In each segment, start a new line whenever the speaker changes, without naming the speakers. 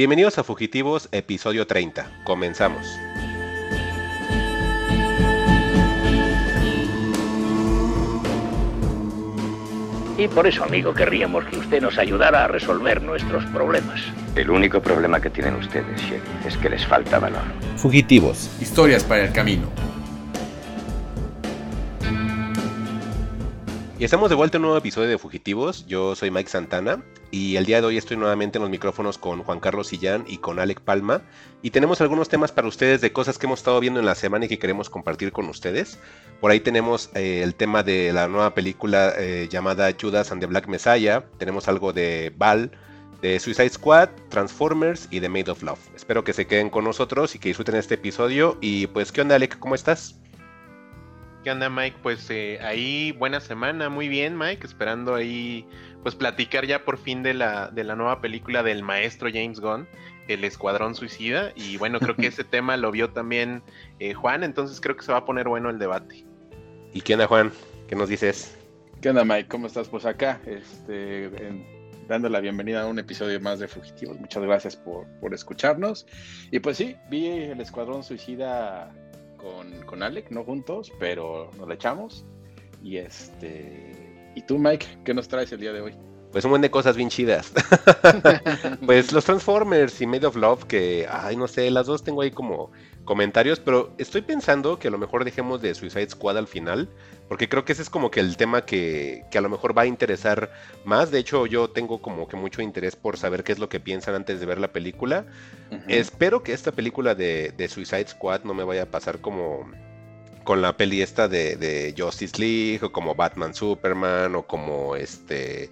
Bienvenidos a Fugitivos, episodio 30. Comenzamos.
Y por eso, amigo, querríamos que usted nos ayudara a resolver nuestros problemas.
El único problema que tienen ustedes, Sheriff, es que les falta valor.
Fugitivos.
Historias para el camino.
Y estamos de vuelta en un nuevo episodio de Fugitivos. Yo soy Mike Santana y el día de hoy estoy nuevamente en los micrófonos con Juan Carlos Sillán y con Alec Palma. Y tenemos algunos temas para ustedes de cosas que hemos estado viendo en la semana y que queremos compartir con ustedes. Por ahí tenemos eh, el tema de la nueva película eh, llamada Judas and the Black Messiah. Tenemos algo de Val, de Suicide Squad, Transformers y de Made of Love. Espero que se queden con nosotros y que disfruten este episodio. Y pues, ¿qué onda, Alec? ¿Cómo estás?
¿Qué onda, Mike? Pues eh, ahí buena semana, muy bien, Mike, esperando ahí pues platicar ya por fin de la, de la nueva película del maestro James Gunn, El Escuadrón Suicida, y bueno, creo que ese tema lo vio también eh, Juan, entonces creo que se va a poner bueno el debate.
¿Y qué onda, Juan? ¿Qué nos dices?
¿Qué onda, Mike? ¿Cómo estás? Pues acá, este, dando la bienvenida a un episodio más de Fugitivos. Muchas gracias por, por escucharnos. Y pues sí, vi El Escuadrón Suicida con, con Alec, no juntos, pero nos la echamos. Y este. ¿Y tú, Mike, qué nos traes el día de hoy?
Pues un buen de cosas bien chidas. pues los Transformers y Made of Love, que, ay, no sé, las dos tengo ahí como comentarios, pero estoy pensando que a lo mejor dejemos de Suicide Squad al final, porque creo que ese es como que el tema que, que, a lo mejor va a interesar más. De hecho, yo tengo como que mucho interés por saber qué es lo que piensan antes de ver la película. Uh -huh. Espero que esta película de, de, Suicide Squad no me vaya a pasar como con la peli esta de, de Justice League, o como Batman Superman, o como este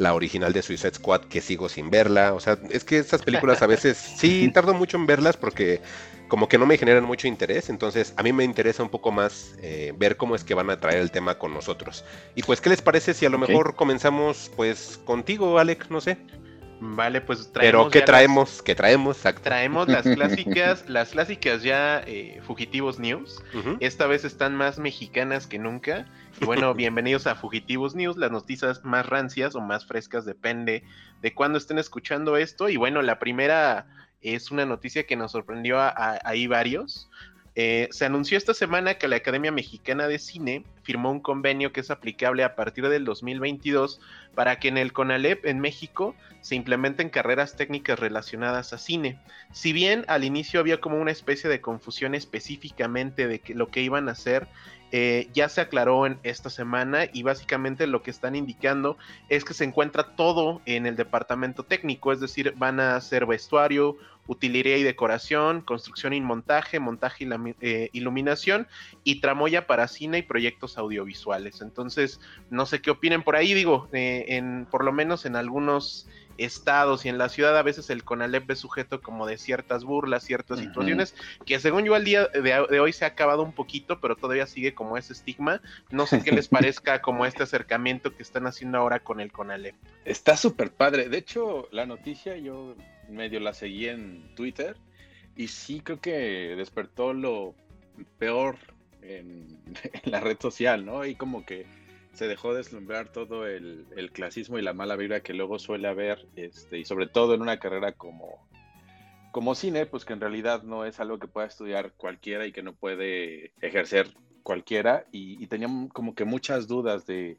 la original de Suicide Squad que sigo sin verla. O sea, es que estas películas a veces sí tardo mucho en verlas porque como que no me generan mucho interés, entonces a mí me interesa un poco más eh, ver cómo es que van a traer el tema con nosotros. Y pues, ¿qué les parece si a lo okay. mejor comenzamos pues contigo, Alec? No sé.
Vale, pues
traemos. Pero ¿qué traemos? Las... ¿Qué traemos? Exacto.
Traemos las clásicas, las clásicas ya eh, Fugitivos News. Uh -huh. Esta vez están más mexicanas que nunca. Y bueno, bienvenidos a Fugitivos News, las noticias más rancias o más frescas, depende de cuándo estén escuchando esto. Y bueno, la primera es una noticia que nos sorprendió a, a, ahí varios. Eh, se anunció esta semana que la Academia Mexicana de Cine firmó un convenio que es aplicable a partir del 2022 para que en el CONALEP en México se implementen carreras técnicas relacionadas a cine. Si bien al inicio había como una especie de confusión específicamente de que lo que iban a hacer, eh, ya se aclaró en esta semana y básicamente lo que están indicando es que se encuentra todo en el departamento técnico, es decir, van a hacer vestuario, utilería y decoración, construcción y montaje, montaje y eh, iluminación y tramoya para cine y proyectos audiovisuales. Entonces, no sé qué opinen por ahí, digo, eh, en, por lo menos en algunos estados y en la ciudad a veces el CONALEP es sujeto como de ciertas burlas, ciertas uh -huh. situaciones, que según yo al día de, de, hoy se ha acabado un poquito, pero todavía sigue como ese estigma. No sé qué les parezca como este acercamiento que están haciendo ahora con el CONALEP.
Está súper padre. De hecho, la noticia yo medio la seguí en Twitter y sí creo que despertó lo peor en, en la red social, ¿no? Y como que se dejó deslumbrar todo el, el, clasismo y la mala vibra que luego suele haber, este, y sobre todo en una carrera como, como cine, pues que en realidad no es algo que pueda estudiar cualquiera y que no puede ejercer cualquiera, y, y como que muchas dudas de,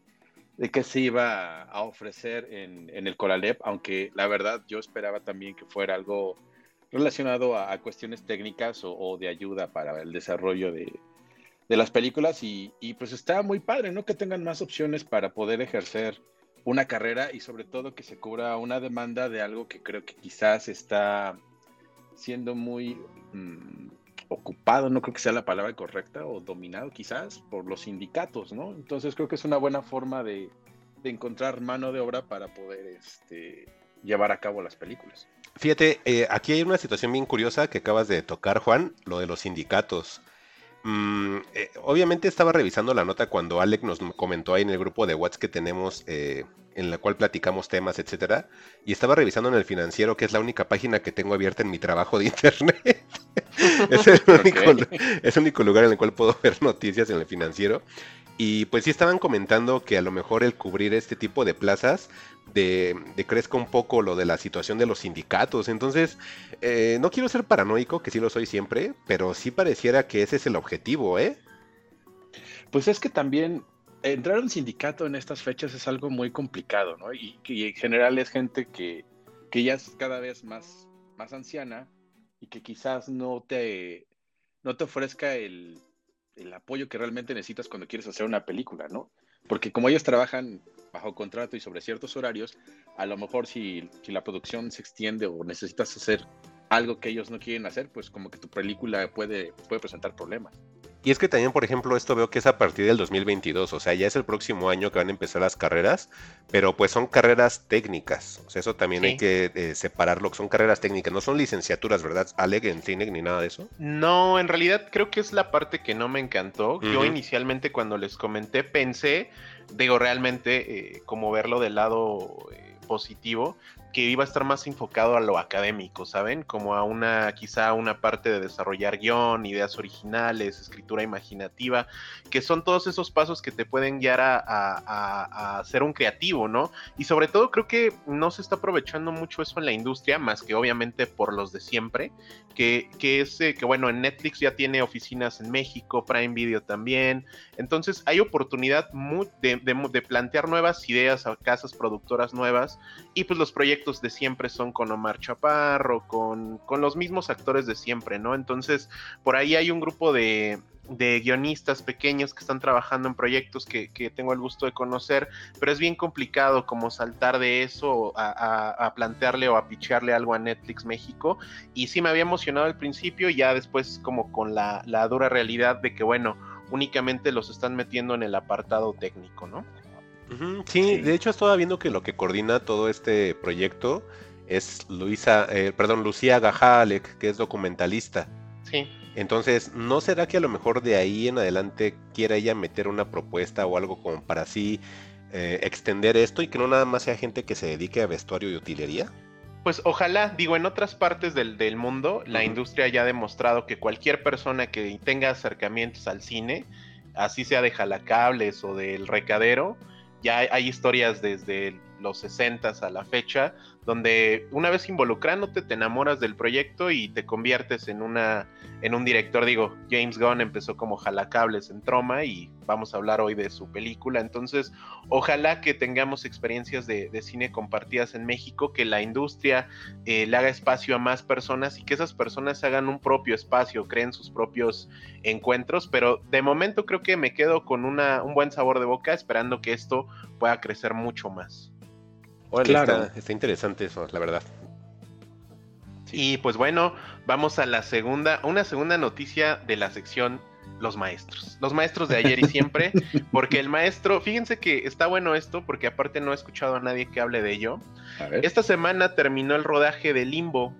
de qué se iba a ofrecer en, en el Coralep, aunque la verdad yo esperaba también que fuera algo relacionado a, cuestiones técnicas o de ayuda para el desarrollo de, de las películas y, pues está muy padre, ¿no? Que tengan más opciones para poder ejercer una carrera y sobre todo que se cubra una demanda de algo que creo que quizás está siendo muy mmm, ocupado, no creo que sea la palabra correcta, o dominado quizás por los sindicatos, ¿no? Entonces creo que es una buena forma de, de encontrar mano de obra para poder este, llevar a cabo las películas.
Fíjate, eh, aquí hay una situación bien curiosa que acabas de tocar, Juan, lo de los sindicatos. Mm, eh, obviamente estaba revisando la nota cuando Alec nos comentó ahí en el grupo de WhatsApp que tenemos, eh, en la cual platicamos temas, etcétera, y estaba revisando en el financiero, que es la única página que tengo abierta en mi trabajo de internet. es, el único, okay. es, el único, lugar en el cual puedo ver noticias en el financiero. Y pues sí estaban comentando que a lo mejor el cubrir este tipo de plazas de, crezca un poco lo de la situación de los sindicatos. Entonces, eh, no quiero ser paranoico, que sí lo soy siempre, pero sí pareciera que ese es el objetivo, ¿eh?
Pues es que también entrar al sindicato en estas fechas es algo muy complicado, ¿no? Y, que en general es gente que, que, ya es cada vez más, más anciana y que quizás no te, no te ofrezca el, el apoyo que realmente necesitas cuando quieres hacer una película, ¿no? Porque como ellos trabajan bajo contrato y sobre ciertos horarios, a lo mejor si, si, la producción se extiende o necesitas hacer algo que ellos no quieren hacer, pues como que tu película puede, puede presentar problemas.
Y es que también, por ejemplo, esto veo que es a partir del 2022, o sea, ya es el próximo año que van a empezar las carreras, pero pues son carreras técnicas, o sea, eso también hay que eh, separarlo, son carreras técnicas, no son licenciaturas, ¿verdad? Aleg en cine ni nada de eso.
No, en realidad creo que es la parte que no me encantó. Yo inicialmente cuando les comenté pensé, digo, realmente eh, como verlo del lado... Eh, positivo, que iba a estar más enfocado a lo académico, ¿saben? Como a una, quizá una parte de desarrollar guion, ideas originales, escritura imaginativa, que son todos esos pasos que te pueden guiar a, a, ser un creativo, ¿no? Y sobre todo creo que no se está aprovechando mucho eso en la industria, más que obviamente por los de siempre, que, que es eh, que bueno, en Netflix ya tiene oficinas en México, Prime Video también, entonces hay oportunidad de, de plantear nuevas ideas a casas productoras nuevas y pues los proyectos de siempre son con Omar Chaparro, con, con los mismos actores de siempre, ¿no? Entonces, por ahí hay un grupo de, de guionistas pequeños que están trabajando en proyectos que, tengo el gusto de conocer, pero es bien complicado como saltar de eso a, plantearle o a pichearle algo a Netflix México. Y sí me había emocionado al principio, ya después como con la, dura realidad de que, bueno, únicamente los están metiendo en el apartado técnico, ¿no?
Sí, de hecho estaba viendo que lo que coordina todo este proyecto es Luisa, eh, perdón, Lucía Gajalek, que es documentalista.
Sí.
Entonces, ¿no será que a lo mejor de ahí en adelante quiera ella meter una propuesta o algo como para así eh, extender esto y que no nada más sea gente que se dedique a vestuario y utilería?
Pues ojalá, digo, en otras partes del, mundo, la industria ya ha demostrado que cualquier persona que tenga acercamientos al cine, así sea de jalacables o del recadero, ya hay, historias desde los 60 a la fecha, donde una vez involucrándote te enamoras del proyecto y te conviertes en una en un director, digo, James Gunn empezó como jalacables en Troma y vamos a hablar hoy de su película, entonces ojalá que tengamos experiencias de, cine compartidas en México, que la industria eh, le haga espacio a más personas y que esas personas hagan un propio espacio, creen sus propios encuentros, pero de momento creo que me quedo con una, un buen sabor de boca esperando que esto pueda crecer mucho más
claro. está, interesante eso, la verdad.
Y pues bueno, vamos a la segunda, una segunda noticia de la sección los maestros. Los maestros de ayer y siempre, porque el maestro, fíjense que está bueno esto, porque aparte no he escuchado a nadie que hable de ello. Esta semana terminó el rodaje de Limbo,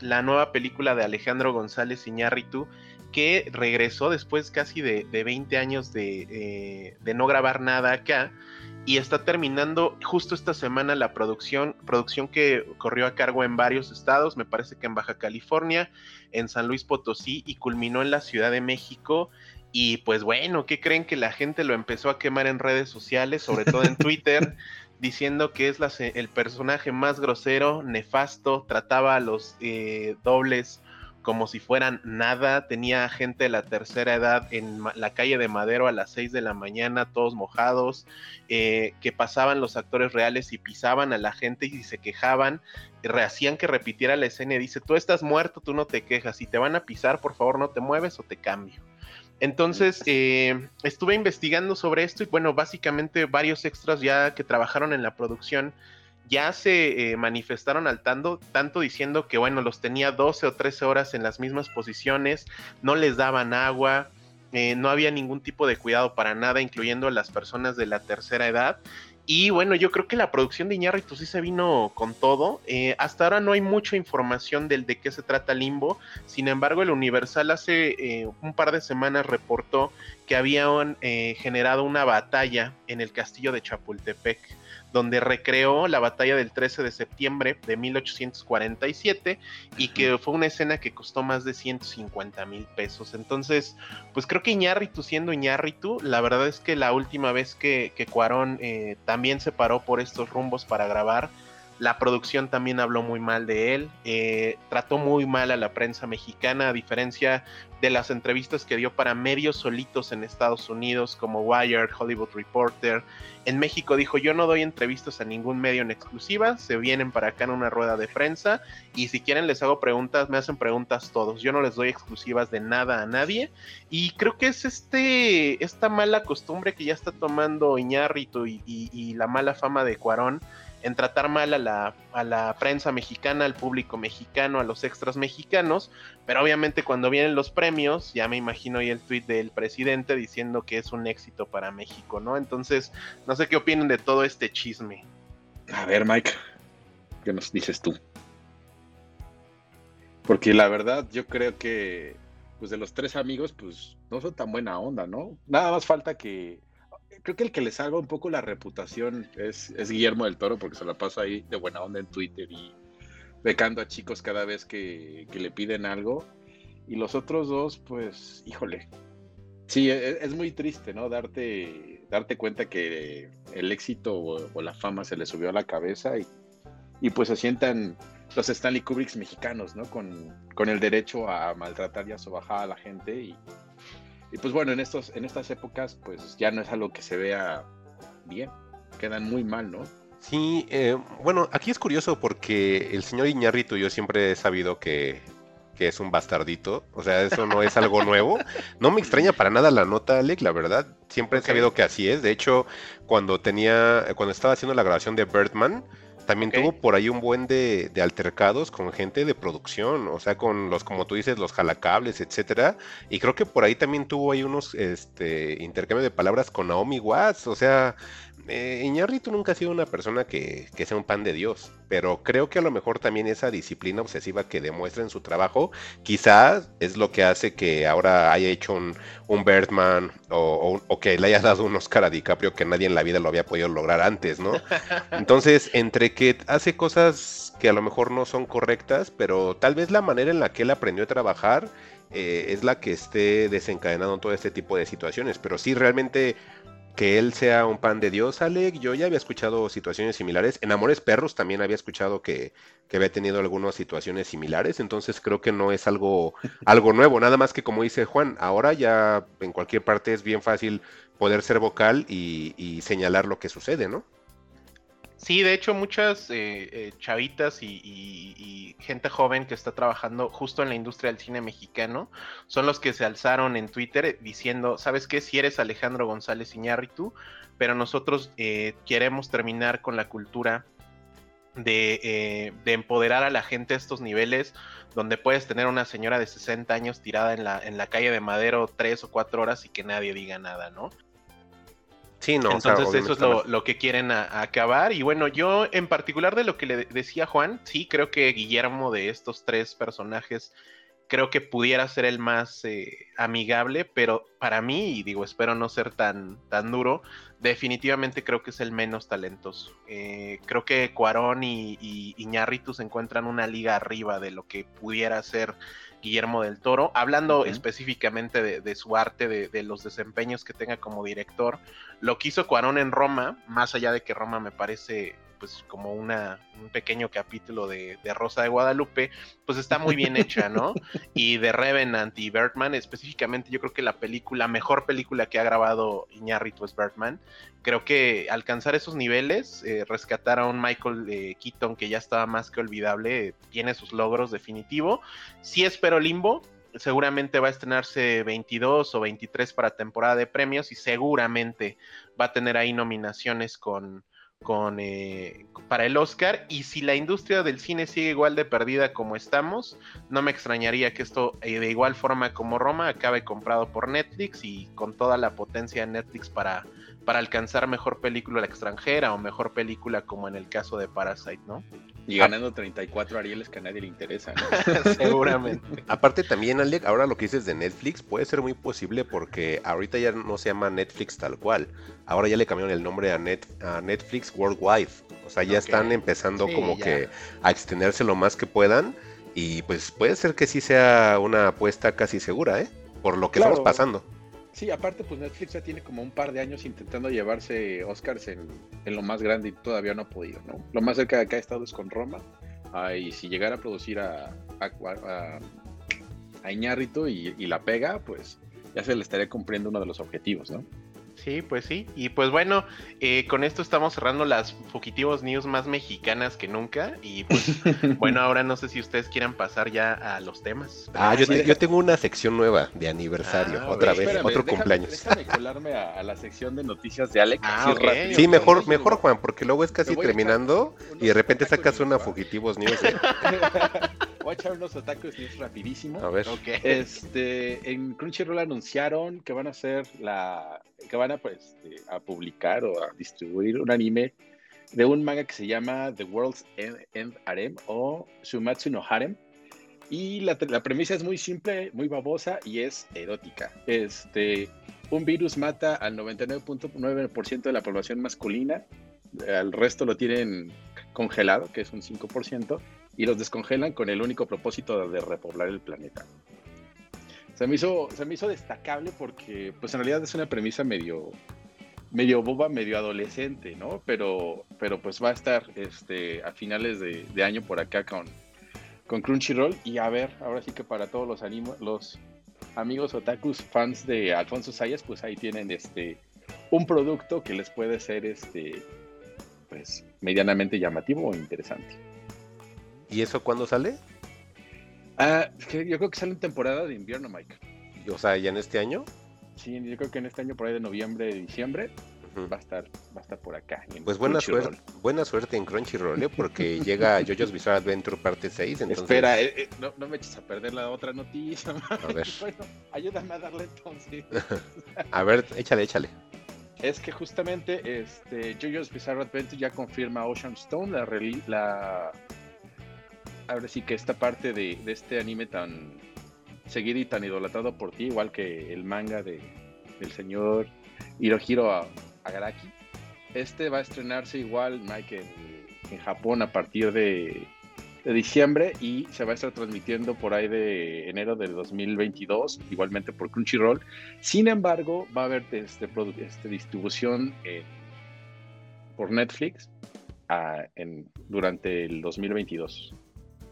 la nueva película de Alejandro González Iñárritu, que regresó después casi de, 20 años de, eh, de no grabar nada acá y está terminando justo esta semana la producción, producción que corrió a cargo en varios estados, me parece que en Baja California, en San Luis Potosí y culminó en la Ciudad de México. Y pues bueno, ¿qué creen que la gente lo empezó a quemar en redes sociales, sobre todo en Twitter? diciendo que es el personaje más grosero, nefasto, trataba a los eh, dobles como si fueran nada. Tenía gente de la tercera edad en la calle de Madero a las 6 de la mañana, todos mojados, eh, que pasaban los actores reales y pisaban a la gente y se quejaban, hacían que repitiera la escena y dice, tú estás muerto, tú no te quejas, si te van a pisar, por favor no te mueves o te cambio. Entonces eh, estuve investigando sobre esto y bueno, básicamente varios extras ya que trabajaron en la producción ya se eh, manifestaron al tanto, tanto diciendo que, bueno, los tenía 12 o 13 horas en las mismas posiciones, no les daban agua, eh, no había ningún tipo de cuidado para nada, incluyendo a las personas de la tercera edad. Y bueno, yo creo que la producción de Iñárritu sí se vino con todo. Eh, hasta ahora no hay mucha información del de qué se trata Limbo. Sin embargo, el Universal hace un par de semanas reportó que habían generado una batalla en el castillo de Chapultepec donde recreó la batalla del 13 de septiembre de 1847 y que fue una escena que costó más de 150 mil pesos. Entonces, pues creo que Iñárritu siendo Iñárritu, la verdad es que la última vez que, que Cuarón eh, también se paró por estos rumbos para grabar, la producción también habló muy mal de él, eh, trató muy mal a la prensa mexicana, a diferencia de las entrevistas que dio para medios solitos en Estados Unidos como Wired, Hollywood Reporter. En México dijo, yo no doy entrevistas a ningún medio en exclusiva, se vienen para acá en una rueda de prensa y si quieren les hago preguntas, me hacen preguntas todos, yo no les doy exclusivas de nada a nadie y creo que es este, esta mala costumbre que ya está tomando Iñárritu y, y la mala fama de Cuarón en tratar mal a la, a la prensa mexicana, al público mexicano, a los extras mexicanos, pero obviamente cuando vienen los premios, ya me imagino ahí el tweet del presidente diciendo que es un éxito para México, ¿no? Entonces, no sé qué opinan de todo este chisme.
A ver, Mike, ¿qué nos dices tú? Porque la verdad, yo creo que, pues de los tres amigos, pues no son tan buena onda, ¿no? Nada más falta que creo que el que les salva un poco la reputación es, Guillermo del Toro, porque se la pasa ahí de buena onda en Twitter y becando a chicos cada vez que, le piden algo. Y los otros dos, pues, híjole. Sí, e, e, es, muy triste, ¿no? Darte, darte cuenta que el éxito o, la fama se les subió a la cabeza y, y pues se sientan los Stanley Kubricks mexicanos, ¿no? Con, con el derecho a maltratar y a sobajar a la gente y, y pues bueno, en, estos, en estas épocas, pues ya no es algo que se vea bien, quedan muy mal, ¿no?
Sí, eh, bueno, aquí es curioso porque el señor Iñarrito yo siempre he sabido que, es un bastardito, o sea, eso no es algo nuevo. No me extraña para nada la nota, Alec, la verdad, siempre he sabido que así es. De hecho, cuando tenía, cuando estaba haciendo la grabación de Birdman, también tuvo por ahí un buen de, altercados con gente de producción, o sea, con los, como tú dices, los jalacables, etcétera. Y creo que por ahí también tuvo ahí unos este, intercambios de palabras con Naomi Watts. O sea, eh, Iñarrito nunca ha sido una persona que, sea un pan de Dios, pero creo que a lo mejor también esa disciplina obsesiva que demuestra en su trabajo, quizás es lo que hace que ahora haya hecho un, un Birdman o, que le haya dado un Oscar a DiCaprio que nadie en la vida lo había podido lograr antes, ¿no? Entonces, entre que hace cosas que a lo mejor no son correctas, pero tal vez la manera en la que él aprendió a trabajar eh, es la que esté desencadenando todo este tipo de situaciones, pero sí realmente que él sea un pan de Dios, Alec. Yo ya había escuchado situaciones similares. En Amores Perros también había escuchado que, había tenido algunas situaciones similares. Entonces creo que no es algo, algo nuevo. Nada más que como dice Juan, ahora ya en cualquier parte es bien fácil poder ser vocal y, y señalar lo que sucede, ¿no?
Sí, de hecho muchas eh, eh, chavitas y, gente joven que está trabajando justo en la industria del cine mexicano son los que se alzaron en Twitter diciendo, ¿sabes qué? Si eres Alejandro González Iñárritu, pero nosotros eh, queremos terminar con la cultura de, de, empoderar a la gente a estos niveles donde puedes tener una señora de 60 años tirada en la, en la calle de Madero tres o cuatro horas y que nadie diga nada, ¿no?
Sí, no.
Entonces eso es lo, que quieren acabar. Y bueno, yo en particular de lo que le decía Juan, sí, creo que Guillermo de estos tres personajes, creo que pudiera ser el más eh, amigable, pero para mí, y digo, espero no ser tan, tan duro, definitivamente creo que es el menos talentoso. Eh, creo que Cuarón y, y Iñárritu se encuentran una liga arriba de lo que pudiera ser Guillermo del Toro, hablando específicamente de, su arte, de, los desempeños que tenga como director. Lo que hizo Cuarón en Roma, más allá de que Roma me parece pues como una, un pequeño capítulo de, Rosa de Guadalupe, pues está muy bien hecha, ¿no? Y de Revenant y Birdman, específicamente yo creo que la película, mejor película que ha grabado Iñárritu es Birdman, creo que alcanzar esos niveles, eh, rescatar a un Michael eh, Keaton que ya estaba más que olvidable, tiene sus logros definitivo. Sí espero Limbo, seguramente va a estrenarse 22 o 23 para temporada de premios y seguramente va a tener ahí nominaciones con, con eh, para el Oscar y si la industria del cine sigue igual de perdida como estamos, no me extrañaría que esto de igual forma como Roma acabe comprado por Netflix y con toda la potencia de Netflix para para alcanzar mejor película extranjera o mejor película como en el caso de Parasite, ¿no?
Y ganando 34 Arieles que a nadie le interesa.
Seguramente.
Aparte también, Alec, ahora lo que dices de Netflix puede ser muy posible porque ahorita ya no se llama Netflix tal cual. Ahora ya le cambiaron el nombre a, Net, a Netflix Worldwide. O sea, ya están empezando como que a extenderse lo más que puedan. Y pues puede ser que sí sea una apuesta casi segura, ¿eh? Por lo que estamos pasando.
Sí, aparte, pues Netflix ya tiene como un par de años intentando llevarse Oscars en, lo más grande y todavía no ha podido, ¿no? Lo más cerca de acá ha estado es con Roma. y si llegara a producir a, a, y, y, la pega, pues ya se le estaría cumpliendo uno de los objetivos, ¿no?
Sí, pues sí. Y pues bueno, eh, con esto estamos cerrando las Fugitivos News más mexicanas que nunca. Y pues bueno, ahora no sé si ustedes quieran pasar ya a los temas.
Ah, yo, yo tengo una sección nueva de aniversario, ah, otra vez, otro cumpleaños.
Déjame colarme a, la sección de noticias de Alex.
Ah, sí, mejor, mejor Juan, porque luego es casi terminando y de repente sacas una Fugitivos News. ¿eh?
Voy a echar unos otakus news rapidísimo.
A ver.
Este, en Crunchyroll anunciaron que van a hacer la que van a, pues, este, a publicar o a distribuir un anime de un manga que se llama The World's End, Harem o Shumatsu no Harem. Y la, la, premisa es muy simple, muy babosa y es erótica. Este, un virus mata al 99.9% de la población masculina, al resto lo tienen congelado, que es un 5%, y los descongelan con el único propósito de repoblar el planeta se me hizo, se me hizo destacable porque, pues en realidad es una premisa medio, medio boba, medio adolescente, ¿no? Pero, pero pues va a estar este, a finales de, año por acá con, con Crunchyroll. Y a ver, ahora sí que para todos los, los amigos otakus, fans de Alfonso Sayas, pues ahí tienen este, un producto que les puede ser este, pues, medianamente llamativo o interesante.
¿Y eso cuándo sale?
Ah, yo creo que sale en temporada de invierno, Mike.
O sea, ¿ya en este año?
Sí, yo creo que en este año por ahí de noviembre, diciembre, va a estar, va a estar por acá.
Pues buena suerte, buena suerte en Crunchyroll, ¿eh? porque llega JoJo's Bizarre Adventure parte 6.
Espera, eh, eh, no, no, me eches a perder la otra noticia.
A ver.
bueno, ayúdame a darle entonces.
a ver, échale, échale.
Es que justamente este, JoJo's Bizarre Adventure ya confirma Ocean Stone, la, la ahora sí que esta parte de, este anime tan seguido y tan idolatrado por ti, igual que el manga de, del señor Hirohiro Agaraki. Este va a estrenarse igual, Mike, en, Japón a partir de, diciembre y se va a estar transmitiendo por ahí de enero del 2022, igualmente por Crunchyroll. Sin embargo, va a haber este, este distribución por Netflix ah, durante el 2022.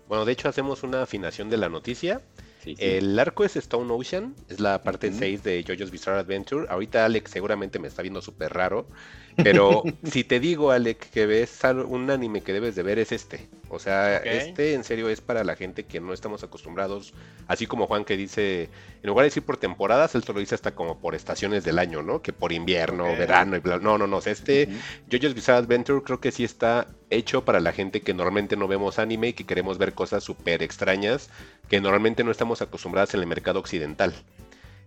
Bueno, de hecho hacemos una afinación de la noticia. El arco es Stone Ocean, es la parte 6 de JoJo's Bizarre Adventure. Ahorita Alex seguramente me está viendo súper raro, pero si te digo, Alex, que ves un anime que debes de ver es este. O sea, este en serio es para la gente que no estamos acostumbrados, así como Juan que dice, en lugar de decir por temporadas, él te lo dice hasta como por estaciones del año, ¿no? Que por invierno, verano y bla. No, no, no. este JoJo's Bizarre Adventure creo que sí está hecho para la gente que normalmente no vemos anime y que queremos ver cosas súper extrañas que normalmente no estamos acostumbradas en el mercado occidental.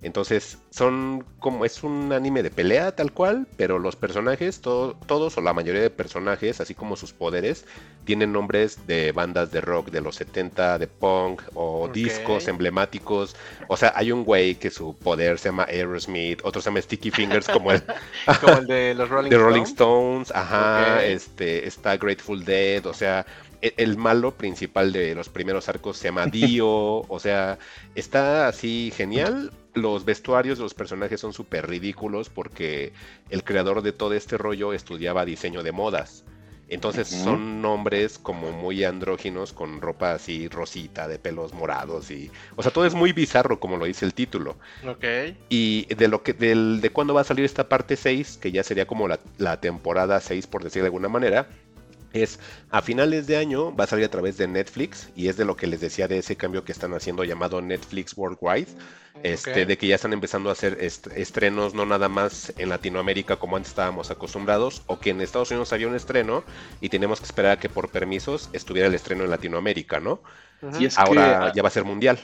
Entonces, son como es un anime de pelea tal cual, pero los personajes, todos o la mayoría de personajes, así como sus poderes, tienen nombres de bandas de rock de los 70, de punk o discos emblemáticos. O sea, hay un güey que su poder se llama Aerosmith, otro se llama Sticky Fingers como el,
de los Rolling,
Rolling Stones. Ajá, este, está Grateful Dead, o sea, e, el malo principal de los primeros arcos se llama Dio, o sea, está así genial, los vestuarios de los personajes son súper ridículos porque el creador de todo este rollo estudiaba diseño de modas. Entonces son nombres como muy andróginos con ropa así rosita, de pelos morados y... O sea, todo es muy bizarro como lo dice el título.
Ok.
Y de lo que del, de cuándo va a salir esta parte 6, que ya sería como la, la temporada 6 por decir de alguna manera, es a finales de año va a salir a través de Netflix y es de lo que les decía de ese cambio que están haciendo llamado Netflix Worldwide, este, de que ya están empezando a hacer estrenos no nada más en Latinoamérica como antes estábamos acostumbrados o que en Estados Unidos había un estreno y tenemos que esperar a que por permisos estuviera el estreno en Latinoamérica, ¿no? y es Ahora ya va a ser mundial.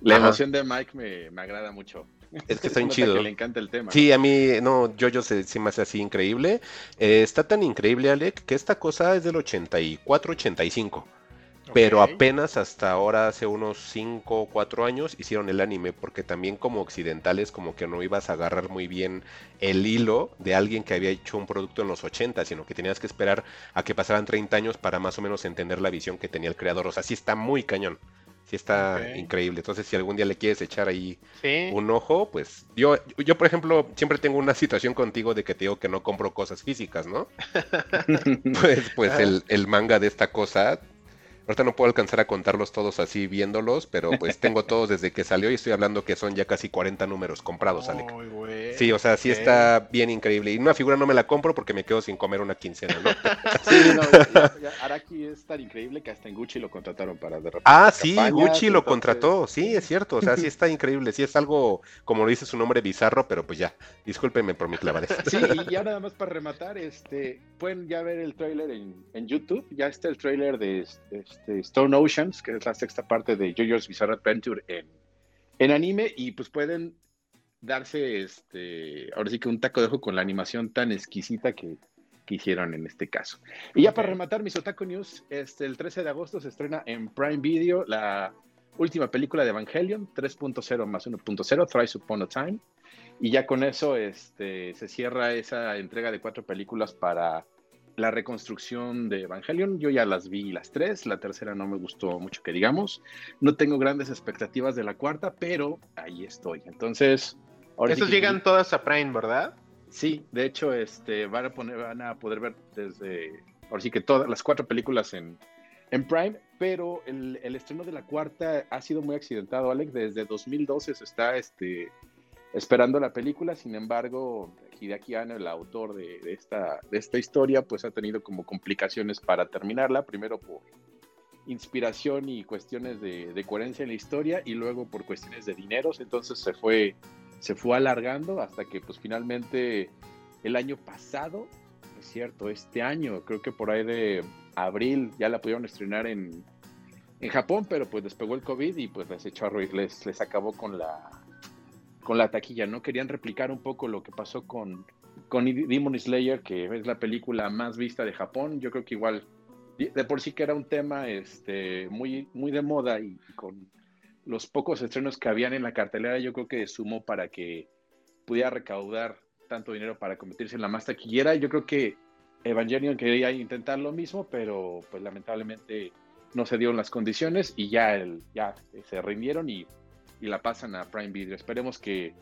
La emoción de Mike me, agrada mucho.
Es que está bien chido.
le encanta el tema.
Sí, a mí, no, yo, yo se, me hace así increíble. Eh, está tan increíble, Alec, que esta cosa es del 84, 85. Pero apenas hasta ahora, hace unos 5 o 4 años, hicieron el anime, porque también como occidentales como que no ibas a agarrar muy bien el hilo de alguien que había hecho un producto en los 80, sino que tenías que esperar a que pasaran 30 años para más o menos entender la visión que tenía el creador. O sea, sí está muy cañón. Sí está increíble. Entonces, si algún día le quieres echar ahí un ojo, pues yo, yo, por ejemplo, siempre tengo una situación contigo de que te digo que no compro cosas físicas, ¿no? pues pues el, el manga de esta cosa Ahorita no puedo alcanzar a contarlos todos así viéndolos, pero pues tengo todos desde que salió y estoy hablando que son ya casi 40 números comprados, Alec. sí, o sea, sí está bien increíble. Y una figura no me la compro porque me quedo sin comer una quincena, ¿no?
sí, no, Araki es tan increíble que hasta en Gucci lo contrataron para de repente.
Ah, sí, Gucci lo contrató, sí, es cierto. O sea, sí está increíble. Sí es algo, como lo dice su nombre, bizarro, pero pues ya, discúlpenme por mi clavadez.
Sí, y ya nada más para rematar, este, pueden ya ver el trailer en, en YouTube. Ya está el trailer de, este, este, Stone Oceans, que es la sexta parte de JoJo's Bizarre Adventure en, en anime, y pues pueden darse, este, ahora sí que un taco de ojo con la animación tan exquisita que, que hicieron en este caso. Y ya para rematar mis Otaku News, este, el 13 de agosto se estrena en Prime Video la última película de Evangelion, 3.0 más 1.0, Thrice Upon a Time. Y ya con eso este, se cierra esa entrega de cuatro películas para la reconstrucción de Evangelion, yo ya las vi las tres, la tercera no me gustó mucho que digamos, no tengo grandes expectativas de la cuarta, pero ahí estoy. Entonces,
ahora Estos llegan todas a Prime, ¿verdad?
Sí, de hecho, este, van a poner, van a poder ver desde, ahora sí que todas las cuatro películas en, en Prime, pero el, el, estreno de la cuarta ha sido muy accidentado, Alex, desde 2012 se está, este, esperando la película, sin embargo, Hideaki Anno, el autor de, esta, de esta historia, pues ha tenido como complicaciones para terminarla, primero por inspiración y cuestiones de, coherencia en la historia y luego por cuestiones de dineros, entonces se fue, se fue alargando hasta que pues finalmente el año pasado, es cierto, este año, creo que por ahí de abril ya la pudieron estrenar en, en Japón, pero pues despegó el COVID y pues les echó a les, les acabó con la con la taquilla, ¿no? Querían replicar un poco lo que pasó con, con Demon Slayer, que es la película más vista de Japón. Yo creo que igual, de por sí que era un tema este, muy, muy de moda y con los pocos estrenos que habían en la cartelera, yo creo que sumó para que pudiera recaudar tanto dinero para convertirse en la más taquillera. Yo creo que Evangelion quería intentar lo mismo, pero pues lamentablemente no se dieron las condiciones y ya, el, ya se rindieron y y la pasan a Prime Video. Esperemos que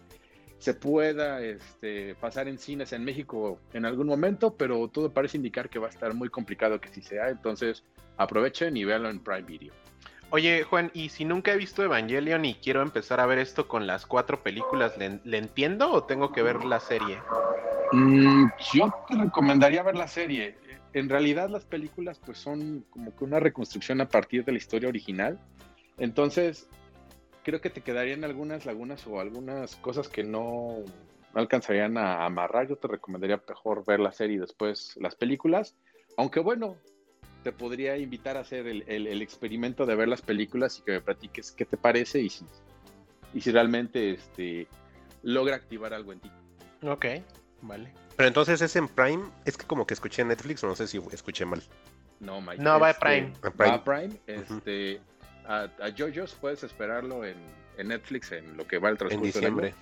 se pueda este, pasar en cines en México en algún momento, pero todo parece indicar que va a estar muy complicado que sí sea. Entonces aprovechen y véanlo en Prime Video.
Oye, Juan, y si nunca he visto Evangelion y quiero empezar a ver esto con las cuatro películas, ¿le, entiendo o tengo que ver la serie?
Mm, yo te recomendaría ver la serie. En realidad las películas pues son como que una reconstrucción a partir de la historia original. Entonces, creo que te quedarían algunas lagunas o algunas cosas que no alcanzarían a amarrar. Yo te recomendaría mejor ver la serie y después las películas. Aunque bueno, te podría invitar a hacer el, experimento de ver las películas y que me platiques qué te parece y si, y si realmente este, logra activar algo en ti.
Ok, vale.
Pero entonces es en Prime, es que como que escuché en Netflix, o no sé si escuché mal.
No, No, va a
este, Prime. Va a Prime. Este, a, a JoJo's puedes esperarlo en, Netflix en lo que va el transcurso
en diciembre.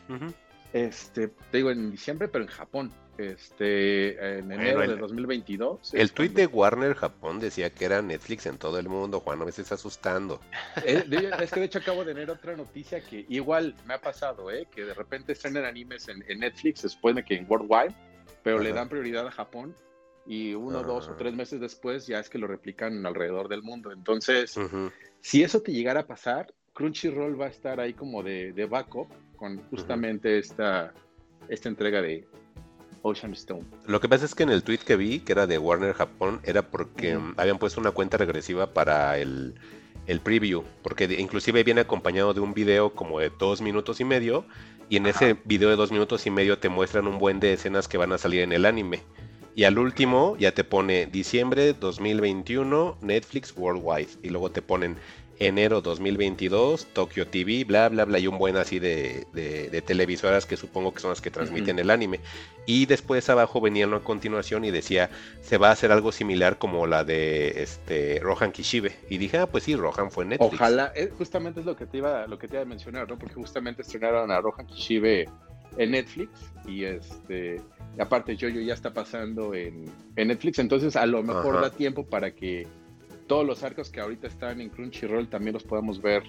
Este, te digo en diciembre, pero en Japón. Este, en enero de 2022.
El tweet de Warner Japón decía que era Netflix en todo el mundo, Juan, no me estés asustando.
Eh, es, que de hecho acabo de tener otra noticia que igual me ha pasado, ¿eh? que de repente estrenan animes en, Netflix después de que en Worldwide, pero le dan prioridad a Japón y uno, dos o tres meses después ya es que lo replican alrededor del mundo. Entonces, si eso te llegara a pasar, Crunchyroll va a estar ahí como de, de backup con justamente esta, esta entrega de Ocean Stone.
Lo que pasa es que en el tweet que vi, que era de Warner Japón, era porque habían puesto una cuenta regresiva para el, el preview, porque inclusive viene acompañado de un video como de dos minutos y medio, y en ese video de dos minutos y medio te muestran un buen de escenas que van a salir en el anime Y al último ya te pone diciembre 2021 Netflix Worldwide. Y luego te ponen enero 2022, Tokyo TV, bla, bla, bla, y un buen así de, televisoras que supongo que son las que transmiten el anime. Y después abajo venía a continuación y decía, se va a hacer algo similar como la de este Rohan Kishibe. Y dije, ah, pues sí, Rohan fue Netflix.
Ojalá, eh, justamente es lo que te iba, lo que te iba a mencionar, ¿no? Porque justamente estrenaron a Rohan Kishibe en Netflix y este aparte Jojo ya está pasando en, Netflix, entonces a lo mejor da tiempo para que todos los arcos que ahorita están en Crunchyroll también los podemos ver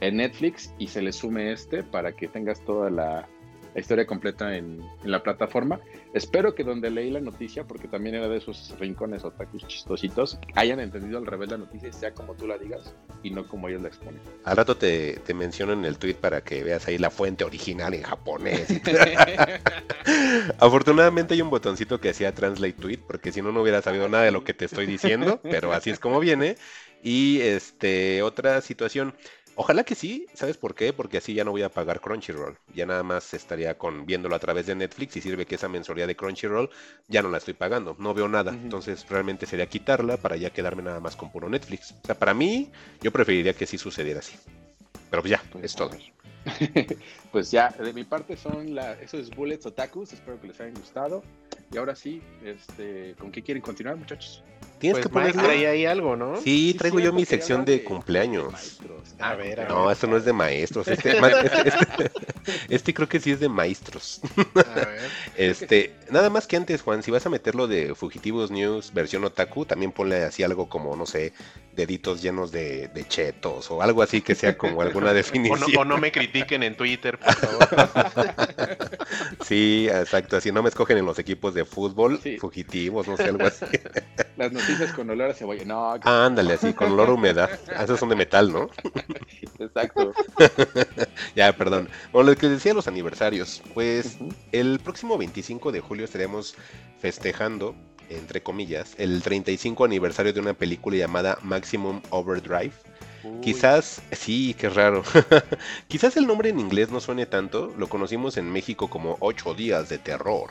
en Netflix y se le sume este para que tengas toda la, la historia completa en, la plataforma. Espero que donde leí la noticia, porque también era de esos rincones otakus chistositos, hayan entendido al revés la noticia y sea como tú la digas y no como ellos la exponen.
Al rato te, te menciono en el tweet para que veas ahí la fuente original en japonés. Afortunadamente hay un botoncito que hacía translate tweet, porque si no, no hubiera sabido nada de lo que te estoy diciendo, pero así es como viene. Y este, otra situación. Ojalá que sí, ¿sabes por qué? Porque así ya no voy a pagar Crunchyroll. Ya nada más estaría con viéndolo a través de Netflix y sirve que esa mensualidad de Crunchyroll ya no la estoy pagando, no veo nada. Entonces realmente sería quitarla para ya quedarme nada más con puro Netflix. O sea, para mí yo preferiría que sí sucediera así. Pero pues ya, pues es todo.
pues ya, de mi parte son la, esos Bullets Otakus, espero que les hayan gustado. Y ahora sí, este, ¿con qué quieren continuar, muchachos?
Tienes pues que ponerle ahí algo, ¿no?
Sí, traigo yo mi sección de, cumpleaños.
A ver,
No, esto no es de maestros. Este, este, este, este, creo que sí es de maestros. A ver. Este, nada más que antes, Juan, si vas a meterlo de Fugitivos News versión otaku, también ponle así algo como, no sé, deditos llenos de, chetos o algo así que sea como alguna definición.
O no, me critiquen en Twitter, por favor.
sí, exacto. Así no me escogen en los equipos de fútbol, fugitivos, no sé, algo así.
Las con olor a cebolla. No,
ándale, así, con olor a humedad. Ah, esos son de metal, ¿no?
Exacto.
ya, perdón. Bueno, lo que decía los aniversarios. Pues el próximo 25 de julio estaremos festejando, entre comillas, el 35 aniversario de una película llamada Maximum Overdrive. Quizás, sí, qué raro. Quizás el nombre en inglés no suene tanto. Lo conocimos en México como Ocho Días de Terror.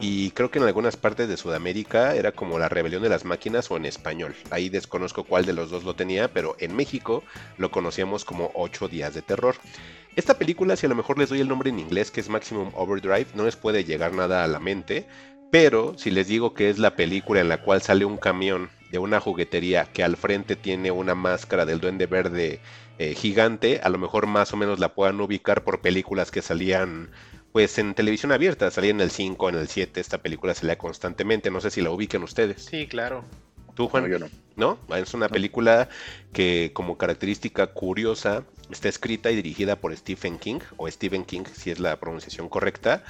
Y creo que en algunas partes de Sudamérica era como la rebelión de las máquinas o en español. Ahí desconozco cuál de los dos lo tenía, pero en México lo conocíamos como Ocho Días de Terror. Esta película, si a lo mejor les doy el nombre en inglés, que es Maximum Overdrive, no les puede llegar nada a la mente. Pero si les digo que es la película en la cual sale un camión de una juguetería que al frente tiene una máscara del duende verde eh, gigante, a lo mejor más o menos la puedan ubicar por películas que salían pues en televisión abierta, salía en el 5, en el 7, esta película se salía constantemente, no sé si la ubiquen ustedes.
Sí, claro.
¿Tú, Juan?
No, yo no.
¿No? Es una película que como característica curiosa está escrita y dirigida por Stephen King, o Stephen King, si es la pronunciación correcta.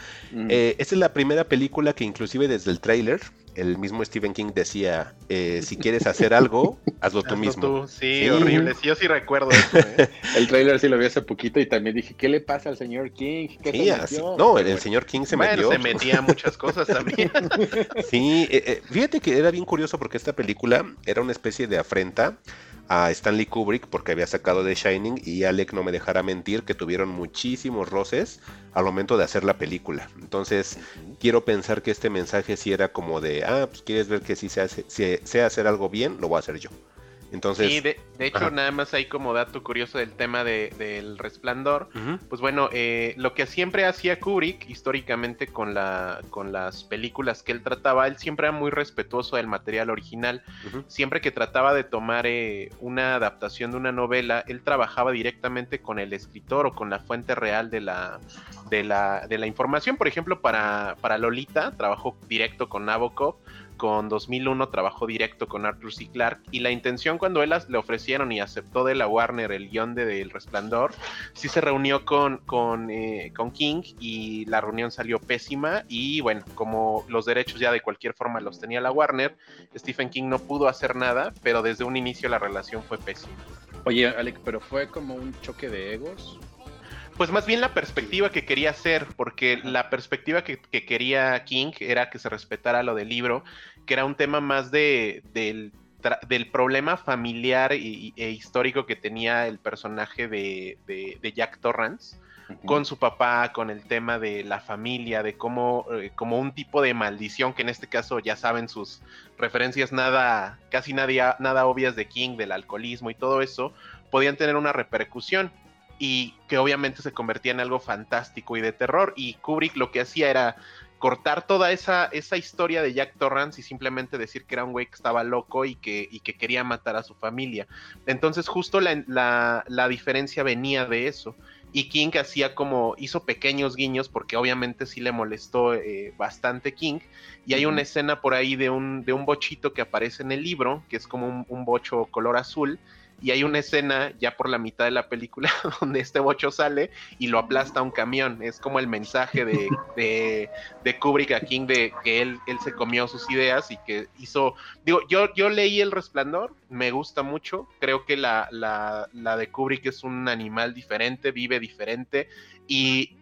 Eh, esta es la primera película que inclusive desde el tráiler el mismo Stephen King decía, eh, si quieres hacer algo, hazlo tú mismo.
Sí, horrible, sí, yo sí recuerdo eso. ¿eh?
el trailer sí lo vi hace poquito y también dije, ¿qué le pasa al señor King?
sí, no, el, señor King se metió.
se metía muchas cosas también.
sí, eh, fíjate que era bien curioso porque esta película era una especie de afrenta a Stanley Kubrick porque había sacado The Shining y Alec no me dejara mentir que tuvieron muchísimos roces al momento de hacer la película. Entonces, quiero pensar que este mensaje sí era como de, ah, pues quieres ver que si se hace, si sé hacer algo bien, lo voy a hacer yo. Entonces,
sí, de, hecho, nada más hay como dato curioso del tema de, del resplandor. Pues bueno, eh, lo que siempre hacía Kubrick históricamente con, la, con las películas que él trataba, él siempre era muy respetuoso del material original. Siempre que trataba de tomar eh, una adaptación de una novela, él trabajaba directamente con el escritor o con la fuente real de la, de la, de la información. Por ejemplo, para, para Lolita, trabajó directo con Nabokov con 2001 trabajó directo con Arthur C. Clarke y la intención cuando él le ofrecieron y aceptó de la Warner el guion de El Resplandor, sí se reunió con, con, eh, con, King y la reunión salió pésima y bueno, como los derechos ya de cualquier forma los tenía la Warner, Stephen King no pudo hacer nada, pero desde un inicio la relación fue pésima.
Oye, Alec, pero fue como un choque de egos.
Pues más bien la perspectiva que quería hacer, porque la perspectiva que, quería King era que se respetara lo del libro, que era un tema más de, del, problema familiar e histórico que tenía el personaje de, Jack Torrance. con su papá, con el tema de la familia, de cómo, eh, como un tipo de maldición, que en este caso ya saben sus referencias nada, casi nada, nada obvias de King, del alcoholismo y todo eso, podían tener una repercusión y que obviamente se convertía en algo fantástico y de terror. Y Kubrick lo que hacía era cortar toda esa, esa historia de Jack Torrance y simplemente decir que era un güey que estaba loco y que, y que quería matar a su familia. Entonces justo la, la, diferencia venía de eso. Y King hacía como, hizo pequeños guiños porque obviamente sí le molestó eh, bastante King. Y hay una escena por ahí de un, de un bochito que aparece en el libro, que es como un, un bocho color azul y hay una escena ya por la mitad de la película donde este bocho sale y lo aplasta un camión. Es como el mensaje de, de, Kubrick a King de que él, él se comió sus ideas y que hizo... Digo, yo, yo leí El Resplandor, me gusta mucho, creo que la, la, la de Kubrick es un animal diferente, vive diferente y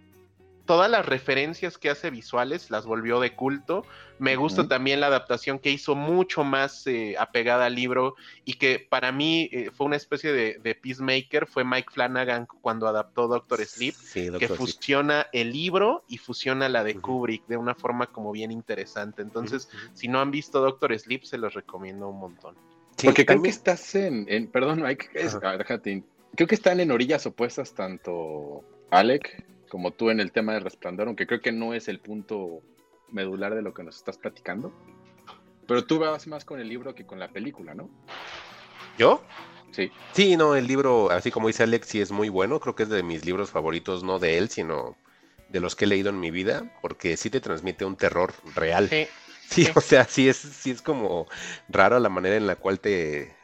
todas las referencias que hace visuales las volvió de culto. Me gusta también la adaptación que hizo mucho más eh, apegada al libro y que para mí eh, fue una especie de, peacemaker, fue Mike Flanagan cuando adaptó Doctor Sleep, que fusiona el libro y fusiona la de Kubrick de una forma como bien interesante. Entonces, si no han visto Doctor Sleep, se los recomiendo un montón.
Porque creo que estás en, perdón Mike, déjate, creo que están en orillas opuestas tanto Alec como tú en el tema del resplandor, aunque creo que no es el punto medular de lo que nos estás platicando. Pero tú vas más con el libro que con la película, ¿no?
¿Yo?
Sí.
Sí, no, el libro, así como dice Alex, sí es muy bueno. Creo que es de mis libros favoritos, no de él, sino de los que he leído en mi vida, porque sí te transmite un terror real. Sí. Sí, o sea, sí es, sí es como raro la manera en la cual te,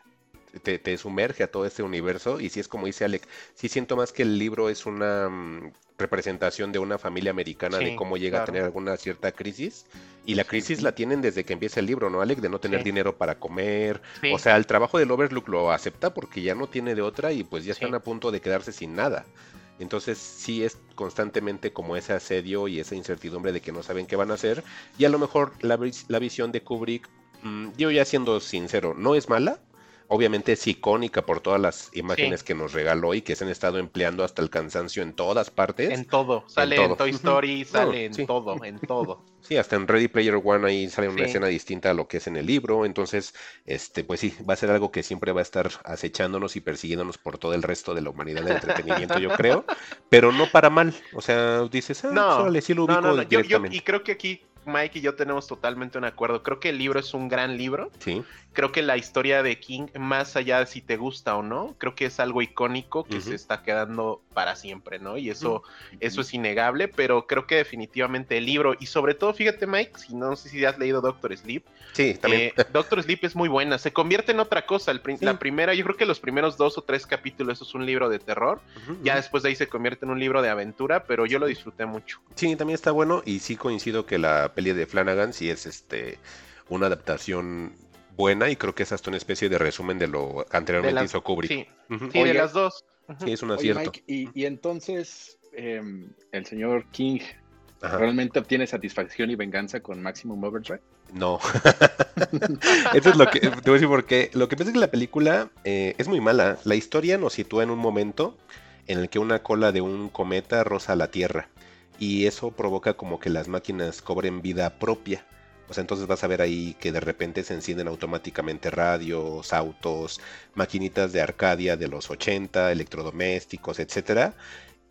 te, sumerge a todo este universo. Y sí es como dice Alex, sí siento más que el libro es una mm, representación de una familia americana de cómo llega a tener alguna cierta crisis. Y la crisis la tienen desde que empieza el libro, ¿no, Alex? De no tener dinero para comer. O sea, el trabajo del Overlook lo acepta porque ya no tiene de otra y pues ya están a punto de quedarse sin nada. Entonces sí es constantemente como ese asedio y esa incertidumbre de que no saben qué van a hacer. Y a lo mejor la, la visión de Kubrick, mm, yo ya siendo sincero, no es mala, obviamente es icónica por todas las imágenes que nos regaló y que se han estado empleando hasta el cansancio en todas partes.
En todo, sale en, Toy Story, sale en todo, en todo.
Sí, hasta en Ready Player One ahí sale una escena distinta a lo que es en el libro, entonces, este, pues sí, va a ser algo que siempre va a estar acechándonos y persiguiéndonos por todo el resto de la humanidad del entretenimiento, yo creo, pero no para mal, o sea, dices, ah, no, pues, sí lo ubico no,
no, y creo que aquí Mike y yo tenemos totalmente un acuerdo. Creo que el libro es un gran libro.
Sí.
Creo que la historia de King, más allá de si te gusta o no, creo que es algo icónico que se está quedando para siempre, ¿no? Y eso, eso es innegable, pero creo que definitivamente el libro, y sobre todo, fíjate, Mike, si no, sé si has leído Doctor Sleep.
Sí, también.
Eh, Doctor Sleep es muy buena. Se convierte en otra cosa. La primera, yo creo que los primeros dos o tres capítulos eso es un libro de terror. ya después de ahí se convierte en un libro de aventura, pero yo lo disfruté mucho.
Sí, también está bueno y sí coincido que la peli de Flanagan sí es este una adaptación buena y creo que es hasta una especie de resumen de lo anteriormente hizo Kubrick.
Sí, de las dos.
Sí, es un acierto.
y, entonces em, el señor King realmente obtiene satisfacción y venganza con Maximum Overdrive.
No. Eso es lo que te voy a decir porque lo que pasa es que la película eh, es muy mala. La historia nos sitúa en un momento en el que una cola de un cometa roza la Tierra y eso provoca como que las máquinas cobren vida propia. Entonces vas a ver ahí que de repente se encienden automáticamente radios, autos, maquinitas de Arcadia de los 80, electrodomésticos, etcétera,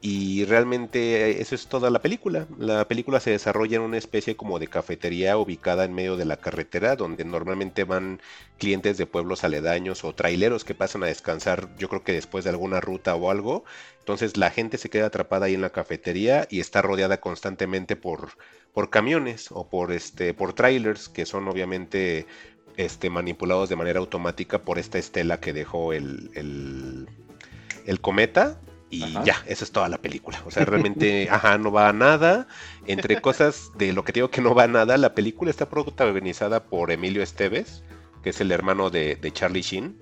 y realmente eso es toda la película. La película se desarrolla en una especie como de cafetería ubicada en medio de la carretera, donde normalmente van clientes de pueblos aledaños o traileros que pasan a descansar, yo creo que después de alguna ruta o algo. Entonces la gente se queda atrapada ahí en la cafetería y está rodeada constantemente por, por camiones o por, este, por trailers que son obviamente este, manipulados de manera automática por esta estela que dejó el, el, el cometa y ya, esa es toda la película. O sea, realmente, ajá, no va a nada. Entre cosas de lo que digo que no va a nada, la película está protagonizada por Emilio Esteves, que es el hermano de, Charlie Sheen.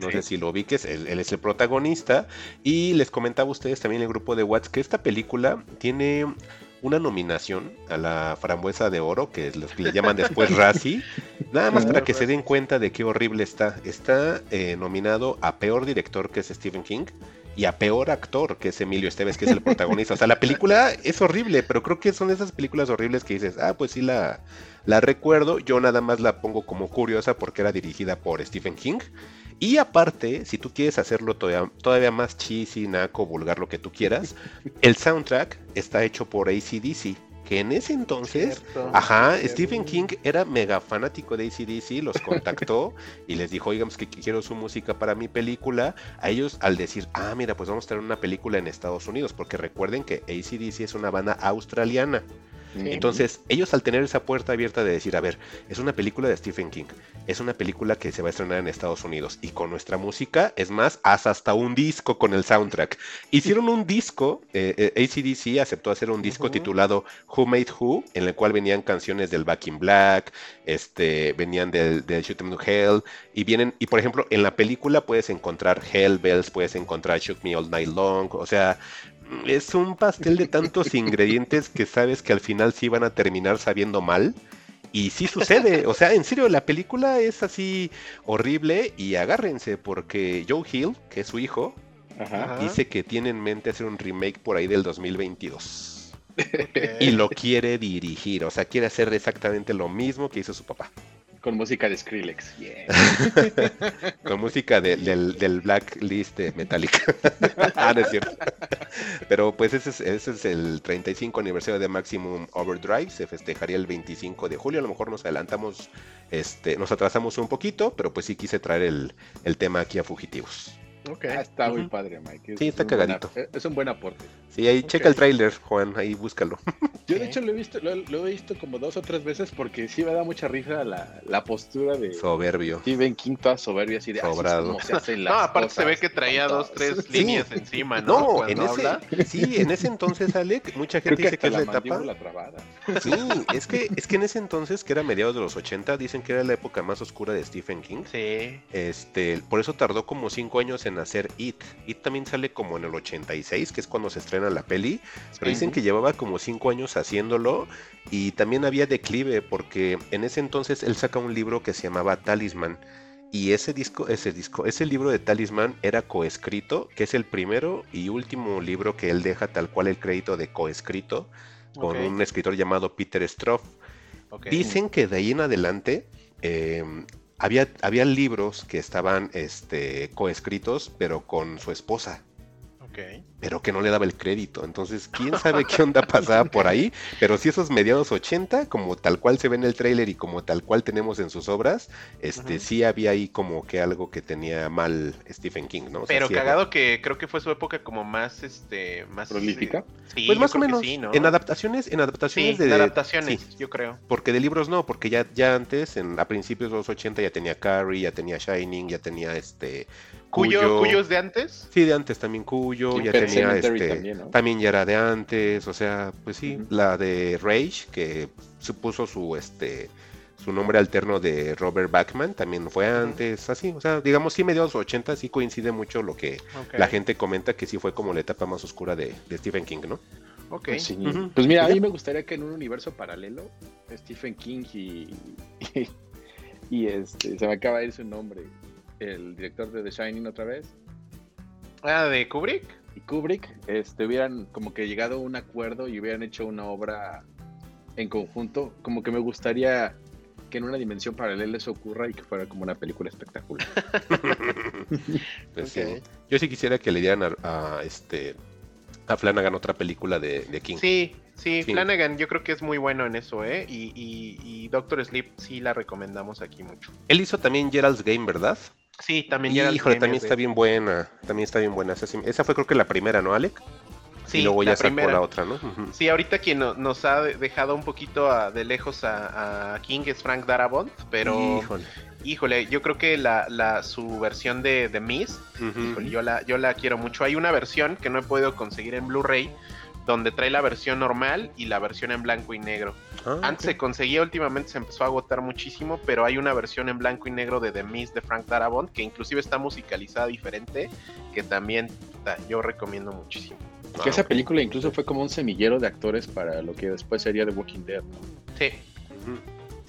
No sé si lo ubiques, él, él, es el protagonista. Y les comentaba a ustedes también en el grupo de WhatsApp que esta película tiene una nominación a la frambuesa de oro, que es lo que le llaman después Razzie. Nada más para que se den cuenta de qué horrible está. Está eh, nominado a peor director, que es Stephen King y a peor actor, que es Emilio Esteves, que es el protagonista. O sea, la película es horrible, pero creo que son esas películas horribles que dices, ah, pues sí la, la recuerdo. Yo nada más la pongo como curiosa porque era dirigida por Stephen King. Y aparte, si tú quieres hacerlo todavía, todavía más cheesy, naco, vulgar, lo que tú quieras, el soundtrack está hecho por ACDC que en ese entonces, ajá, Stephen King era mega fanático de ACDC, los contactó y les dijo, oigan, pues que quiero su música para mi película. A ellos, al decir, ah, mira, pues vamos a tener una película en Estados Unidos, porque recuerden que ACDC es una banda australiana. Entonces, ellos al tener esa puerta abierta de decir, a ver, es una película de Stephen King, es una película que se va a estrenar en Estados Unidos y con nuestra música, es más, haz hasta un disco con el soundtrack. Hicieron un disco, eh, eh ACDC aceptó hacer un disco titulado Who Made Who, en el cual venían canciones del Back in Black, este, venían del, del Shoot 'em to Hell, y vienen, y por ejemplo, en la película puedes encontrar Hell Bells, puedes encontrar Shoot Me All Night Long, o sea, es un pastel de tantos ingredientes que sabes que al final sí van a terminar sabiendo mal. Y sí sucede, o sea, en serio, la película es así horrible y agárrense porque Joe Hill, que es su hijo, dice que tiene en mente hacer un remake por ahí del 2022. Y lo quiere dirigir, o sea, quiere hacer exactamente lo mismo que hizo su papá.
Con música de Skrillex.
Con música del, del Blacklist de Metallica. ah, es cierto. Pero pues ese es, ese es el 35 aniversario de Maximum Overdrive. Se festejaría el 25 de julio. A lo mejor nos adelantamos, este, nos atrasamos un poquito, pero pues sí quise traer el, el tema aquí a Fugitivos.
Ah, está muy padre, Mike.
sí, está cagadito.
es un buen aporte.
Sí, ahí checa el tráiler, Juan, ahí búscalo.
Yo de hecho lo he visto, lo, he visto como dos o tres veces porque sí me da mucha risa la, la postura de
soberbio.
Steven King toda soberbia así de
sobrado.
no, aparte se ve que traía dos, tres líneas encima, ¿no?
No, en ese, sí, en ese entonces, Alec, mucha gente dice que es la, etapa. Sí, es que, es que en ese entonces, que era mediados de los 80, dicen que era la época más oscura de Stephen King.
Sí.
Este, por eso tardó como cinco años en hacer It. It también sale como en el 86, que es cuando se estrena la peli. Pero dicen que llevaba como cinco años haciéndolo y también había declive porque en ese entonces él saca un libro que se llamaba Talisman. Y ese disco, ese disco, ese libro de Talisman era coescrito, que es el primero y último libro que él deja tal cual el crédito de coescrito con un escritor llamado Peter Stroff. Dicen que de ahí en adelante em, había, había libros que estaban este, coescritos, pero con su esposa pero que no le daba el crédito. Entonces, quién sabe qué onda pasaba por ahí. Pero si esos mediados 80, como tal cual se ve en el tráiler y como tal cual tenemos en sus obras, este sí había ahí como que algo que tenía mal Stephen King, ¿no?
pero cagado que creo que fue su época como más este más
prolífica.
pues más o menos. En adaptaciones, en adaptaciones
de adaptaciones, yo creo.
Porque de libros no, porque ya ya antes en a principios de los 80 ya tenía Carrie, ya tenía Shining, ya tenía este
Cuyo, ¿Cuyo es de antes?
Sí, de antes también Cuyo, ya tenía este, también, ya era de antes, o sea, pues sí, la de Rage, que supuso su este su nombre alterno de Robert Backman, también fue antes, así, o sea, digamos sí mediados 80 sí coincide mucho lo que la gente comenta que sí fue como la etapa más oscura de, Stephen King, ¿no?
Ok. Pues, pues mira, a mí me gustaría que en un universo paralelo, Stephen King y, y este, se me acaba de ir su nombre, el director de The Shining otra vez.
Ah, de Kubrick.
Y Kubrick este, hubieran como que llegado a un acuerdo y hubieran hecho una obra en conjunto. Como que me gustaría que en una dimensión paralela eso ocurra y que fuera como una película espectacular.
Pues yo sí quisiera que le dieran a, este a Flanagan otra película de, King.
Sí, sí, Flanagan yo creo que es muy bueno en eso, ¿eh? Y, y Doctor Sleep sí la recomendamos aquí mucho.
Él hizo también Gerald's Game, ¿verdad?
Sí, también
ya. Híjole, también está bien buena. También está bien buena. Esa, fue creo que la primera, ¿no, Alec?
Sí,
y luego ya sacó la otra, ¿no?
Sí, ahorita quien nos ha dejado un poquito de lejos a, King es Frank Darabont, pero híjole, yo creo que la, su versión de The Mist, yo la, yo la quiero mucho. Hay una versión que no he podido conseguir en Blu-ray, donde trae la versión normal y la versión en blanco y negro. Ah, Antes se conseguía, últimamente se empezó a agotar muchísimo, pero hay una versión en blanco y negro de The Mist de Frank Darabont que inclusive está musicalizada diferente, que también yo recomiendo muchísimo.
Que esa película incluso fue como un semillero de actores para lo que después sería The Walking Dead,
Sí.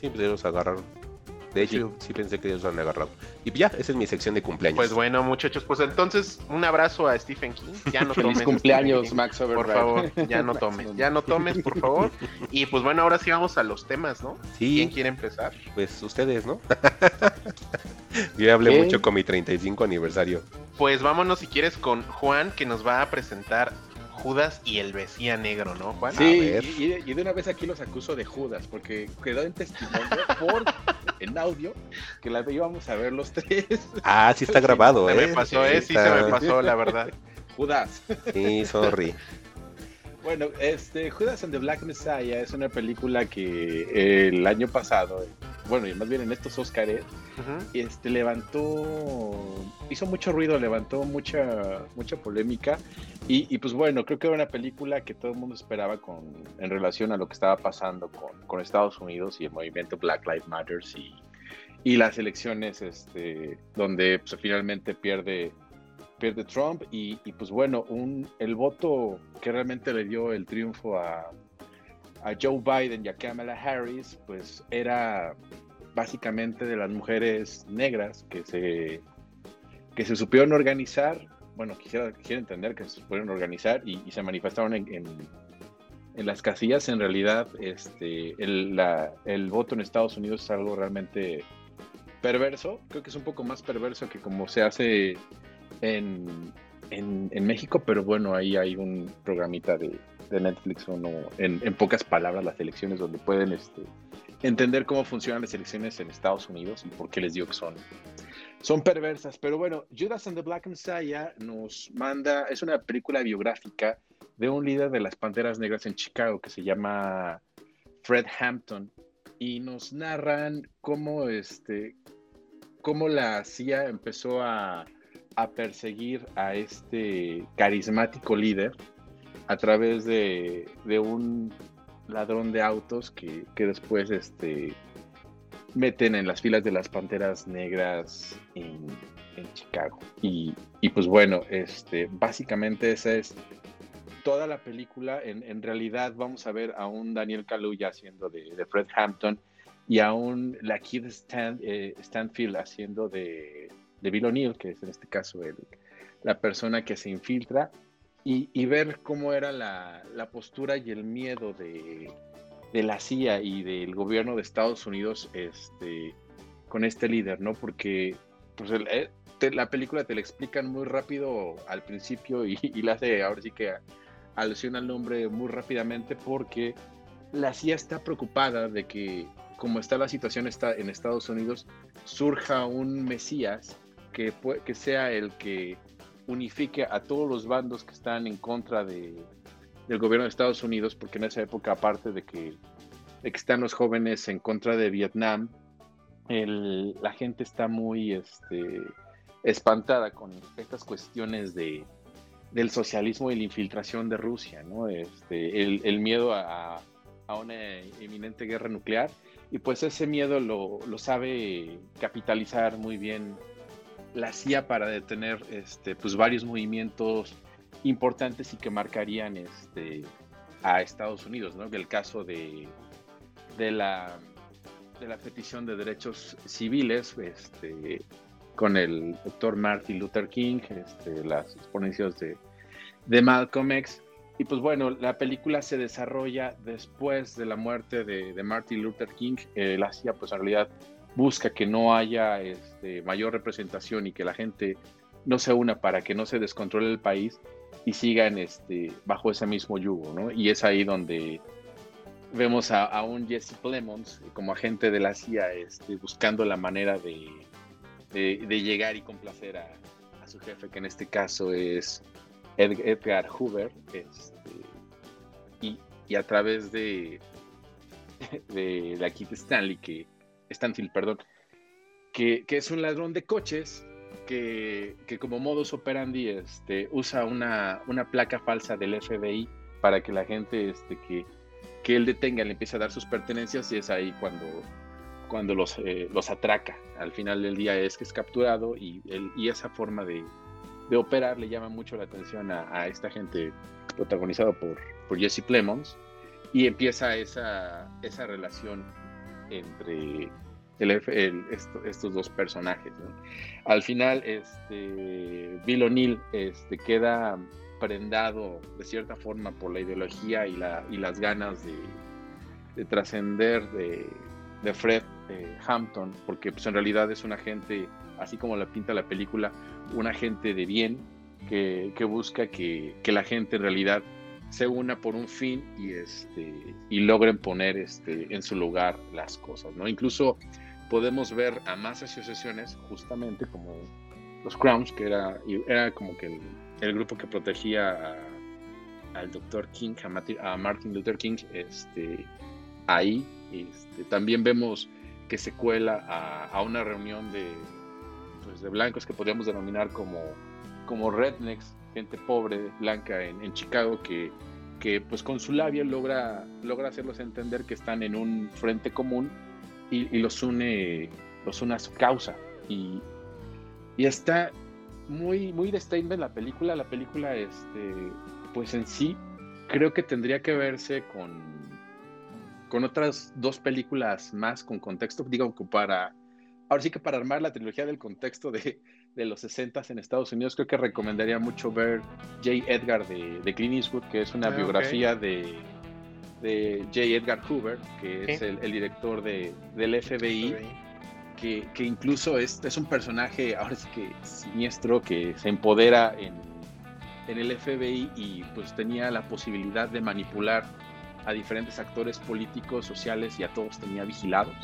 Sí, pues ellos agarraron. De hecho, sí. pensé que ellos lo han agarrado. Y ya, esa es mi sección de cumpleaños.
Pues bueno, muchachos, pues entonces un abrazo a Stephen King. Ya no
Feliz cumpleaños, Max
Por favor, ya no tomes, ya no tomes, por favor. Y pues bueno, ahora sí vamos a los temas, ¿no?
Sí.
¿Quién quiere empezar?
Pues ustedes, ¿no? Yo hablé mucho con mi 35 aniversario.
Pues vámonos si quieres con Juan, que nos va a presentar Judas y el Mesía Negro, ¿no, Juan?
Sí, y, de una vez aquí los acuso de Judas, porque quedó en testimonio por en audio que la íbamos a ver los tres.
Ah, sí está grabado,
se
¿eh?
me pasó, ¿eh? Sí, se me pasó, la verdad.
Judas.
Sí, sorry.
Bueno, este Judas and the Black Messiah es una película que el año pasado, bueno, y más bien en estos Oscars, este levantó, hizo mucho ruido, levantó mucha, mucha polémica. Y, pues bueno, creo que era una película que todo el mundo esperaba con, en relación a lo que estaba pasando con, Estados Unidos y el movimiento Black Lives Matter y, y las elecciones este, donde pues, finalmente pierde pierde Trump y, pues bueno, un, el voto que realmente le dio el triunfo a, a Joe Biden y a Kamala Harris, pues era básicamente de las mujeres negras que se, que se supieron organizar, bueno, quisiera, quisiera entender que se supieron organizar y, se manifestaron en, en, las casillas. En realidad, este, el, la, el voto en Estados Unidos es algo realmente perverso. Creo que es un poco más perverso que como se hace en, en, México, pero bueno, ahí hay un programita de, de Netflix, o no, en, en, pocas palabras, las elecciones donde pueden este, entender cómo funcionan las elecciones en Estados Unidos y por qué les digo que son, son perversas. Pero bueno, Judas and the Black Messiah nos manda, es una película biográfica de un líder de las Panteras Negras en Chicago que se llama Fred Hampton y nos narran cómo, este, cómo la CIA empezó a perseguir a este carismático líder a través de, un ladrón de autos que, después este, meten en las filas de las Panteras Negras en, Chicago. Y, pues bueno, este, básicamente esa es toda la película. En, realidad vamos a ver a un Daniel Kaluuya haciendo de, Fred Hampton y a un la Kid eh, Stanfield haciendo de de Bill O'Neill, que es en este caso el, la persona que se infiltra, y, ver cómo era la, postura y el miedo de, la CIA y del gobierno de Estados Unidos este, con este líder, ¿no? Porque pues eh, la película te la explican muy rápido al principio y, y la hace ahora sí que alusiona al nombre muy rápidamente porque la CIA está preocupada de que como está la situación está en Estados Unidos, surja un Mesías que, sea el que unifique a todos los bandos que están en contra de, del gobierno de Estados Unidos, porque en esa época, aparte de que, están los jóvenes en contra de Vietnam, la gente está muy este, espantada con estas cuestiones de, del socialismo y la infiltración de Rusia, ¿no? Este, el, miedo a, una inminente guerra nuclear, y pues ese miedo lo sabe capitalizar muy bien la CIA para detener este, pues varios movimientos importantes y que marcarían este, a Estados Unidos, ¿no? El caso de, de, la, petición de derechos civiles este, con el doctor Martin Luther King, este, las exponencias de, de Malcolm X. Y pues bueno, la película se desarrolla después de la muerte de, Martin Luther King. Eh, la CIA pues en realidad busca que no haya este, mayor representación y que la gente no se una para que no se descontrole el país y sigan este, bajo ese mismo yugo, ¿no? Y es ahí donde vemos a, un Jesse Plemons como agente de la CIA este, buscando la manera de, llegar y complacer a, su jefe, que en este caso es Edgar Hoover, y, a través de, de la Stanley, que Stanfield, perdón, que, es un ladrón de coches que, como modus operandi este, usa una, una, placa falsa del FBI para que la gente este, que, que él detenga le empiece a dar sus pertenencias y es ahí cuando, cuando los, eh, los atraca. Al final del día es que es capturado y, y esa forma de, de, operar le llama mucho la atención a, esta gente protagonizado por, por Jesse Plemons y empieza esa, esa relación entre, estos dos personajes. Al final, este, Bill O'Neill este, queda prendado de cierta forma por la ideología y, la, y las ganas de, trascender de, Fred eh, Hampton, porque pues, en realidad es un agente, así como la pinta la película, un agente de bien que, busca que, la gente en realidad se una por un fin y, este, y logren poner este, en su lugar las cosas. ¿no? Incluso podemos ver a más asociaciones, justamente como los Crowns, que era, era como que el, grupo que protegía al Dr. King, a, Martin Luther King, este, ahí. Este, también vemos que se cuela a, una reunión de, pues, de blancos que podríamos denominar como, como rednecks, pobre, blanca en, en Chicago, que, que pues con su labia logra, logra hacerlos entender que están en un frente común y, los une los une a su causa. Y, y está muy muy de statement la película. La película este pues en sí creo que tendría que verse con con otras dos películas más con contexto. Digo para ahora sí que para armar la trilogía del contexto de, de los 60 en Estados Unidos creo que recomendaría mucho ver J. Edgar de, de Clint Eastwood que es una ah, biografía de de J. Edgar Hoover, que es el, director de, del FBI, Que, que, incluso es, es, un personaje, ahora sí que siniestro, que se empodera en, en, el FBI y pues tenía la posibilidad de manipular a diferentes actores políticos, sociales y a todos tenía vigilados.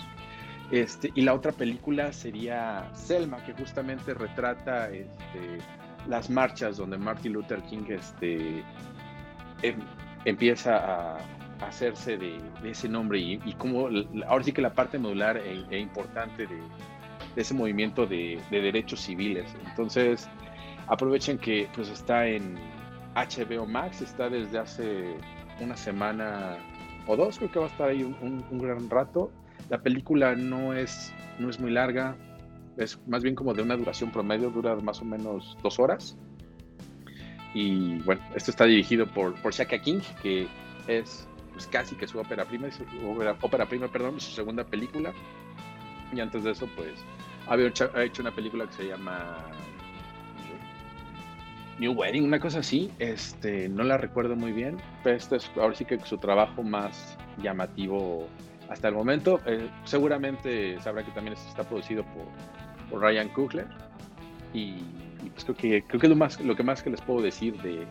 Este, y la otra película sería Selma, que justamente retrata este, las marchas donde Martin Luther King este, em, empieza a, hacerse de, ese nombre y, como ahora sí que la parte modular e, e importante de, ese movimiento de, derechos civiles. Entonces, aprovechen que pues está en HBO Max, está desde hace una semana o dos, creo que va a estar ahí un, gran rato. La película no es, no es muy larga, es más bien como de una duración promedio, dura más o menos dos horas. Y bueno, esto está dirigido por, por Shaka King, que es pues casi que su ópera prima, su ópera, prima, perdón, su segunda película. Y antes de eso, pues, había hecho una película que se llama New Wedding, una cosa así. Este, no la recuerdo muy bien, pero este es ahora sí que su trabajo más llamativo hasta el momento. Eh, seguramente sabrá que también está producido por, por Ryan Coogler. Y, pues creo que, creo que lo, más, lo que más que les puedo decir de,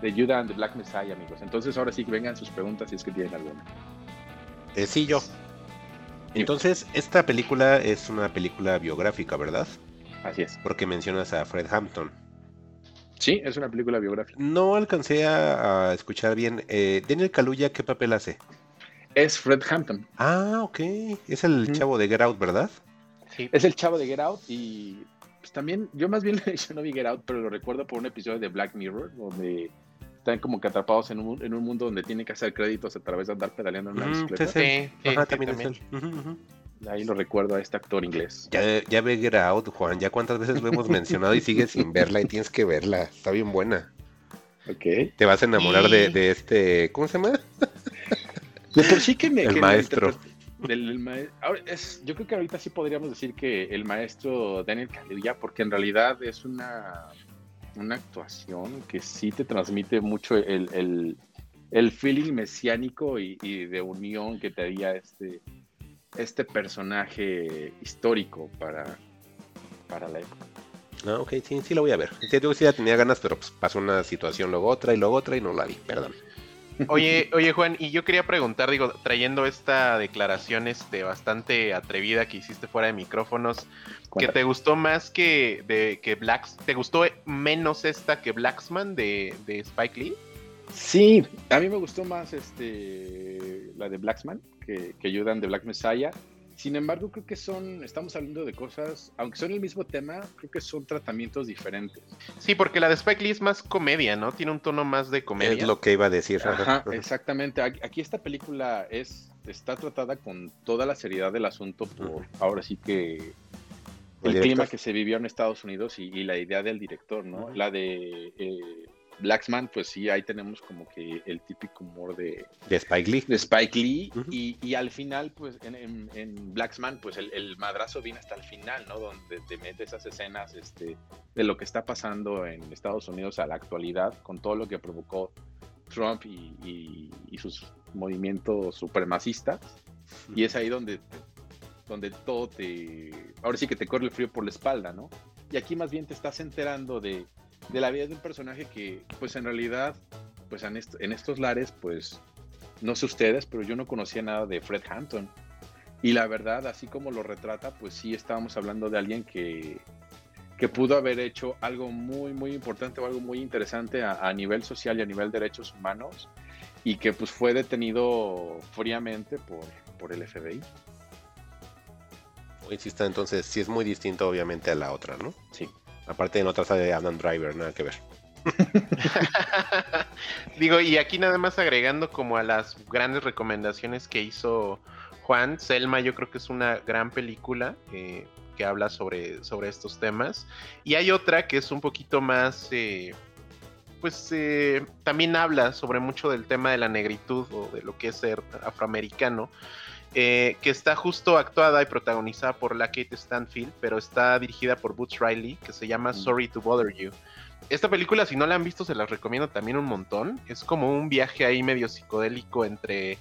de Judah and the Black Messiah, amigos. Entonces ahora sí que vengan sus preguntas si es que tienen alguna.
Eh, sí, yo. Entonces, esta película es una película biográfica, ¿verdad?
Así es.
Porque mencionas a Fred Hampton.
Sí, es una película biográfica.
No alcancé a, escuchar bien. Eh, Daniel Kaluuya, ¿qué papel hace?
Es Fred Hampton.
Ah, ok. Es el chavo de Get Out, ¿verdad?
Sí. Es el chavo de Get Out y pues también, yo más bien yo no vi Get Out, pero lo recuerdo por un episodio de Black Mirror, donde están como que atrapados en un, en un mundo donde tienen que hacer créditos a través de andar pedaleando en una bicicleta.
Sí, sí, también,
Ahí lo recuerdo a este actor inglés.
Ya, ya ve Get Out, Juan. Ya cuántas veces lo hemos mencionado y sigues sin verla y tienes que verla. Está bien buena.
Ok.
Te vas a enamorar de, de, este. ¿Cómo se llama?
De por sí que me.
El maestro.
es, yo creo que ahorita sí podríamos decir que el maestro Daniel Kaluuya, porque en realidad es una una actuación que sí te transmite mucho el, feeling mesiánico y, de unión que te haría este, este personaje histórico para, para la época.
Ah, ok, sí, sí la voy a ver. Sí, yo sí ya tenía ganas, pero pues pasó una situación, luego otra y luego otra y no la vi, perdón.
Oye, oye Juan, y yo quería preguntar, digo, trayendo esta declaración este, bastante atrevida que hiciste fuera de micrófonos, ¿que te gustó más que de que Blacks, te gustó menos esta que Blacksman de, de Spike Lee?
Sí, a mí me gustó más este la de Blacksman que, que ayudan de Black Messiah. Sin embargo, creo que son, estamos hablando de cosas, aunque son el mismo tema, creo que son tratamientos diferentes.
Sí, porque la de Spike Lee es más comedia, ¿no? Tiene un tono más de comedia.
Es lo que iba a decir.
Ajá, exactamente. Aquí esta película es, está tratada con toda la seriedad del asunto por, ahora sí que el clima que se vivió en Estados Unidos y, la idea del director, ¿no? La de eh, Blacksman, pues sí, ahí tenemos como que el típico humor de,
de Spike Lee.
De Spike Lee. y, al final, pues en, en, Blacksman, pues el, madrazo viene hasta el final, ¿no? Donde te mete esas escenas este, de lo que está pasando en Estados Unidos a la actualidad, con todo lo que provocó Trump y, sus movimientos supremacistas. Y es ahí donde, donde todo te. Ahora sí que te corre el frío por la espalda, ¿no? Y aquí más bien te estás enterando de de la vida de un personaje que, pues en realidad, pues en, estos lares, pues no sé ustedes, pero yo no conocía nada de Fred Hampton. Y la verdad, así como lo retrata, pues sí estábamos hablando de alguien que, que pudo haber hecho algo muy, muy importante o algo muy interesante a, nivel social y a nivel de derechos humanos y que pues fue detenido fríamente por, por el FBI.
Insisto, entonces sí es muy distinto obviamente a la otra, ¿no?
Sí.
Aparte no trata de Adam Driver, nada que ver.
Digo, y aquí nada más agregando como a las grandes recomendaciones que hizo Juan, Selma yo creo que es una gran película eh, que habla sobre, sobre estos temas. Y hay otra que es un poquito más, eh, pues eh, también habla sobre mucho del tema de la negritud o de lo que es ser afroamericano. Eh, que está justo actuada y protagonizada por la Kate Stanfield, pero está dirigida por Boots Riley, que se llama mm. Sorry to Bother You. Esta película, si no la han visto, se las recomiendo también un montón. Es como un viaje ahí medio psicodélico entre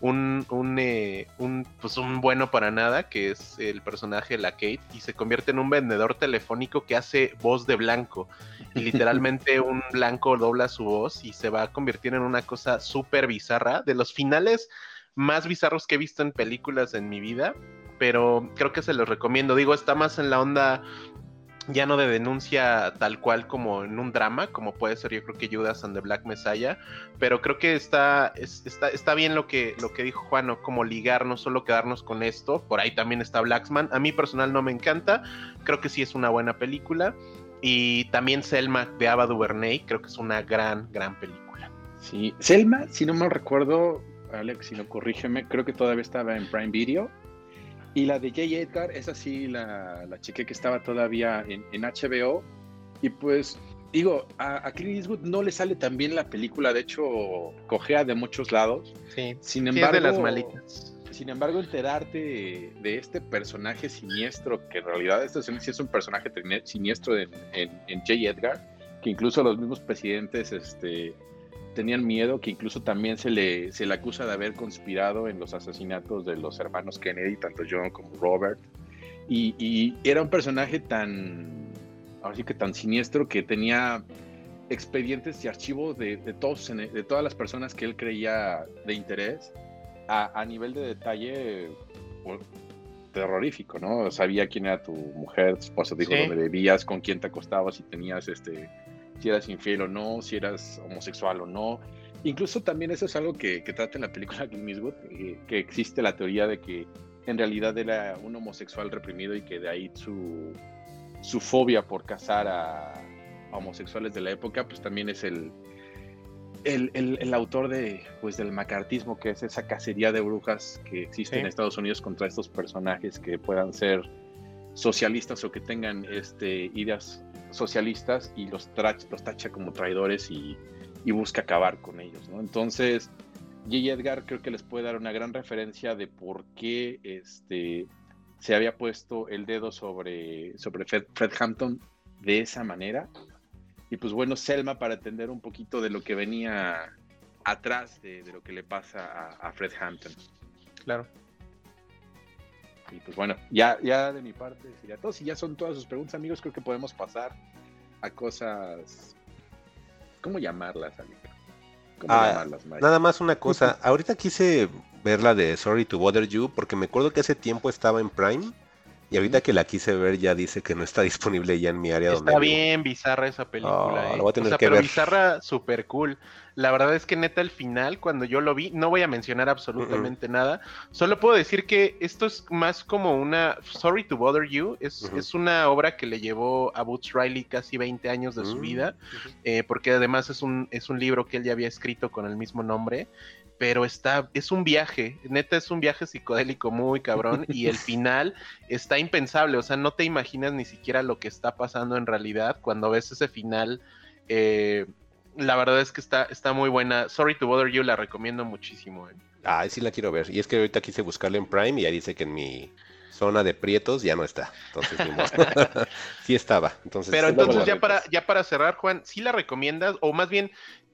un, un, eh, un, pues un bueno para nada, que es el personaje de la Kate, y se convierte en un vendedor telefónico que hace voz de blanco. Y literalmente un blanco dobla su voz y se va a convertir en una cosa súper bizarra. De los finales más bizarros que he visto en películas en mi vida, pero creo que se los recomiendo. Digo, está más en la onda ya no de denuncia tal cual como en un drama, como puede ser yo creo que Judas and the Black Messiah, pero creo que está, está, está bien lo que, lo que dijo Juan, como ligar, no solo quedarnos con esto, por ahí también está Blacksman, a mí personal no me encanta, creo que sí es una buena película, y también Selma de Ava DuVernay, creo que es una gran, gran película.
Sí, Selma, si no mal recuerdo, Alex, si no corrígeme, creo que todavía estaba en Prime Video. Y la de J. Edgar, es así la, la chica que estaba todavía en, en HBO. Y pues, digo, a, a, Clint Eastwood no le sale tan bien la película, de hecho, cojea de muchos lados.
Sí, sin embargo, de las malitas.
Sin embargo, enterarte de, este personaje siniestro, que en realidad este sí es un personaje siniestro en, en, en J. Edgar, que incluso los mismos presidentes este, tenían miedo, que incluso también se le, se le acusa de haber conspirado en los asesinatos de los hermanos Kennedy, tanto John como Robert. Y, era un personaje tan, así que tan siniestro que tenía expedientes y archivos de, todos, de todas las personas que él creía de interés a, nivel de detalle pues, terrorífico, ¿no? Sabía quién era tu mujer, tu esposa, dijo dónde vivías, con quién te acostabas, si tenías este si eras infiel o no, si eras homosexual o no. Incluso también eso es algo que, que trata en la película Clint Eastwood, eh, que existe la teoría de que en realidad era un homosexual reprimido y que de ahí su, su fobia por casar a, homosexuales de la época, pues también es el, el, el, autor de, pues, del macartismo, que es esa cacería de brujas que existe en Estados Unidos contra estos personajes que puedan ser socialistas o que tengan este, ideas socialistas y los, los tacha como traidores y, busca acabar con ellos. ¿no? Entonces, J. Edgar creo que les puede dar una gran referencia de por qué este, se había puesto el dedo sobre, sobre Fred, Hampton de esa manera. Y pues bueno, Selma para entender un poquito de lo que venía atrás de, lo que le pasa a Fred Hampton.
Claro.
Y pues bueno, ya, ya de mi parte sería todo. Si ya son todas sus preguntas, amigos, creo que podemos pasar a cosas. ¿Cómo llamarlas, Alex?
¿Cómo ah, llamarlas, Nada más una cosa. Ahorita quise ver la de Sorry to Bother You porque me acuerdo que hace tiempo estaba en Prime y ahorita que la quise ver ya dice que no está disponible ya en mi área.
Está bien bizarra esa película. Ah, eh. o sea, pero bizarra super cool. La verdad es que neta al final, cuando yo lo vi, no voy a mencionar absolutamente nada. Solo puedo decir que esto es más como una Sorry to Bother You. Es, es una obra que le llevó a Boots Riley casi 20 años de su mm, vida. Eh, porque además es un, es un libro que él ya había escrito con el mismo nombre pero está, es un viaje, neta es un viaje psicodélico muy cabrón y el final está impensable, o sea, no te imaginas ni siquiera lo que está pasando en realidad cuando ves ese final, eh, La verdad es que está, está muy buena. Sorry to Bother You la recomiendo muchísimo. Eh.
Ah, sí la quiero ver. Y es que ahorita quise buscarla en Prime y ya dice que en mi zona de prietos ya no está. Entonces, sí estaba. Entonces,
Pero entonces ya para, ya para cerrar, Juan, ¿sí la recomiendas? O más bien,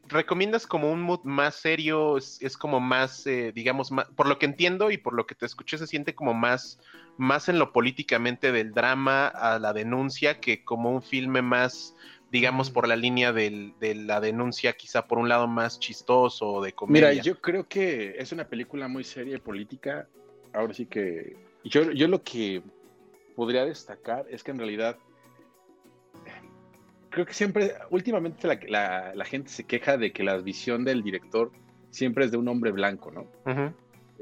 ¿recomiendas como un mood más serio? Es, como más, eh, digamos, por lo que entiendo y por lo que te escuché, se siente como más, más en lo políticamente del drama a la denuncia que como un filme más digamos, por la línea de la denuncia, quizá por un lado más chistoso de comedia.
Mira, yo creo que es una película muy seria y política. Ahora sí que. Yo, yo lo que podría destacar es que en realidad. Creo que siempre, últimamente la, la, gente se queja de que la visión del director siempre es de un hombre blanco, ¿no?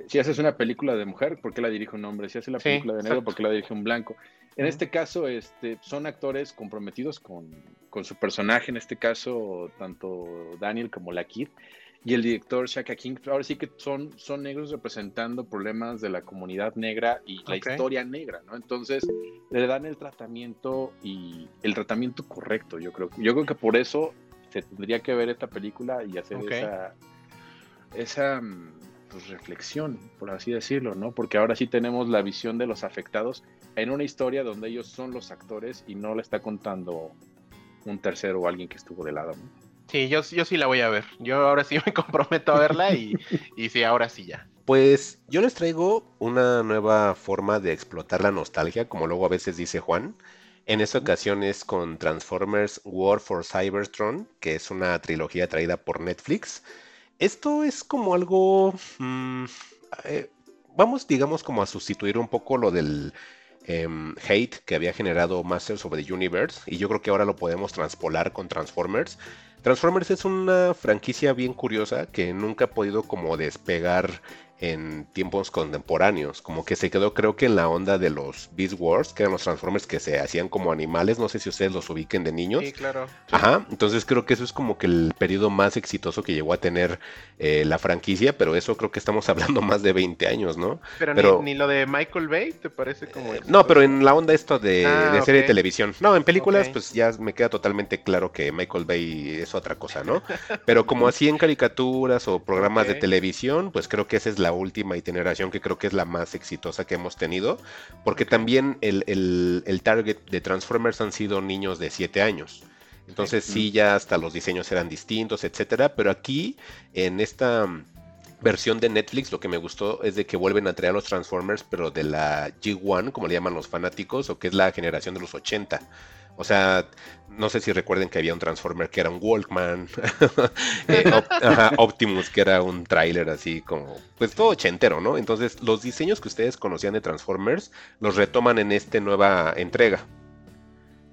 Si haces una película de mujer, ¿por qué la dirige un hombre? Si haces una película de negro, ¿por qué la dirige un blanco? En este caso, este, son actores comprometidos con, su personaje, en este caso, tanto Daniel como la Kid, y el director Shaka King. Ahora sí que son, son negros representando problemas de la comunidad negra y la historia negra, ¿no? Entonces, le dan el tratamiento y el tratamiento correcto, yo creo. Yo creo que por eso se tendría que ver esta película y hacer esa, esa mm, pues, reflexión, por así decirlo, ¿no? Porque ahora sí tenemos la visión de los afectados en una historia donde ellos son los actores y no le está contando un tercero o alguien que estuvo de lado.
Sí, yo, yo sí la voy a ver. Yo ahora sí me comprometo a verla y, y sí, ahora sí ya.
Pues yo les traigo una nueva forma de explotar la nostalgia, como luego a veces dice Juan. En esta ocasión es con Transformers War for Cybertron, que es una trilogía traída por Netflix. Esto es como algo... Mm, eh, vamos, digamos, como a sustituir un poco lo del Em, hate que había generado Masters of the Universe y yo creo que ahora lo podemos transpolar con Transformers. Transformers es una franquicia bien curiosa que nunca ha podido como despegar en tiempos contemporáneos, como que se quedó creo que en la onda de los Beast Wars, que eran los Transformers que se hacían como animales, no sé si ustedes los ubiquen de niños.
Sí, claro.
Ajá, entonces creo que eso es como que el periodo más exitoso que llegó a tener eh, la franquicia, pero eso creo que estamos hablando más de 20 años, ¿no?
Pero, ni, lo de Michael Bay, ¿te parece como...
Eh, no, pero en la onda esto de, ah, serie de televisión. No, en películas pues ya me queda totalmente claro que Michael Bay es otra cosa, ¿no? Pero como así en caricaturas o programas de televisión, pues creo que esa es la última itineración que creo que es la más exitosa que hemos tenido, porque también el, target de Transformers han sido niños de 7 años. Entonces sí, ya hasta los diseños eran distintos, etcétera, pero aquí en esta versión de Netflix lo que me gustó es de que vuelven a traer a los Transformers, pero de la G1, como le llaman los fanáticos, o que es la generación de los 80. O sea, no sé si recuerden que había un Transformer que era un Walkman, eh, Optimus que era un trailer así como, pues todo ochentero, ¿no? Entonces los diseños que ustedes conocían de Transformers los retoman en esta nueva entrega.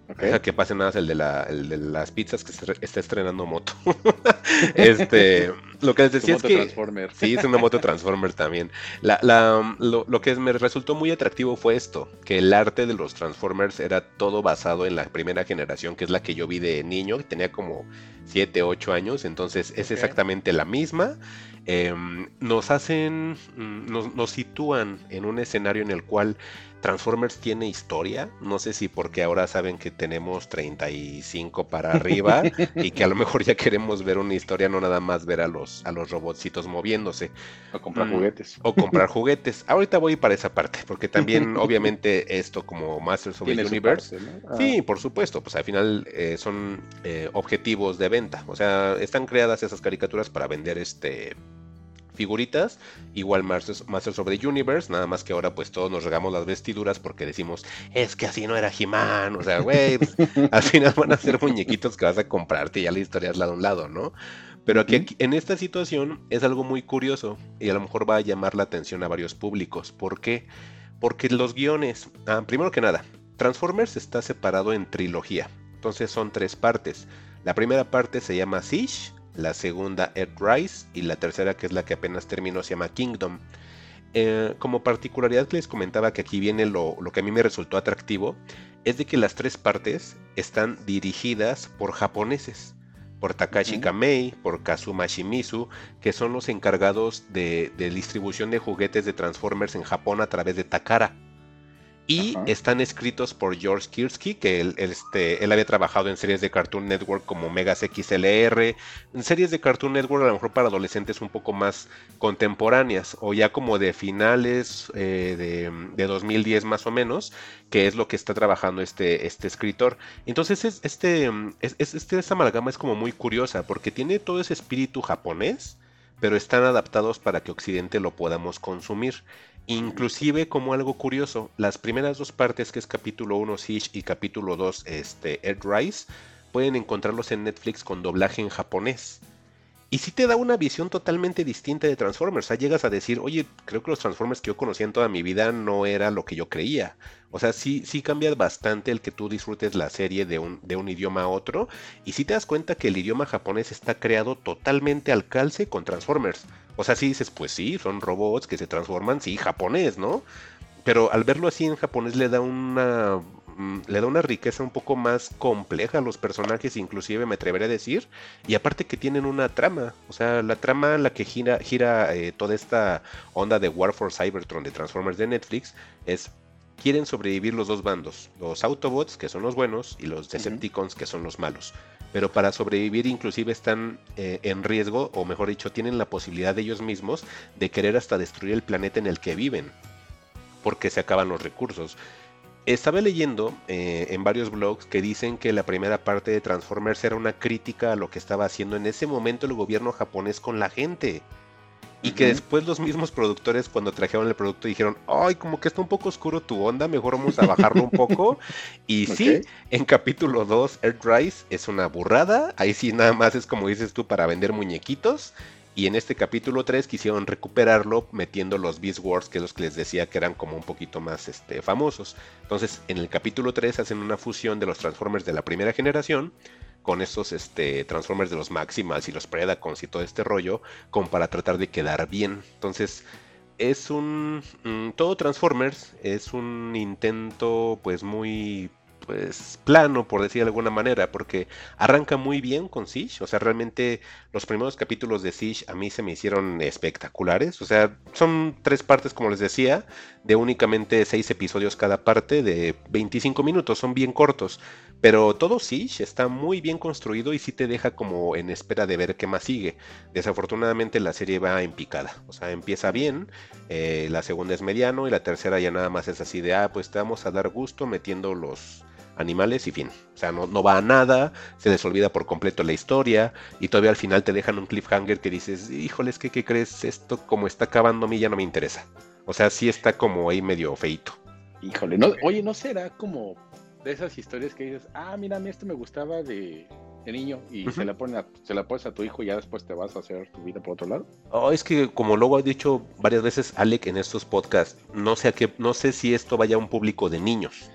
Deja que pase nada el de, la, el de las pizzas que se está estrenando moto. este, lo que les decía es que.
Transformer.
Sí, es una moto Transformer también. La, la, lo, lo, que me resultó muy atractivo fue esto: que el arte de los Transformers era todo basado en la primera generación, que es la que yo vi de niño, que tenía como 7, 8 años. Entonces es exactamente la misma. Em, nos hacen, mm, nos, nos sitúan en un escenario en el cual Transformers tiene historia. No sé si porque ahora saben que tenemos 35 para arriba y que a lo mejor ya queremos ver una historia, no nada más ver a los, a los robotcitos moviéndose.
O comprar mm, juguetes.
O comprar juguetes. Ahorita voy para esa parte, porque también obviamente esto como Masters of the Universe. Sí, ah. por supuesto, pues al final eh, son eh, objetivos de venta. O sea, están creadas esas caricaturas para vender este figuritas, igual Masters, Masters of the Universe, nada más que ahora pues todos nos regamos las vestiduras porque decimos, es que así no era He-Man, o sea, güey, pues, al final van a ser muñequitos que vas a comprarte y ya la historia es la de un lado, ¿no? Pero aquí, en esta situación es algo muy curioso y a lo mejor va a llamar la atención a varios públicos. ¿Por qué? Porque los guiones, ah, primero que nada, Transformers está separado en trilogía, entonces son tres partes. La primera parte se llama Siege, la segunda Earthrise y la tercera que es la que apenas terminó se llama Kingdom. Eh, como particularidad que les comentaba que aquí viene lo, que a mí me resultó atractivo, es de que las tres partes están dirigidas por japoneses, por Takashi Kamei, por Kazuma Shimizu, que son los encargados de, de, distribución de juguetes de Transformers en Japón a través de Takara. Y están escritos por George Kirsky, que él, este, él había trabajado en series de Cartoon Network como Megas XLR, en series de Cartoon Network a lo mejor para adolescentes un poco más contemporáneas, o ya como de finales eh, de, 2010 más o menos, que es lo que está trabajando este, este escritor. Entonces este, es, este, esta amalgama es como muy curiosa, porque tiene todo ese espíritu japonés, pero están adaptados para que Occidente lo podamos consumir. Inclusive como algo curioso, las primeras dos partes que es capítulo 1 Siege y capítulo 2 este, Rise, pueden encontrarlos en Netflix con doblaje en japonés. Y sí te da una visión totalmente distinta de Transformers. O sea, llegas a decir, oye, creo que los Transformers que yo conocía en toda mi vida no era lo que yo creía. O sea, sí, sí cambia bastante el que tú disfrutes la serie de un, de un idioma a otro. Y sí te das cuenta que el idioma japonés está creado totalmente al calce con Transformers. O sea, sí dices, pues sí, son robots que se transforman, sí, japonés, ¿no? Pero al verlo así en japonés le da una mm, le da una riqueza un poco más compleja a los personajes, inclusive me atrevería a decir, y aparte que tienen una trama, o sea, la trama la que gira, gira eh, toda esta onda de War for Cybertron de Transformers de Netflix es quieren sobrevivir los dos bandos, los Autobots que son los buenos y los Decepticons que son los malos pero para sobrevivir inclusive están eh, en riesgo, o mejor dicho, tienen la posibilidad de ellos mismos de querer hasta destruir el planeta en el que viven, porque se acaban los recursos. Estaba leyendo eh, en varios blogs que dicen que la primera parte de Transformers era una crítica a lo que estaba haciendo en ese momento el gobierno japonés con la gente. Y que después los mismos productores cuando trajeron el producto dijeron, ay, como que está un poco oscuro tu onda, mejor vamos a bajarlo un poco. y sí, en capítulo 2, Earthrise es una burrada, ahí sí nada más es como dices tú para vender muñequitos. Y en este capítulo 3 quisieron recuperarlo metiendo los Beast Wars, que es los que les decía que eran como un poquito más este, famosos. Entonces, en el capítulo 3 hacen una fusión de los Transformers de la primera generación con estos este, Transformers de los Maximals y los Predacons y todo este rollo, como para tratar de quedar bien. Entonces, es un. Mm, todo Transformers es un intento, pues, muy pues plano, por decir de alguna manera, porque arranca muy bien con Siege, o sea, realmente los primeros capítulos de Siege a mí se me hicieron espectaculares, o sea, son tres partes, como les decía, de únicamente seis episodios cada parte, de 25 minutos, son bien cortos, pero todo Siege está muy bien construido y sí te deja como en espera de ver qué más sigue. Desafortunadamente la serie va en picada, o sea, empieza bien, eh, la segunda es mediano y la tercera ya nada más es así de, ah, pues te vamos a dar gusto metiendo los animales y fin. O sea, no, no va a nada, se les olvida por completo la historia y todavía al final te dejan un cliffhanger que dices, híjoles, ¿qué, qué crees? Esto como está acabando a mí ya no me interesa. O sea, sí está como ahí medio feito.
Híjole, oye, ¿no será como de esas historias que dices, ah, mira, a mí esto me gustaba de, niño y se, la pone se la pones a tu hijo y ya después te vas a hacer tu vida por otro lado?
Oh, es que como luego ha dicho varias veces Alec en estos podcasts, no sé, a qué, no sé si esto vaya a un público de niños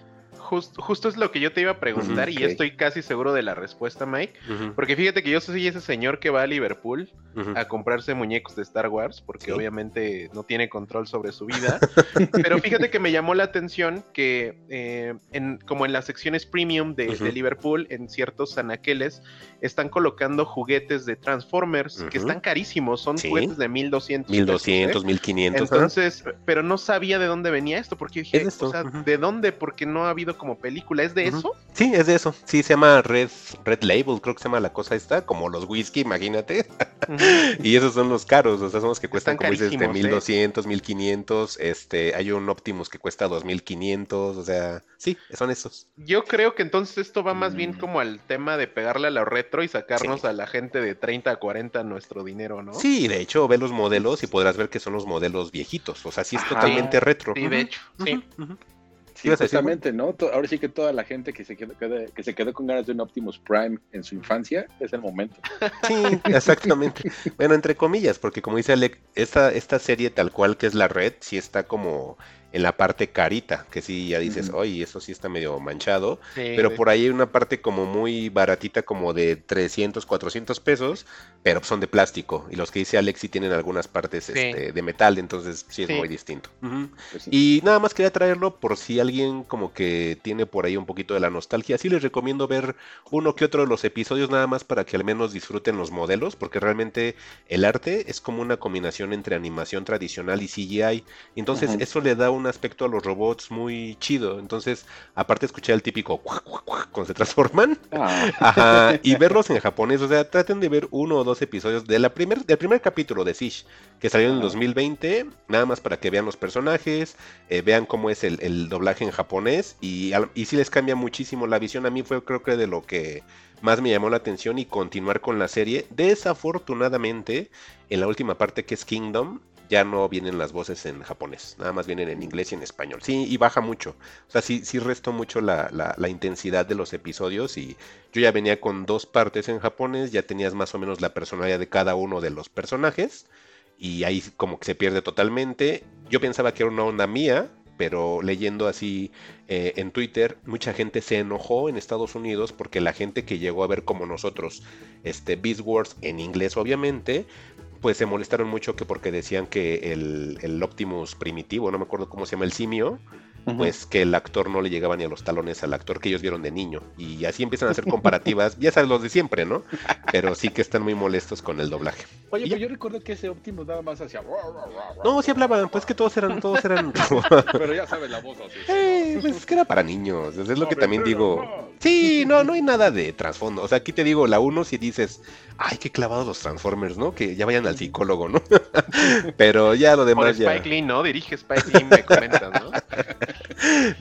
justo es lo que yo te iba a preguntar y estoy casi seguro de la respuesta, Mike. Porque fíjate que yo soy ese señor que va a Liverpool a comprarse muñecos de Star Wars, porque obviamente no tiene control sobre su vida. Pero fíjate que me llamó la atención que, eh, en, como en las secciones premium de, Liverpool, en ciertos anaqueles, están colocando juguetes de Transformers que están carísimos, son juguetes de 1200.
1200, 1500.
¿eh? Entonces, pero no sabía de dónde venía esto, porque dije, o sea, ¿de dónde? Porque no ha habido como película. ¿Es de eso?
Sí, es de eso. Sí, se llama Red, Red Label, creo que se llama la cosa esta, como los whisky, imagínate. y esos son los caros, o sea, son los que cuestan, como dices, de 1200, 1500. Este, hay un Optimus que cuesta 2500, o sea, sí, son esos.
Yo creo que entonces esto va más bien mm. como al tema de pegarle a la retro y sacarnos a la gente de 30 a 40 nuestro dinero, ¿no?
Sí, de hecho, ve los modelos y podrás ver que son los modelos viejitos, o sea, sí es totalmente retro.
Sí, de hecho, sí.
Sí, exactamente, ¿no? Ahora sí que toda la gente que se quedó, que se quedó con ganas de un Optimus Prime en su infancia es el momento.
Sí, exactamente. bueno, entre comillas, porque como dice Alec, esta, esta serie tal cual que es la red, sí está como en la parte carita, que sí ya dices, oye, eso sí está medio manchado, pero por ahí hay una parte como muy baratita, como de 300, 400 pesos, pero son de plástico, y los que dice Alex sí tienen algunas partes este, de metal, entonces sí es muy distinto. Pues y nada más quería traerlo por si alguien como que tiene por ahí un poquito de la nostalgia, sí les recomiendo ver uno que otro de los episodios nada más para que al menos disfruten los modelos, porque realmente el arte es como una combinación entre animación tradicional y CGI, entonces eso le da un aspecto a los robots muy chido. Entonces, aparte escuchar el típico cuando se transforman. Ah. Ajá, y verlos en japonés. O sea, traten de ver uno o dos episodios de la primer, del primer capítulo de Fish, que salió en el 2020. Nada más para que vean los personajes, eh, vean cómo es el, doblaje en japonés. Y, y sí les cambia muchísimo la visión. A mí fue creo que de lo que más me llamó la atención y continuar con la serie. Desafortunadamente, en la última parte que es Kingdom, ya no vienen las voces en japonés, nada más vienen en inglés y en español. Sí, y baja mucho. O sea, sí, sí restó mucho la, la, intensidad de los episodios y yo ya venía con dos partes en japonés, ya tenías más o menos la personalidad de cada uno de los personajes y ahí como que se pierde totalmente. Yo pensaba que era una onda mía, pero leyendo así eh, en Twitter, mucha gente se enojó en Estados Unidos porque la gente que llegó a ver como nosotros, este Beast Wars en inglés obviamente, pues se molestaron mucho que porque decían que el, el Optimus primitivo, no me acuerdo cómo se llama el simio, pues que el actor no le llegaba ni a los talones al actor que ellos vieron de niño. Y así empiezan a hacer comparativas, ya sabes los de siempre, ¿no? Pero sí que están muy molestos con el doblaje.
Oye, pero yo recuerdo que ese Optimus daba más hacia...
No, sí hablaban, pues que todos eran, todos eran...
pero ya sabes la voz
así. Eh, pues es que era para niños, es lo que también digo. Sí, no, no hay nada de trasfondo. O sea, aquí te digo, la uno si dices, ay, qué clavados los Transformers, ¿no? Que ya vayan al psicólogo, ¿no? pero ya lo demás
Por Spike Lee, ¿no? Dirige Spike Lee, me comentas, ¿no?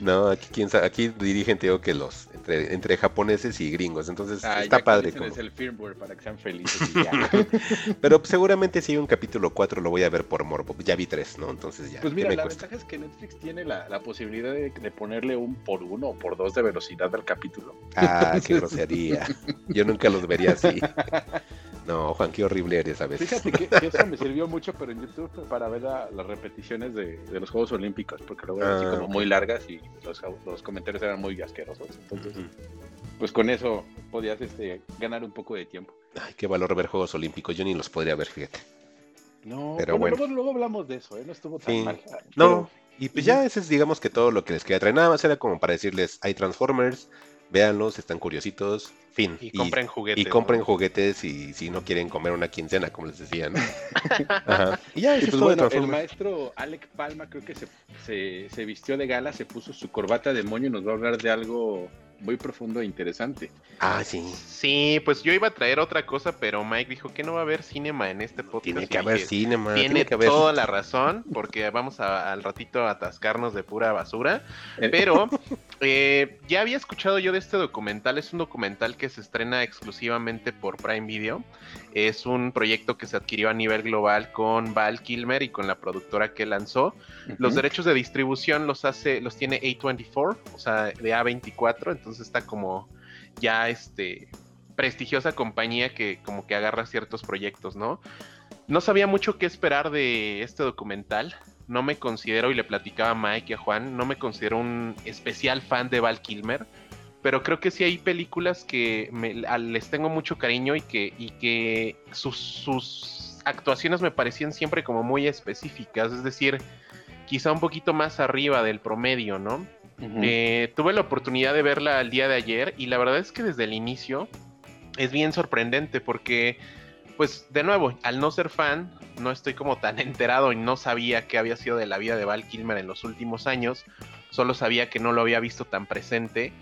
no, aquí, quién sabe, aquí dirigen, te que los entre, entre japoneses y gringos, entonces está padre.
Como... el firmware para que sean felices.
Pero seguramente si hay un capítulo 4 lo voy a ver por morbo, ya vi tres, ¿no? Entonces ya.
Pues mira, la ventaja es que Netflix tiene la, la posibilidad de, de, ponerle un por uno o por dos de velocidad al capítulo.
Ah, qué grosería. Yo nunca los vería así. No, Juan, qué horrible eres a veces.
Fíjate que, eso me sirvió mucho, pero en YouTube para ver las repeticiones de, los Juegos Olímpicos, porque luego eran así ah, como muy largas y los, comentarios eran muy asquerosos. Entonces, pues con eso podías este, ganar un poco de tiempo.
Ay, qué valor ver Juegos Olímpicos, yo ni los podría ver, fíjate.
No, pero bueno, Luego, hablamos de eso, ¿eh? no estuvo tan mal.
No, y pues ya ese es, digamos que todo lo que les quería traer. Nada más era como para decirles, hay Transformers, véanlos, están curiositos, fin.
Y, compren juguetes.
Y compren juguetes y si no quieren comer una quincena, como les decía, ¿no?
Y ya, pues bueno, el maestro Alec Palma creo que se, se, se, vistió de gala, se puso su corbata de moño y nos va a hablar de algo muy profundo e interesante.
Ah, sí.
Sí, pues yo iba a traer otra cosa, pero Mike dijo que no va a haber cinema en este podcast.
Tiene que haber cinema.
Tiene,
que
haber... toda la razón, porque vamos al ratito a atascarnos de pura basura. Eh. Pero eh, ya había escuchado yo de este documental. Es un documental que se estrena exclusivamente por Prime Video. Es un proyecto que se adquirió a nivel global con Val Kilmer y con la productora que lanzó. Los derechos de distribución los hace, los tiene A24, o sea, de A24. Entonces está como ya este prestigiosa compañía que como que agarra ciertos proyectos, ¿no? No sabía mucho qué esperar de este documental. No me considero, y le platicaba a Mike y a Juan, no me considero un especial fan de Val Kilmer, pero creo que sí hay películas que les tengo mucho cariño y que, y que sus, actuaciones me parecían siempre como muy específicas, es decir, quizá un poquito más arriba del promedio, ¿no? Eh, tuve la oportunidad de verla el día de ayer y la verdad es que desde el inicio es bien sorprendente porque, pues de nuevo, al no ser fan, no estoy como tan enterado y no sabía qué había sido de la vida de Val Kilmer en los últimos años, solo sabía que no lo había visto tan presente.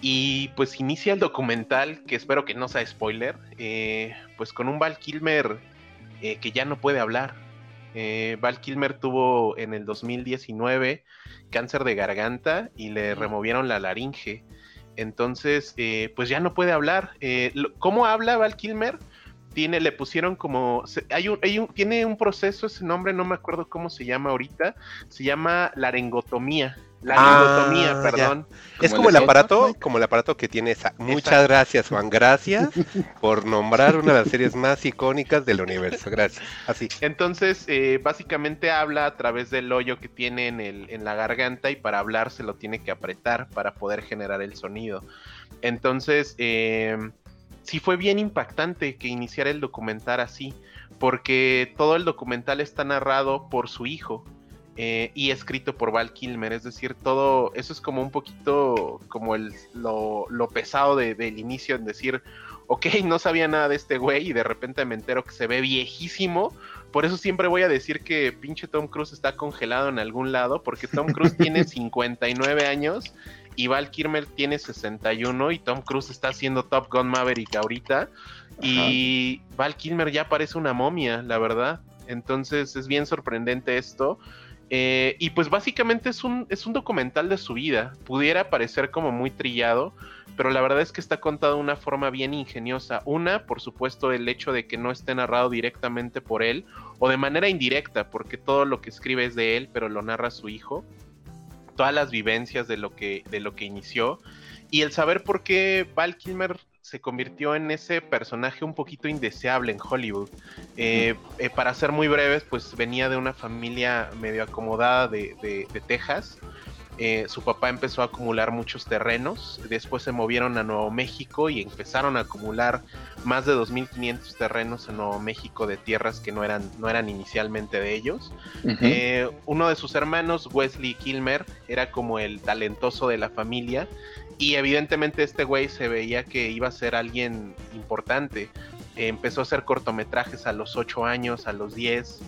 Y pues inicia el documental, que espero que no sea spoiler, eh, pues con un Val Kilmer eh, que ya no puede hablar. Val Kilmer tuvo en el 2019 cáncer de garganta y le removieron la laringe. Entonces, eh, pues ya no puede hablar. Eh, ¿Cómo habla Val Kilmer? Tiene, le pusieron como, hay un, hay un, tiene un proceso, ese nombre no me acuerdo cómo se llama ahorita, se llama laringotomía. La ah, perdón.
Es como el, aparato, como el aparato que tiene esa. Muchas gracias, Juan. Gracias por nombrar una de las series más icónicas del universo. Gracias. Así.
Entonces, eh, básicamente habla a través del hoyo que tiene en, el, en la garganta y para hablar se lo tiene que apretar para poder generar el sonido. Entonces, eh, sí fue bien impactante que iniciara el documental así, porque todo el documental está narrado por su hijo eh, y escrito por Val Kilmer. Es decir, todo eso es como un poquito como el, lo, pesado del inicio en decir, ok, no sabía nada de este güey y de repente me entero que se ve viejísimo. Por eso siempre voy a decir que pinche Tom Cruise está congelado en algún lado, porque Tom Cruise tiene 59 años y Val Kilmer tiene 61 y Tom Cruise está haciendo Top Gun Maverick ahorita. Y Val Kilmer ya parece una momia, la verdad. Entonces es bien sorprendente esto. Eh, y pues básicamente es un, es un documental de su vida. Pudiera parecer como muy trillado, pero la verdad es que está contado de una forma bien ingeniosa. Una, por supuesto, el hecho de que no esté narrado directamente por él, o de manera indirecta, porque todo lo que escribe es de él, pero lo narra su hijo. Todas las vivencias de lo que, de lo que inició. Y el saber por qué Val Kilmer se convirtió en ese personaje un poquito indeseable en Hollywood. Eh, eh, para ser muy breves, pues venía de una familia medio acomodada de, Texas. Eh, su papá empezó a acumular muchos terrenos, después se movieron a Nuevo México y empezaron a acumular más de 2.500 terrenos en Nuevo México de tierras que no eran, no eran inicialmente de ellos. uno de sus hermanos, Wesley Kilmer, era como el talentoso de la familia y evidentemente este güey se veía que iba a ser alguien importante. empezó a hacer cortometrajes a los 8 años, a los 10,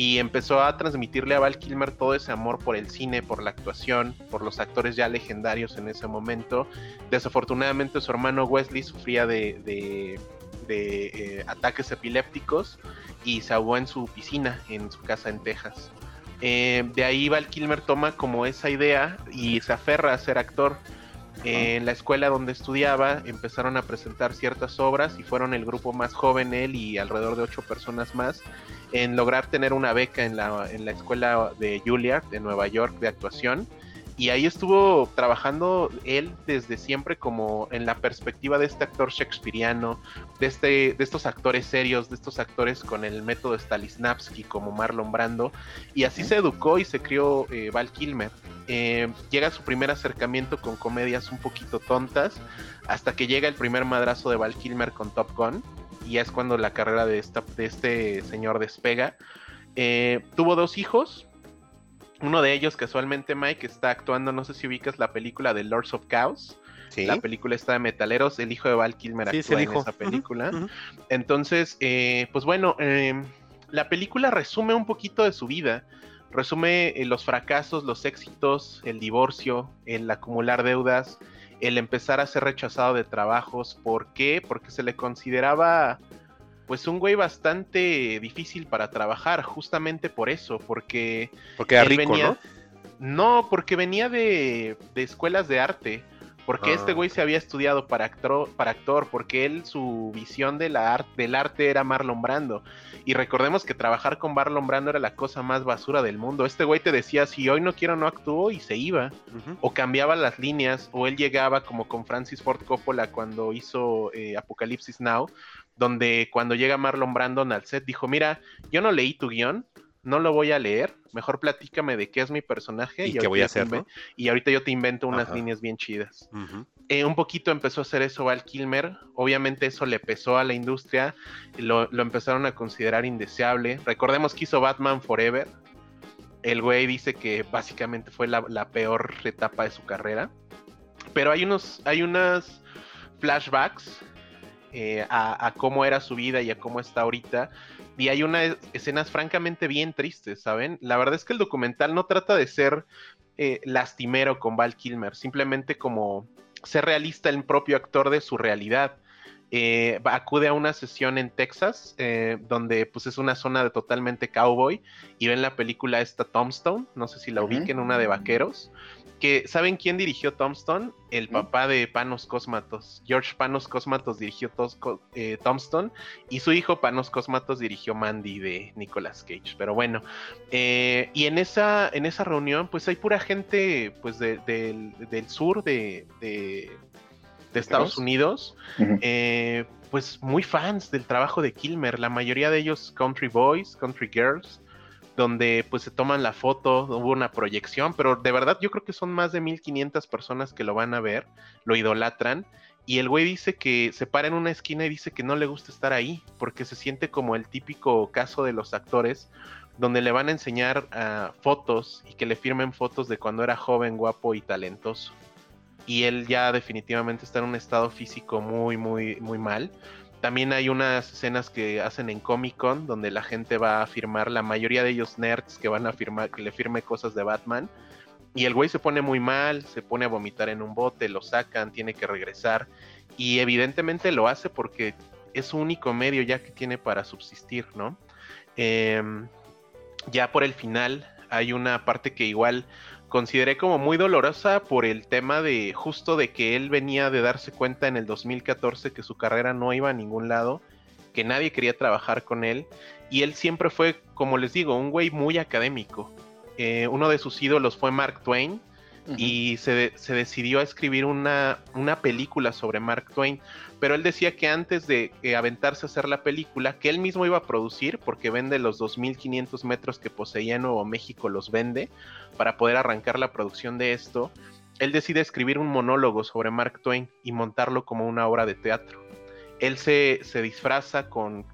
y empezó a transmitirle a Val Kilmer todo ese amor por el cine, por la actuación, por los actores ya legendarios en ese momento. Desafortunadamente su hermano Wesley sufría de, eh, ataques epilépticos y se ahogó en su piscina en su casa en Texas. Eh, de ahí Val Kilmer toma como esa idea y se aferra a ser actor en la escuela donde estudiaba empezaron a presentar ciertas obras y fueron el grupo más joven, él y alrededor de ocho personas más, en lograr tener una beca en la, en la escuela de Juilliard de Nueva York de actuación. Y ahí estuvo trabajando él desde siempre como en la perspectiva de este actor shakespeariano, de, este, de estos actores serios, de estos actores con el método Stanislavski como Marlon Brando, y así se educó y se crió eh, Val Kilmer. Eh, llega su primer acercamiento con comedias un poquito tontas, hasta que llega el primer madrazo de Val Kilmer con Top Gun, y es cuando la carrera de, esta, de este señor despega. Eh, tuvo dos hijos, uno de ellos, casualmente, Mike, está actuando, no sé si ubicas la película de Lords of Chaos. La película está de metaleros, el hijo de Val Kilmer actúa en esa película. Entonces, eh, pues bueno, em, la película resume un poquito de su vida. Resume eh, los fracasos, los éxitos, el divorcio, el acumular deudas, el empezar a ser rechazado de trabajos. ¿Por qué? Porque se le consideraba pues un güey bastante difícil para trabajar, justamente por eso, porque...
Porque era rico, ¿no?
No, porque venía de, de escuelas de arte. Porque este ah. güey se había estudiado para actor, para actor, porque él su visión de la del arte era Marlon Brando. Y recordemos que trabajar con Marlon Brando era la cosa más basura del mundo. Este güey te decía, si hoy no quiero, no actúo, y se iba. O cambiaba las líneas, o él llegaba como con Francis Ford Coppola cuando hizo eh, Apocalipsis Now, donde cuando llega Marlon Brandon al set dijo, mira, yo no leí tu guion, no lo voy a leer, mejor platícame de qué es mi personaje
y, qué voy a hacer.
Y ahorita yo te invento unas líneas bien chidas. Eh, un poquito empezó a hacer eso Val Kilmer, obviamente eso le pesó a la industria, lo, empezaron a considerar indeseable. Recordemos que hizo Batman Forever, el güey dice que básicamente fue la, peor etapa de su carrera, pero hay unos, hay unas flashbacks eh, a, cómo era su vida y a cómo está ahorita. Y hay unas escenas francamente bien tristes, ¿saben? La verdad es que el documental no trata de ser eh, lastimero con Val Kilmer, simplemente como ser realista el propio actor de su realidad. Eh, acude a una sesión en Texas, donde pues es una zona de totalmente cowboy, y ven la película esta Tombstone, no sé si la ubiquen, una de vaqueros, que ¿saben quién dirigió Tombstone? El papá de Panos Cosmatos. George Panos Cosmatos dirigió eh, Tombstone y su hijo Panos Cosmatos dirigió Mandy de Nicolas Cage. Pero bueno, eh, y en esa, en esa reunión pues hay pura gente pues del, sur de, de, Estados Unidos. Eh, pues muy fans del trabajo de Kilmer, la mayoría de ellos country boys, country girls, donde pues se toman la foto, hubo una proyección, pero de verdad yo creo que son más de 1500 personas que lo van a ver, lo idolatran. Y el güey dice que se para en una esquina y dice que no le gusta estar ahí, porque se siente como el típico caso de los actores, donde le van a enseñar ah, fotos y que le firmen fotos de cuando era joven, guapo y talentoso. y él ya definitivamente está en un estado físico muy, muy, muy mal. También hay unas escenas que hacen en Comic Con donde la gente va a firmar, la mayoría de ellos nerds que van a firmar, que le firme cosas de Batman. Y el güey se pone muy mal, se pone a vomitar en un bote, lo sacan, tiene que regresar. Y evidentemente lo hace porque es su único medio ya que tiene para subsistir, ¿no? Em, ya por el final hay una parte que igual consideré como muy dolorosa por el tema de justo de que él venía de darse cuenta en el 2014 que su carrera no iba a ningún lado, que nadie quería trabajar con él y él siempre fue, como les digo, un güey muy académico. Eh, uno de sus ídolos fue Mark Twain y se, decidió a escribir una, película sobre Mark Twain, pero él decía que antes de aventarse a hacer la película, que él mismo iba a producir, porque vende los 2.500 metros que poseía Nuevo México, los vende, para poder arrancar la producción de esto, él decide escribir un monólogo sobre Mark Twain y montarlo como una obra de teatro. Él se, disfraza con,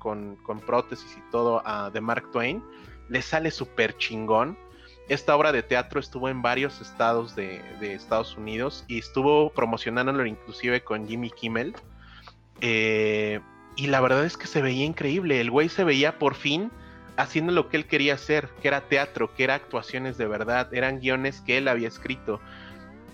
prótesis y todo ah, de Mark Twain, le sale súper chingón. Esta obra de teatro estuvo en varios estados de, Estados Unidos y estuvo promocionándolo inclusive con Jimmy Kimmel eh, y la verdad es que se veía increíble. El güey se veía por fin haciendo lo que él quería hacer, que era teatro, que era actuaciones de verdad, eran guiones que él había escrito.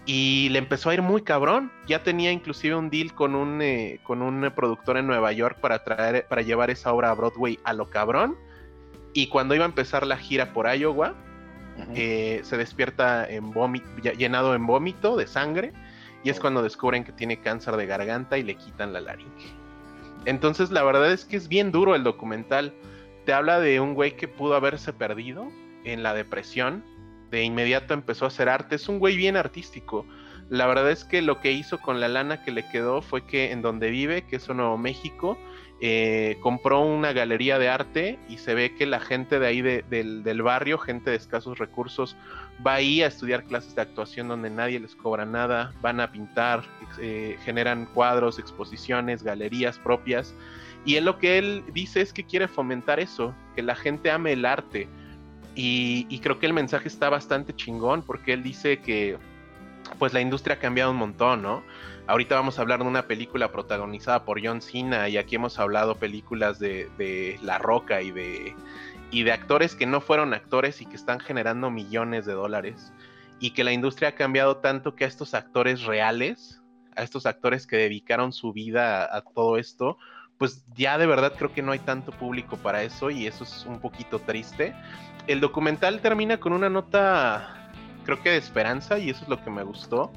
Y le empezó a ir muy cabrón. Ya tenía inclusive un deal con un, eh, con un productor en Nueva York para, traer, para llevar esa obra a Broadway a lo cabrón. Y cuando iba a empezar la gira por Iowa, eh, se despierta en llenado en vómito de sangre y es cuando descubren que tiene cáncer de garganta y le quitan la laringe. Entonces la verdad es que es bien duro el documental. Te habla de un güey que pudo haberse perdido en la depresión. De inmediato empezó a hacer arte. Es un güey bien artístico. La verdad es que lo que hizo con la lana que le quedó fue que en donde vive, que es Nuevo México, eh, compró una galería de arte y se ve que la gente de ahí del, barrio, gente de escasos recursos, va ahí a estudiar clases de actuación donde nadie les cobra nada, van a pintar, eh, generan cuadros, exposiciones, galerías propias. Y él lo que él dice es que quiere fomentar eso, que la gente ame el arte. Y, y creo que el mensaje está bastante chingón porque él dice que pues la industria ha cambiado un montón, ¿no? Ahorita vamos a hablar de una película protagonizada por John Cena y aquí hemos hablado películas de, La Roca y de, y de actores que no fueron actores y que están generando millones de dólares. Y que la industria ha cambiado tanto que a estos actores reales, a estos actores que dedicaron su vida a, a todo esto, pues ya de verdad creo que no hay tanto público para eso y eso es un poquito triste. El documental termina con una nota creo que de esperanza y eso es lo que me gustó.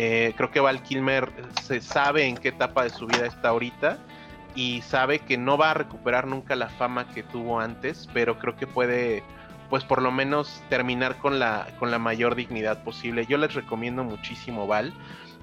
Eh, creo que Val Kilmer se sabe en qué etapa de su vida está ahorita y sabe que no va a recuperar nunca la fama que tuvo antes, pero creo que puede, pues por lo menos terminar con la, con la mayor dignidad posible. Yo les recomiendo muchísimo Val.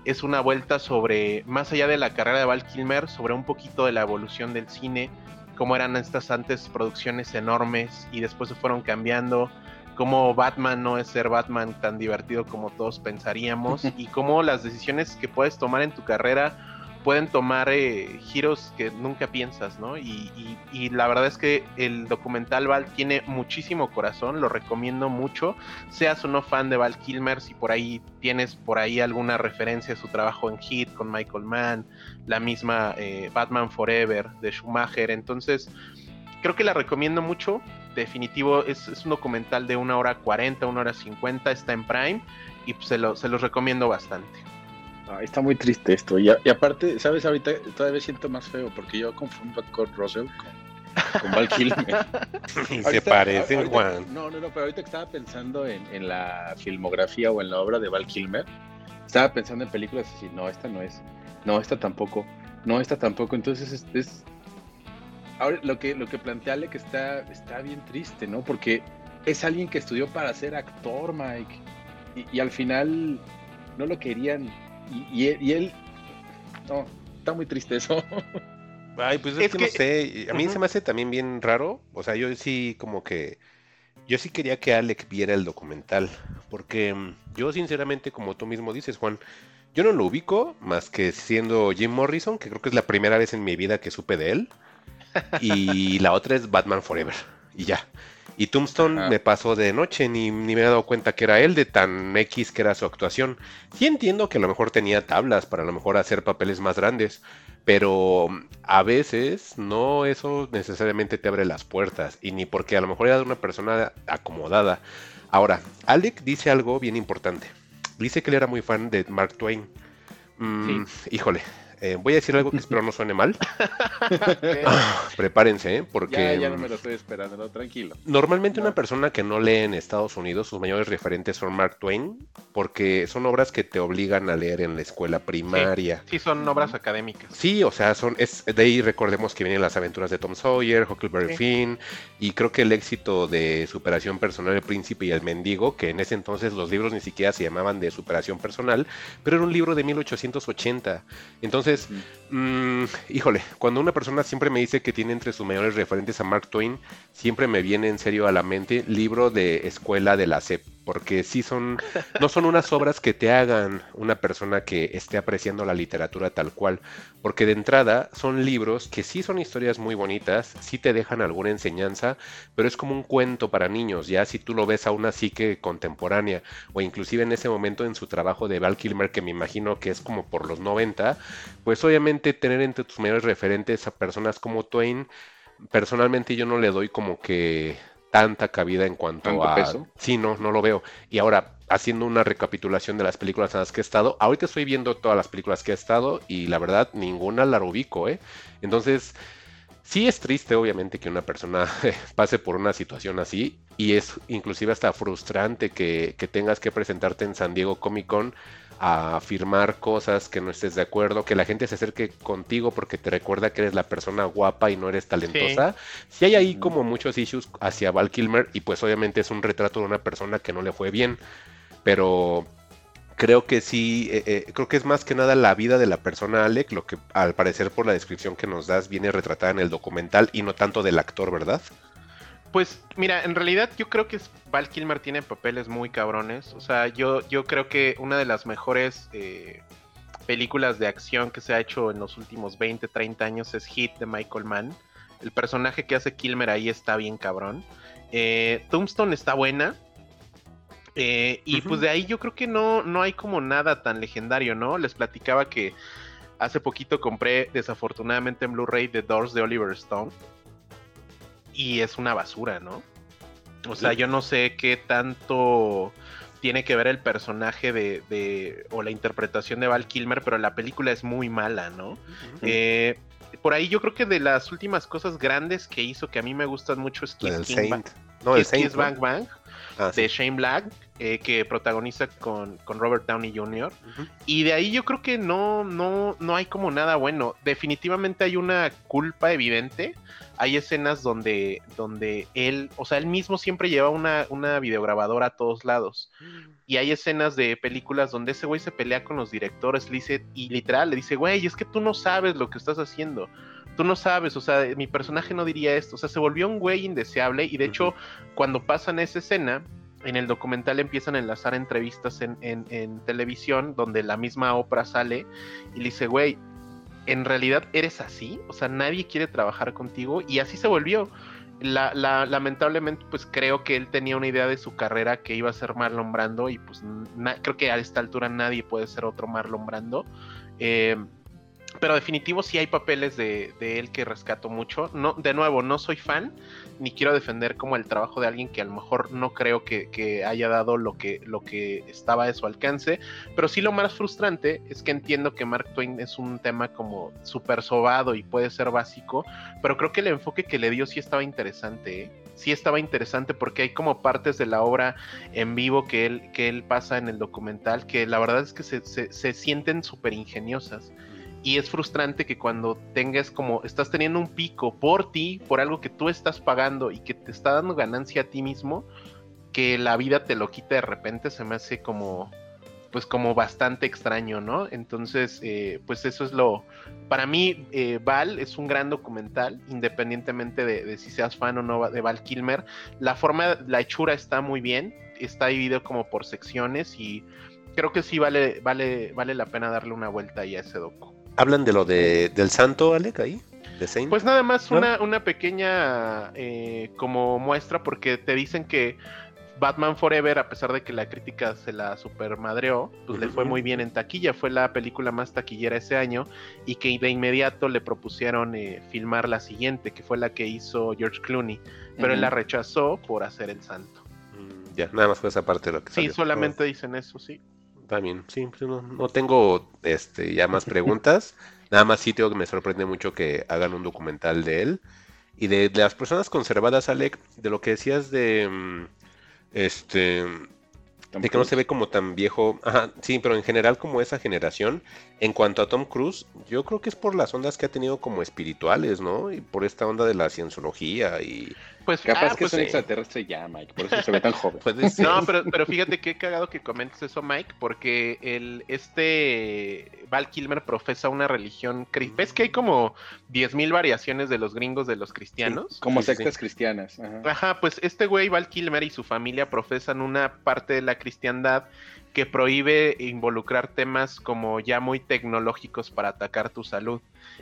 Es una vuelta sobre, más allá de la carrera de Val Kilmer, sobre un poquito de la evolución del cine, cómo eran estas antes producciones enormes y después se fueron cambiando cómo Batman no es ser Batman tan divertido como todos pensaríamos y cómo las decisiones que puedes tomar en tu carrera pueden tomar eh, giros que nunca piensas, ¿no? Y, la verdad es que el documental Val tiene muchísimo corazón, lo recomiendo mucho, seas o no fan de Val Kilmer, si por ahí tienes por ahí alguna referencia a su trabajo en Hit con Michael Mann, la misma eh, Batman Forever de Schumacher, entonces creo que la recomiendo mucho, definitivo, es, un documental de una hora 40, una hora 50, está en Prime y pues, se, lo, se los recomiendo bastante.
está muy triste esto. Y, aparte, ¿sabes? Ahorita todavía siento más feo porque yo confundo a Kurt Russell con, Val Kilmer.
se parecen, Juan.
No, no, no, pero ahorita que estaba pensando en, en, la filmografía o en la obra de Val Kilmer, estaba pensando en películas así, no, esta no es, no, esta tampoco, no, esta tampoco. Entonces es, es ahora lo que, lo que plantea que está, está bien triste, ¿no? Porque es alguien que estudió para ser actor, Mike. Y, al final no lo querían. Y, él, No, está muy triste eso.
Ay, pues es, que, no sé. A mí se me hace también bien raro. O sea, yo sí, como que. Yo sí quería que Alec viera el documental. Porque mm, yo, sinceramente, como tú mismo dices, Juan. Yo no lo ubico más que siendo Jim Morrison, que creo que es la primera vez en mi vida que supe de él y la otra es Batman Forever. Y ya. Y Tombstone me pasó de noche, ni, ni, me he dado cuenta que era él, de tan X que era su actuación. Sí entiendo que a lo mejor tenía tablas para a lo mejor hacer papeles más grandes, pero a veces no eso necesariamente te abre las puertas, y ni porque a lo mejor era de una persona acomodada. Ahora, Alec dice algo bien importante. Dice que él era muy fan de Mark Twain. Mm, híjole, eh, voy a decir algo que espero no suene mal. Prepárense, ¿eh? porque...
Ya, no me lo estoy esperando, tranquilo.
Normalmente una persona que no lee en Estados Unidos, sus mayores referentes son Mark Twain, porque son obras que te obligan a leer en la escuela primaria.
Sí, son obras académicas.
Sí, o sea, son es de ahí recordemos que vienen las aventuras de Tom Sawyer, Huckleberry Finn, y creo que el éxito de superación personal El Príncipe y el Mendigo, que en ese entonces los libros ni siquiera se llamaban de superación personal, pero era un libro de 1880. Entonces, entonces, mm, híjole, cuando una persona siempre me dice que tiene entre sus mayores referentes a Mark Twain, siempre me viene en serio a la mente libro de escuela de la SEP porque sí son, no son unas obras que te hagan una persona que esté apreciando la literatura tal cual, porque de entrada son libros que sí son historias muy bonitas, sí te dejan alguna enseñanza, pero es como un cuento para niños, ya si tú lo ves a una psique contemporánea, o inclusive en ese momento en su trabajo de Val Kilmer, que me imagino que es como por los 90, pues obviamente tener entre tus mayores referentes a personas como Twain, personalmente yo no le doy como que tanta cabida en cuanto a... Peso? Sí, no, no lo veo. Y ahora, haciendo una recapitulación de las películas en las que he estado, ahorita estoy viendo todas las películas que he estado y la verdad ninguna la ubico, ¿eh? Entonces, sí es triste obviamente que una persona pase por una situación así y es inclusive hasta frustrante que, que tengas que presentarte en San Diego Comic Con a afirmar cosas que no estés de acuerdo, que la gente se acerque contigo porque te recuerda que eres la persona guapa y no eres talentosa. Si hay ahí como muchos issues hacia Val Kilmer y pues obviamente es un retrato de una persona que no le fue bien, pero creo que sí, eh, eh, creo que es más que nada la vida de la persona Alec, lo que al parecer por la descripción que nos das viene retratada en el documental y no tanto del actor, ¿verdad?
Pues mira, en realidad yo creo que Val Kilmer tiene papeles muy cabrones. O sea, yo, yo creo que una de las mejores eh, películas de acción que se ha hecho en los últimos 20, 30 años es Hit de Michael Mann. El personaje que hace Kilmer ahí está bien cabrón. Eh, Tombstone está buena. Eh, y pues de ahí yo creo que no, no hay como nada tan legendario, ¿no? Les platicaba que hace poquito compré desafortunadamente en Blu-ray The Doors de Oliver Stone y es una basura, ¿no? O sea, yo no sé qué tanto tiene que ver el personaje de, o la interpretación de Val Kilmer, pero la película es muy mala, ¿no? Eh, por ahí yo creo que de las últimas cosas grandes que hizo que a mí me gustan mucho es Kiss, Bang, no, Kiss, Bang Bang ah, de Shane Black, eh, que protagoniza con, Robert Downey Jr. Y de ahí yo creo que no, no, no hay como nada bueno. Definitivamente hay una culpa evidente hay escenas donde, donde él, o sea, él mismo siempre lleva una, una videograbadora a todos lados. Y hay escenas de películas donde ese güey se pelea con los directores, le dice, y literal, le dice, güey, es que tú no sabes lo que estás haciendo. Tú no sabes, o sea, mi personaje no diría esto. O sea, se volvió un güey indeseable. Y de hecho, cuando pasan esa escena, en el documental empiezan a enlazar entrevistas en, en, en televisión donde la misma Oprah sale y le dice, güey, en realidad eres así, o sea, nadie quiere trabajar contigo y así se volvió. La, lamentablemente, pues creo que él tenía una idea de su carrera que iba a ser Marlon Brando y pues creo que a esta altura nadie puede ser otro Marlon Brando. Eh, pero definitivo sí hay papeles de, él que rescato mucho. No, de nuevo, no soy fan, ni quiero defender como el trabajo de alguien que a lo mejor no creo que, haya dado lo que, lo que estaba a su alcance. Pero sí lo más frustrante es que entiendo que Mark Twain es un tema como súper sobado y puede ser básico, pero creo que el enfoque que le dio sí estaba interesante, ¿eh? sí estaba interesante porque hay como partes de la obra en vivo que él, que él pasa en el documental que la verdad es que se, se, se sienten súper ingeniosas y es frustrante que cuando tengas como estás teniendo un pico por ti, por algo que tú estás pagando y que te está dando ganancia a ti mismo, que la vida te lo quite de repente, se me hace como pues como bastante extraño, ¿no? Entonces, eh, pues eso es lo... Para mí, eh, Val es un gran documental, independientemente de, de, si seas fan o no de Val Kilmer. La forma, la hechura está muy bien, está dividido como por secciones y creo que sí vale, vale, vale la pena darle una vuelta ahí a ese docu.
¿Hablan de lo de, del santo, Alec, ahí?
Pues nada más una, una pequeña eh, como muestra porque te dicen que Batman Forever, a pesar de que la crítica se la supermadreó, pues le fue muy bien en taquilla, fue la película más taquillera ese año y que de inmediato le propusieron eh, filmar la siguiente, que fue la que hizo George Clooney, pero él la rechazó por hacer El Santo.
Mm, ya, nada más fue esa parte de lo que
Sí, solamente dicen eso, sí.
También, sí, pues no, no, tengo este, ya más preguntas. nada más sí tengo que me sorprende mucho que hagan un documental de él. Y de, de las personas conservadas, Alec, de lo que decías de... Mm, este. de que no se ve como tan viejo. Ajá, sí, pero en general, como esa generación. En cuanto a Tom Cruise, yo creo que es por las ondas que ha tenido como espirituales, ¿no? Y por esta onda de la cienciología y
pues capaz ah, que es un extraterrestre ya, Mike, por eso se ve tan joven.
no, pero, pero fíjate qué cagado que comentes eso, Mike, porque el, este Val Kilmer profesa una religión. ¿Ves que hay como 10.000 variaciones de los gringos de los cristianos?
como sectas cristianas.
Ajá. pues este güey, Val Kilmer y su familia profesan una parte de la cristiandad que prohíbe involucrar temas como ya muy tecnológicos para atacar tu salud.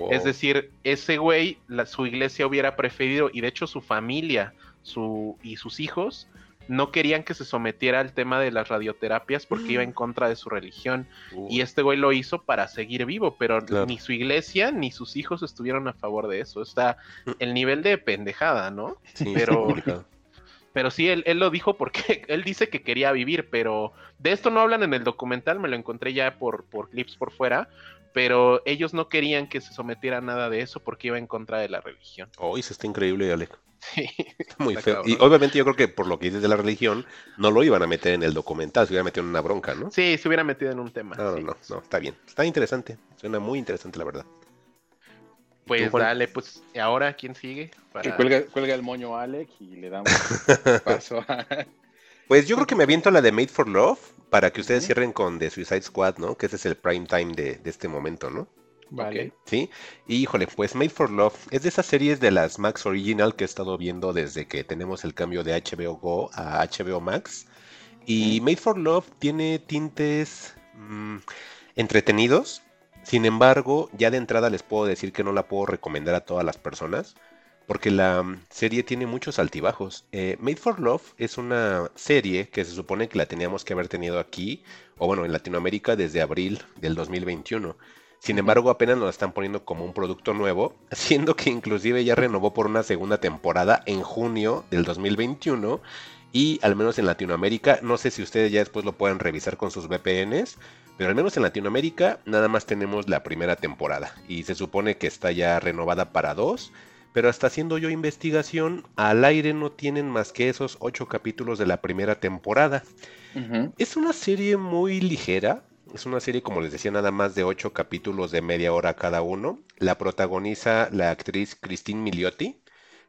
Es decir, ese güey, su iglesia hubiera preferido, y de hecho su familia su, y sus hijos no querían que se sometiera al tema de las radioterapias porque iba en contra de su religión. Y este güey lo hizo para seguir vivo, pero ni su iglesia ni sus hijos estuvieron a favor de eso. Está el nivel de pendejada, ¿no? Sí, pero, pero sí, él, él, lo dijo porque él dice que quería vivir, pero de esto no hablan en el documental, me lo encontré ya por, por clips por fuera, pero ellos no querían que se sometiera a nada de eso porque iba en contra de la religión.
Oh, eso está increíble, Alec. Sí, muy feo. Y obviamente yo creo que por lo que dices de la religión, no lo iban a meter en el documental, se hubiera metido en una bronca, ¿no?
Sí, se hubiera metido en un tema.
No, no, no, está bien. Está interesante. Suena muy interesante, la verdad.
Pues dale, pues, ahora quién sigue?
cuelga, cuelga, el moño a Alec y le damos paso a...
Pues yo creo que me aviento la de Made for Love para que ustedes cierren con The Suicide Squad, ¿no? Que ese es el prime time de, este momento, ¿no?
Vale.
Sí. Y, híjole, pues Made for Love es de esas series de las Max Original que he estado viendo desde que tenemos el cambio de HBO Go a HBO Max. Y Made for Love tiene tintes mm, entretenidos. Sin embargo, ya de entrada les puedo decir que no la puedo recomendar a todas las personas porque la mm, serie tiene muchos altibajos. Eh, Made for Love es una serie que se supone que la teníamos que haber tenido aquí, o bueno, en Latinoamérica desde abril del 2021. Sin embargo, apenas nos la están poniendo como un producto nuevo, siendo que inclusive ya renovó por una segunda temporada en junio del 2021 y al menos en Latinoamérica, no sé si ustedes ya después lo pueden revisar con sus VPNs, pero al menos en Latinoamérica nada más tenemos la primera temporada y se supone que está ya renovada para dos pero hasta haciendo yo investigación, al aire no tienen más que esos ocho capítulos de la primera temporada. Es una serie muy ligera, es una serie, como les decía, nada más de ocho capítulos de media hora cada uno. La protagoniza la actriz Christine Miliotti,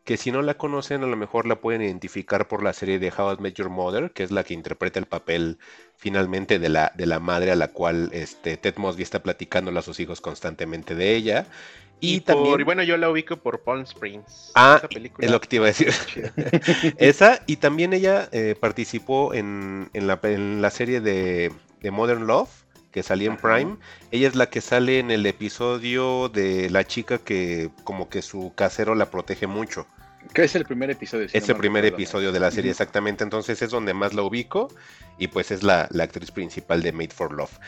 que si no la conocen a lo mejor la pueden identificar por la serie de How I Met Your Mother, que es la que interpreta el papel finalmente de la, de la madre a la cual este, Ted Mosby está platicándole a sus hijos constantemente de ella.
Y, también. bueno, yo la ubico por Palm Springs.
Ah, es lo que te iba a decir. Esa, y también ella eh, participó en, la, en, la, serie de, Modern Love, que salía en Prime. Ella es la que sale en el episodio de la chica que, como que su casero la protege mucho.
Que es el primer episodio.
es el primer episodio de la serie, exactamente. Entonces es donde más la ubico. Y pues es la, actriz principal de Made for Love.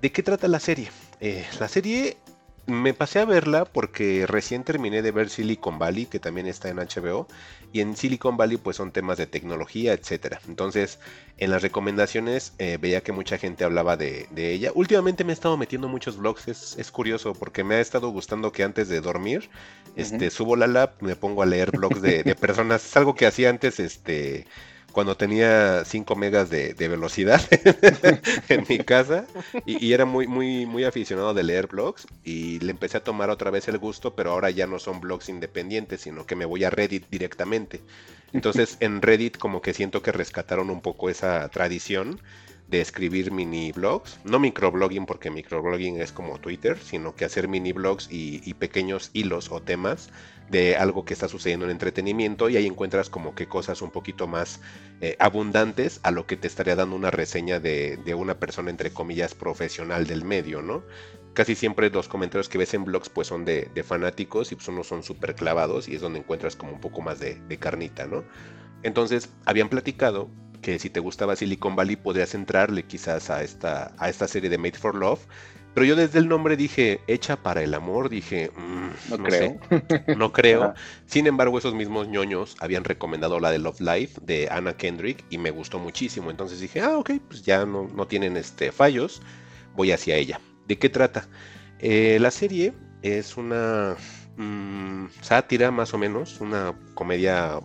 ¿De qué trata la serie? Eh, la serie me pasé a verla porque recién terminé de ver Silicon Valley, que también está en HBO, y en Silicon Valley pues son temas de tecnología, etcétera. Entonces, en las recomendaciones eh, veía que mucha gente hablaba de, ella. Últimamente me he estado metiendo muchos vlogs, es, curioso porque me ha estado gustando que antes de dormir, este, subo la lap, me pongo a leer blogs de, de personas, es algo que hacía antes, este cuando tenía 5 megas de, velocidad en mi casa y, era muy, muy, muy aficionado de leer blogs y le empecé a tomar otra vez el gusto, pero ahora ya no son blogs independientes, sino que me voy a Reddit directamente. Entonces en Reddit como que siento que rescataron un poco esa tradición de escribir mini blogs, no microblogging porque microblogging es como Twitter, sino que hacer mini blogs y, pequeños hilos o temas de algo que está sucediendo en entretenimiento y ahí encuentras como que cosas un poquito más eh, abundantes a lo que te estaría dando una reseña de, de, una persona entre comillas profesional del medio, ¿no? Casi siempre los comentarios que ves en blogs pues son de, fanáticos y pues unos son súper clavados y es donde encuentras como un poco más de, de carnita, ¿no? Entonces habían platicado que si te gustaba Silicon Valley podrías entrarle quizás a esta, a esta serie de Made for Love. Pero yo desde el nombre dije, hecha para el amor, dije, mm, no, creo. no creo. Sin embargo, esos mismos ñoños habían recomendado la de Love Life de Anna Kendrick y me gustó muchísimo. Entonces dije, ah, ok, pues ya no, no tienen este, fallos, voy hacia ella. ¿De qué trata? Eh, la serie es una mm, sátira más o menos, una comedia,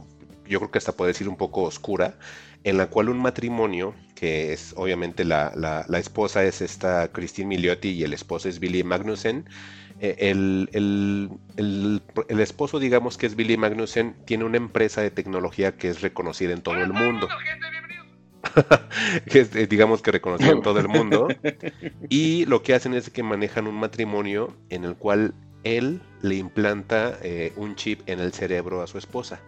yo creo que hasta puede decir un poco oscura, en la cual un matrimonio, que es obviamente la, la, esposa es esta Christine Miliotti y el esposo es Billy Magnussen, eh, el, el, el, esposo, digamos que es Billy Magnussen, tiene una empresa de tecnología que es reconocida en todo el mundo. que es, eh, digamos que reconocida en todo el mundo. Y lo que hacen es que manejan un matrimonio en el cual él le implanta eh, un chip en el cerebro a su esposa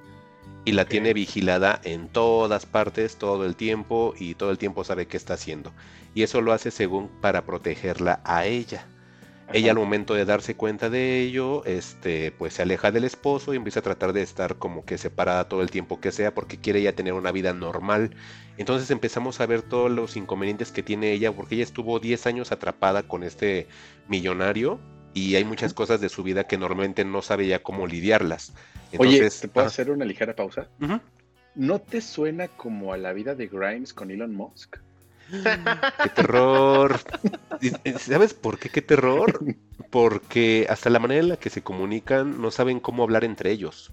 y la tiene vigilada en todas partes todo el tiempo y todo el tiempo sabe qué está haciendo. Y eso lo hace según para protegerla a ella. Ella al momento de darse cuenta de ello, este, pues se aleja del esposo y empieza a tratar de estar como que separada todo el tiempo que sea porque quiere ya tener una vida normal. Entonces empezamos a ver todos los inconvenientes que tiene ella porque ella estuvo 10 años atrapada con este millonario y hay muchas cosas de su vida que normalmente no sabe ya cómo lidiarlas.
Oye, ¿te puedo hacer una ligera pausa? ¿No te suena como a la vida de Grimes con Elon Musk?
¡Qué terror! ¿Sabes por qué qué terror? Porque hasta la manera en la que se comunican no saben cómo hablar entre ellos.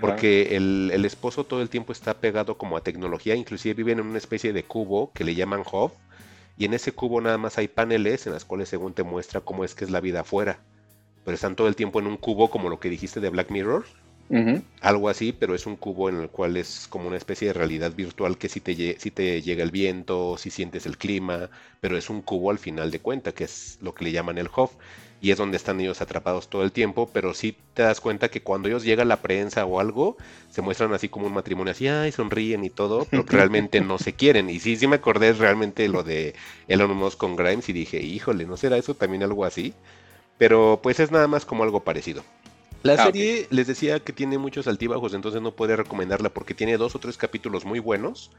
Porque el, el, esposo todo el tiempo está pegado como a tecnología, inclusive viven en una especie de cubo que le llaman Hub, y en ese cubo nada más hay paneles en las cuales según te muestra cómo es que es la vida afuera. Pero están todo el tiempo en un cubo como lo que dijiste de Black Mirror. Algo así, pero es un cubo en el cual es como una especie de realidad virtual que si te, si te llega el viento, si sientes el clima, pero es un cubo al final de cuenta, que es lo que le llaman el HOF, y es donde están ellos atrapados todo el tiempo, pero sí te das cuenta que cuando ellos llega la prensa o algo, se muestran así como un matrimonio, así, ay, sonríen y todo, pero realmente no se quieren. Y sí, sí me acordé realmente lo de Elon Musk con Grimes y dije, híjole, ¿no será eso también algo así? Pero pues es nada más como algo parecido. La ah, serie les decía que tiene muchos altibajos, entonces no puede recomendarla porque tiene dos o tres capítulos muy buenos,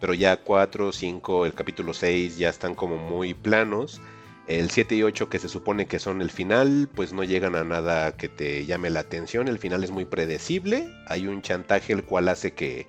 pero ya cuatro, cinco, el capítulo seis ya están como muy planos. El 7 y 8 que se supone que son el final, pues no llegan a nada que te llame la atención. El final es muy predecible. Hay un chantaje el cual hace que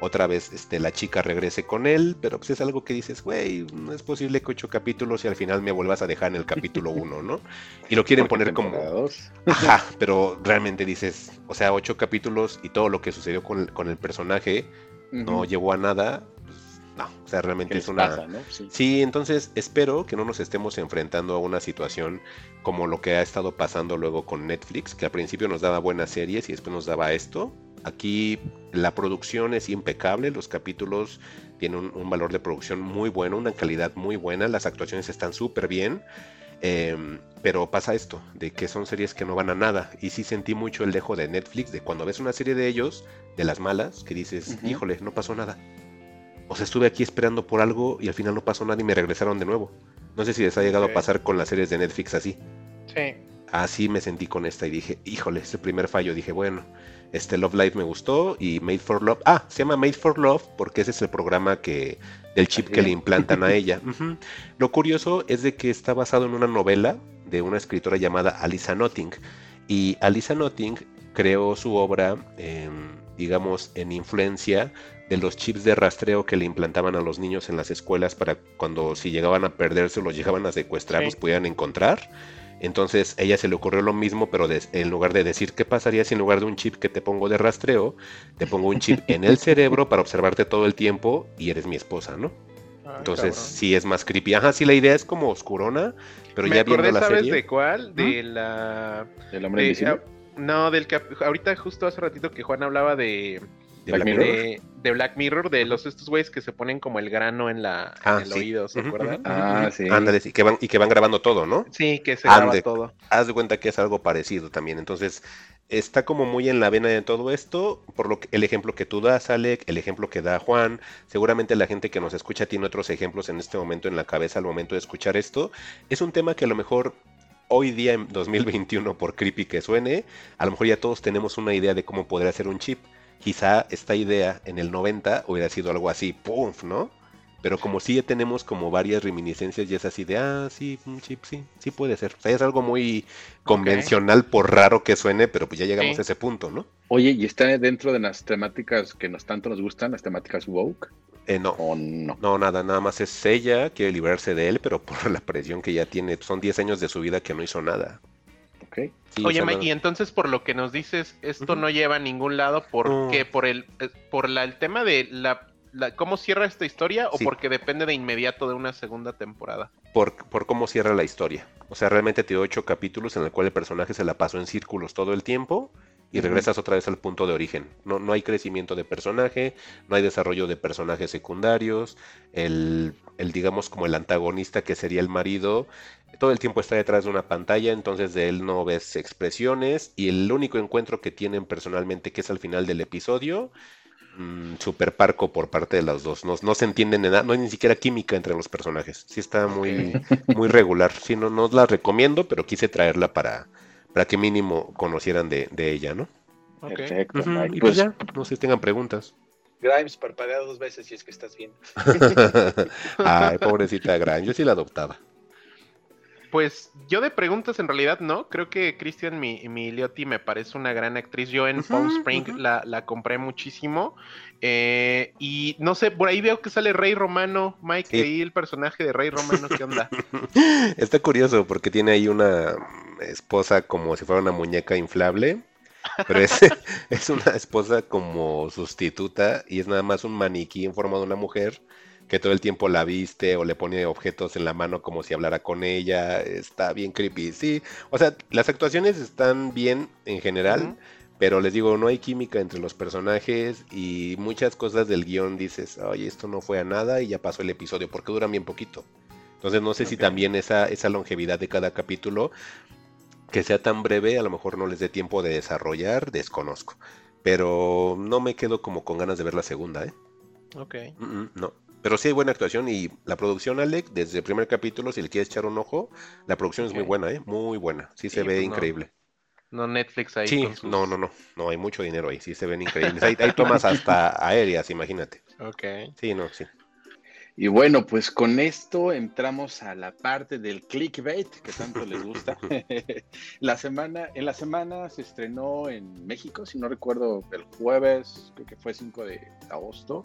otra vez este, la chica regrese con él, pero pues es algo que dices, güey, no es posible que ocho capítulos y al final me vuelvas a dejar en el capítulo uno, ¿no? Y lo quieren poner como... Ajá, pero realmente dices, o sea, ocho capítulos y todo lo que sucedió con, con el personaje no llevó a nada, pues, no, o sea, realmente es una... sí. entonces espero que no nos estemos enfrentando a una situación como lo que ha estado pasando luego con Netflix, que al principio nos daba buenas series y después nos daba esto, Aquí la producción es impecable, los capítulos tienen un, valor de producción muy bueno, una calidad muy buena, las actuaciones están súper bien, em, pero pasa esto, de que son series que no van a nada. Y sí sentí mucho el dejo de Netflix, de cuando ves una serie de ellos, de las malas, que dices, híjole, no pasó nada. O sea, estuve aquí esperando por algo y al final no pasó nada y me regresaron de nuevo. No sé si les ha llegado a pasar con las series de Netflix así.
Sí.
Así me sentí con esta y dije, híjole, ese primer fallo. Dije, bueno, este Love Life me gustó y Made for Love. Ah, se llama Made for Love porque ese es el programa que del chip que le implantan a ella. Lo curioso es de que está basado en una novela de una escritora llamada Alisa Notting y Alisa Notting creó su obra, digamos, en influencia de los chips de rastreo que le implantaban a los niños en las escuelas para cuando si llegaban a perderse o los llegaban a secuestrar los pudieran encontrar. Entonces ella se le ocurrió lo mismo, pero en lugar de decir qué pasaría si en lugar de un chip que te pongo de rastreo, te pongo un chip en el cerebro para observarte todo el tiempo y eres mi esposa, ¿no? Ah, Entonces sí es más creepy. Ajá, sí la idea es como oscurona, pero ya viendo la
¿sabes de cuál? De la...
¿Del hombre
ah, No, del que ahorita justo hace ratito que Juan hablaba de...
¿De,
de Black Mirror, de los estos güeyes que se ponen como el grano en, la,
Ah,
el
sí.
oído, ¿se acuerdan?
Ah, sí.
Ándale, y que van, y que van grabando todo, ¿no?
Sí, que se graba
Ande.
todo.
Haz de cuenta que es algo parecido también. Entonces, está como muy en la vena de todo esto, por lo que el ejemplo que tú das, Alec, el ejemplo que da Juan, seguramente la gente que nos escucha tiene otros ejemplos en este momento en la cabeza al momento de escuchar esto. Es un tema que a lo mejor hoy día en 2021, por creepy que suene, a lo mejor ya todos tenemos una idea de cómo podría ser un chip. Quizá esta idea en el 90 hubiera sido algo así, ¡pum! ¿no? Pero como sí ya tenemos como varias reminiscencias y es así de, ah, sí, un chip, sí, sí puede ser. O sea, es algo muy convencional por raro que suene, pero pues ya llegamos
Sí.
a ese punto, ¿no?
Oye, ¿y está dentro de las temáticas que nos tanto nos gustan, las temáticas woke?
Eh, no,
¿O no?
no, nada, nada más es ella, quiere librarse de él, pero por la presión que ya tiene, son 10 años de su vida que no hizo nada. Sí,
Oye, Mike, y entonces por lo que nos dices, esto no lleva a ningún lado, ¿por
No.
qué? ¿Por el, eh, por la, el tema de la, la- cómo cierra esta historia o
Sí.
porque depende de inmediato de una segunda temporada?
por, por cómo cierra la historia. O sea, realmente te dio ocho capítulos en el cual el personaje se la pasó en círculos todo el tiempo y regresas otra vez al punto de origen. No, no hay crecimiento de personaje, no hay desarrollo de personajes secundarios, el, el digamos como el antagonista que sería el marido, todo el tiempo está detrás de una pantalla, entonces de él no ves expresiones y el único encuentro que tienen personalmente que es al final del episodio mm, super parco por parte de los dos. No, no se entienden en nada, no hay ni siquiera química entre los personajes. Sí está muy, muy regular. Sí, no, no la recomiendo, pero quise traerla para, para que mínimo conocieran de, de ella, ¿no?
Ok.
Perfecto, Mike.
y pues
Pues,
ya, no sé si tengan preguntas.
Grimes, parpadea dos veces si es que estás bien.
Ay, pobrecita Gran, yo sí la adoptaba.
Pues yo de preguntas en realidad no, creo que Christian Mi- Milioti me parece una gran actriz, yo en Palm Spring la, la compré muchísimo eh, y no sé, por ahí veo que sale Rey Romano, Mike,
Sí.
ahí el personaje de Rey Romano, ¿qué onda?
Está curioso porque tiene ahí una esposa como si fuera una muñeca inflable, pero es, es una esposa como sustituta y es nada más un maniquí en forma de una mujer que todo el tiempo la viste o le pone objetos en la mano como si hablara con ella. Está bien creepy, sí. O sea, las actuaciones están bien en general. Pero les digo, no hay química entre los personajes y muchas cosas del guion dices, oye, esto no fue a nada y ya pasó el episodio, porque duran bien poquito. Entonces no sé si también esa, esa longevidad de cada capítulo, que sea tan breve, a lo mejor no les dé tiempo de desarrollar, desconozco. Pero no me quedo como con ganas de ver la segunda, ¿eh?
Ok.
Mm, mm, no. Pero sí hay buena actuación y la producción, Alec, desde el primer capítulo, si le quieres echar un ojo, la producción es muy buena, ¿eh? Muy buena. Sí, se ve
pues
increíble.
No Netflix ahí.
Sí,
sus-
no, no, no, no, hay mucho dinero ahí, sí se ven increíbles. Hay, hay tomas hasta aéreas, imagínate.
Ok.
Sí, no, sí.
Y bueno, pues con esto entramos a la parte del clickbait que tanto les gusta. la semana, en la semana se estrenó en México, si no recuerdo, el jueves, creo que fue 5 de agosto,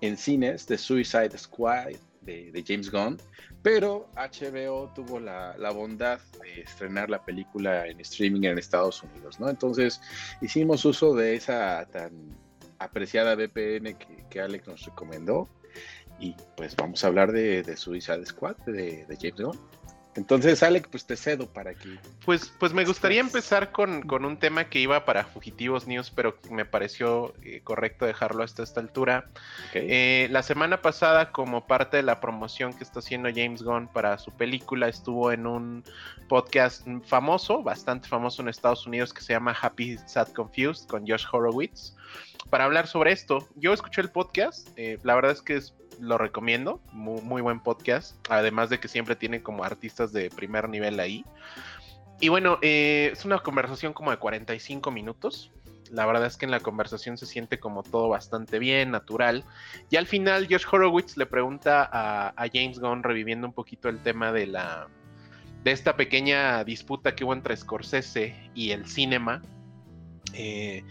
en cines de Suicide Squad de, de James Gunn, pero HBO tuvo la, la bondad de estrenar la película en streaming en Estados Unidos, ¿no? Entonces hicimos uso de esa tan apreciada VPN que, que Alex nos recomendó y pues vamos a hablar de, de Suicide Squad de, de James Gunn. Entonces, Alex, pues te cedo para que...
Pues, pues me gustaría empezar con, con un tema que iba para Fugitivos News, pero me pareció eh, correcto dejarlo hasta esta altura. Eh, la semana pasada, como parte de la promoción que está haciendo James Gunn para su película, estuvo en un podcast famoso, bastante famoso en Estados Unidos, que se llama Happy Sad Confused con Josh Horowitz, para hablar sobre esto. Yo escuché el podcast, eh, la verdad es que es- lo recomiendo, muy, buen podcast, además de que siempre tiene como artistas de primer nivel ahí. Y bueno, eh, es una conversación como de 45 minutos. La verdad es que en la conversación se siente como todo bastante bien, natural. Y al final Josh Horowitz le pregunta a, James Gunn, reviviendo un poquito el tema de la de esta pequeña disputa que hubo entre Scorsese y el cinema. Eh,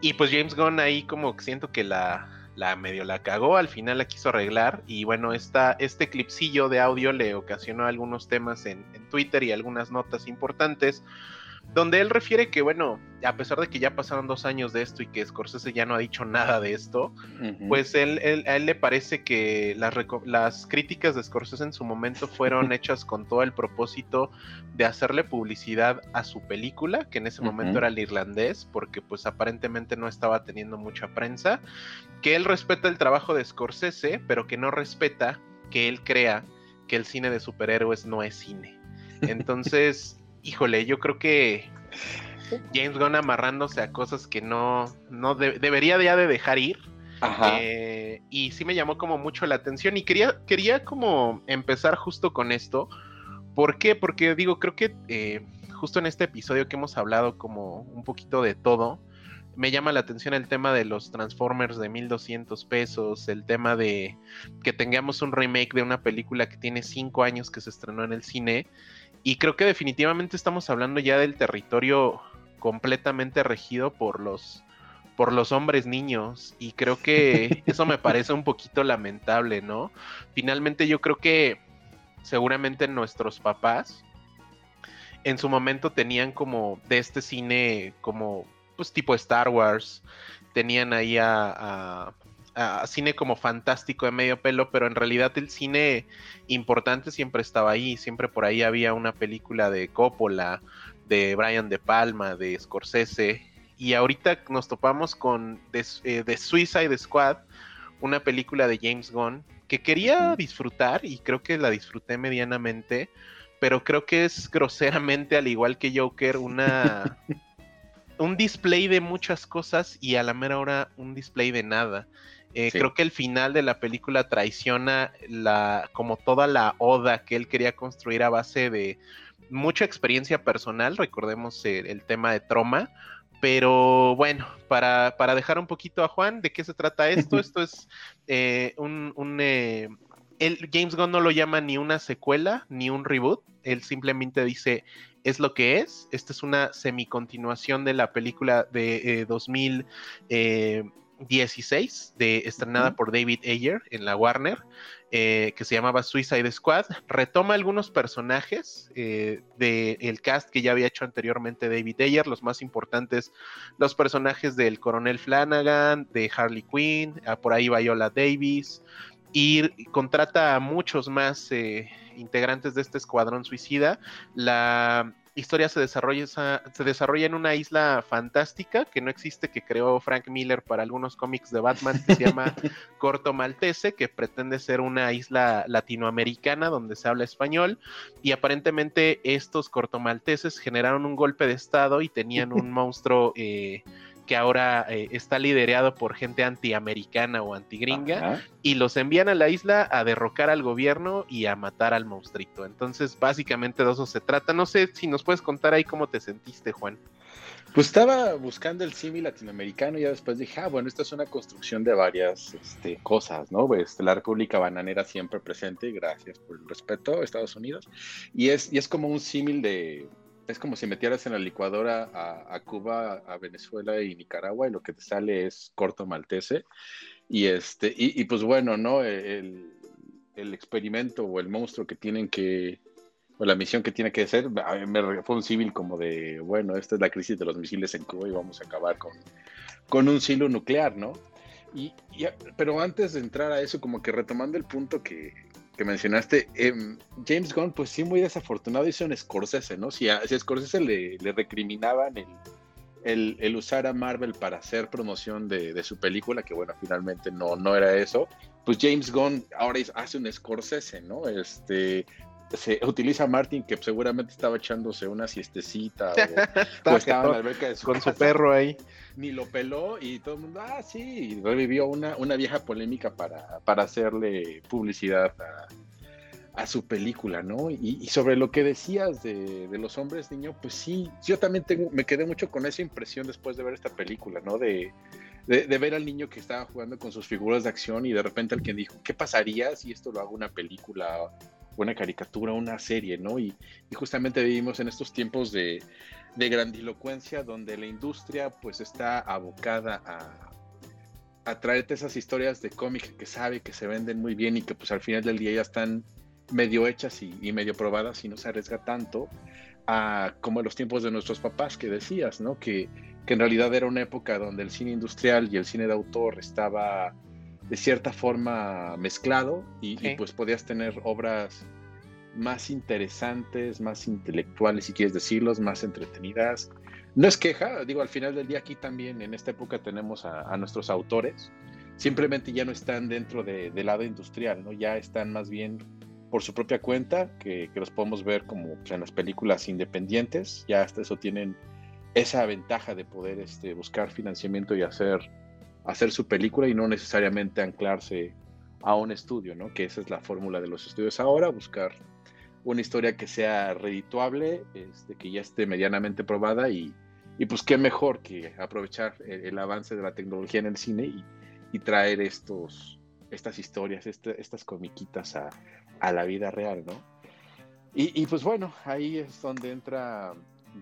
y pues James Gunn ahí como siento que la, la medio la cagó, al final la quiso arreglar. Y bueno, esta, este clipsillo de audio le ocasionó algunos temas en, en Twitter y algunas notas importantes. Donde él refiere que, bueno, a pesar de que ya pasaron dos años de esto y que Scorsese ya no ha dicho nada de esto, pues él, a él le parece que las, las críticas de Scorsese en su momento fueron hechas con todo el propósito de hacerle publicidad a su película, que en ese momento era el irlandés, porque pues aparentemente no estaba teniendo mucha prensa, que él respeta el trabajo de Scorsese, pero que no respeta que él crea que el cine de superhéroes no es cine. Entonces, híjole, yo creo que James Gunn amarrándose a cosas que no, no debería ya de dejar ir. Eh, y sí me llamó como mucho la atención y quería, quería como empezar justo con esto. ¿Por qué? Porque digo, creo que eh, justo en este episodio que hemos hablado como un poquito de todo, me llama la atención el tema de los Transformers de 1200 pesos, el tema de que tengamos un remake de una película que tiene cinco años que se estrenó en el cine y creo que definitivamente estamos hablando ya del territorio completamente regido por los por los hombres niños y creo que eso me parece un poquito lamentable, ¿no? Finalmente yo creo que seguramente nuestros papás en su momento tenían como de este cine como pues tipo Star Wars, tenían ahí a, cine como fantástico de medio pelo, pero en realidad el cine importante siempre estaba ahí, siempre por ahí había una película de Coppola, de Brian De Palma, de Scorsese, y ahorita nos topamos con The, eh, Suicide Squad, una película de James Gunn que quería disfrutar y creo que la disfruté medianamente, pero creo que es groseramente, al igual que Joker, una, un display de muchas cosas y a la mera hora un display de nada. Eh, creo que el final de la película traiciona la, como toda la oda que él quería construir a base de mucha experiencia personal, recordemos el, tema de Troma, pero bueno, para, para, dejar un poquito a Juan de qué se trata esto, esto es eh, un... un eh, el James Gunn no lo llama ni una secuela ni un reboot, él simplemente dice es lo que es, esta es una semicontinuación de la película de eh, 2000. 16, de, estrenada por David Ayer en la Warner, eh, que se llamaba Suicide Squad. Retoma algunos personajes eh, del cast que ya había hecho anteriormente David Ayer, los más importantes, los personajes del Coronel Flanagan, de Harley Quinn, ah, por ahí Viola Davis, y contrata a muchos más eh, integrantes de este escuadrón suicida. La historia se desarrolla, se desarrolla en una isla fantástica que no existe, que creó Frank Miller para algunos cómics de Batman, que se llama Corto Maltese, que pretende ser una isla latinoamericana donde se habla español. Y aparentemente estos cortomalteses generaron un golpe de estado y tenían un monstruo eh, que ahora eh, está liderado por gente antiamericana o antigringa y los envían a la isla a derrocar al gobierno y a matar al monstruito. Entonces, básicamente de eso se trata. No sé si nos puedes contar ahí cómo te sentiste, Juan.
Pues estaba buscando el símil latinoamericano y ya después dije, ah, bueno, esta es una construcción de varias este, cosas, ¿no? Pues la República Bananera siempre presente, gracias por el respeto, Estados Unidos. Y es, y es como un símil de, es como si metieras en la licuadora a, Cuba, a Venezuela y Nicaragua y lo que te sale es corto maltese. Y, este, y, pues bueno, ¿no? El, experimento o el monstruo que tienen que, o la misión que tiene que hacer, me fue un civil como de, bueno, esta es la crisis de los misiles en Cuba y vamos a acabar con, con un silo nuclear, ¿no? Y, pero antes de entrar a eso, como que retomando el punto que, que mencionaste, em, James Gunn, pues sí, muy desafortunado hizo un Scorsese, ¿no? Si a, si Scorsese le, recriminaban el, el, usar a Marvel para hacer promoción de, su película, que bueno, finalmente no, no era eso, pues James Gunn ahora hace un Scorsese, ¿no? Este, se utiliza a Martin, que seguramente estaba echándose una siestecita o, estaba en la alberca de su
con su perro ahí.
Ni lo peló y todo el mundo, ah, sí, revivió una, una vieja polémica para, para hacerle publicidad a, su película, ¿no? Y, sobre lo que decías de, los hombres niño, pues sí, yo también tengo, me quedé mucho con esa impresión después de ver esta película, ¿no? De, de, ver al niño que estaba jugando con sus figuras de acción y de repente alguien dijo, ¿qué pasaría si esto lo hago una película una caricatura, una serie, ¿no? Y, justamente vivimos en estos tiempos de, grandilocuencia donde la industria pues está abocada a, a traerte esas historias de cómic que sabe que se venden muy bien y que pues al final del día ya están medio hechas y, medio probadas y no se arriesga tanto a como en los tiempos de nuestros papás que decías, ¿no? Que, que en realidad era una época donde el cine industrial y el cine de autor estaba de cierta forma mezclado y, pues podías tener obras más interesantes, más intelectuales, si quieres decirlos, más entretenidas. No es queja, digo, al final del día aquí también en esta época tenemos a, nuestros autores, simplemente ya no están dentro del lado industrial, ¿no? Ya están más bien por su propia cuenta, que, los podemos ver como pues, en las películas independientes, ya hasta eso tienen esa ventaja de poder este, buscar financiamiento y hacer, hacer su película y no necesariamente anclarse a un estudio, ¿no? Que esa es la fórmula de los estudios ahora, buscar una historia que sea redituable, este, que ya esté medianamente probada y, y pues qué mejor que aprovechar el, avance de la tecnología en el cine y, y traer estos, estas historias, este, estas comiquitas a, a la vida real, ¿no? Y, pues bueno, ahí es donde entra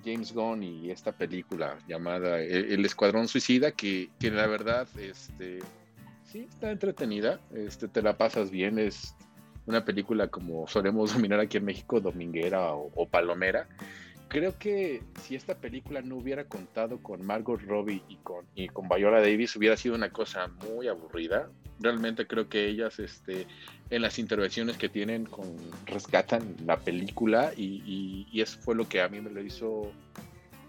James Gunn y esta película llamada El, Escuadrón Suicida, que, que, la verdad, este, sí, está entretenida, este, te la pasas bien, es una película como solemos dominar aquí en México, dominguera o palomera, creo que si esta película no hubiera contado con Margot Robbie y con, y con Viola Davis, hubiera sido una cosa muy aburrida. Realmente creo que ellas, este, en las intervenciones que tienen, con, rescatan la película y, y, eso fue lo que a mí me lo hizo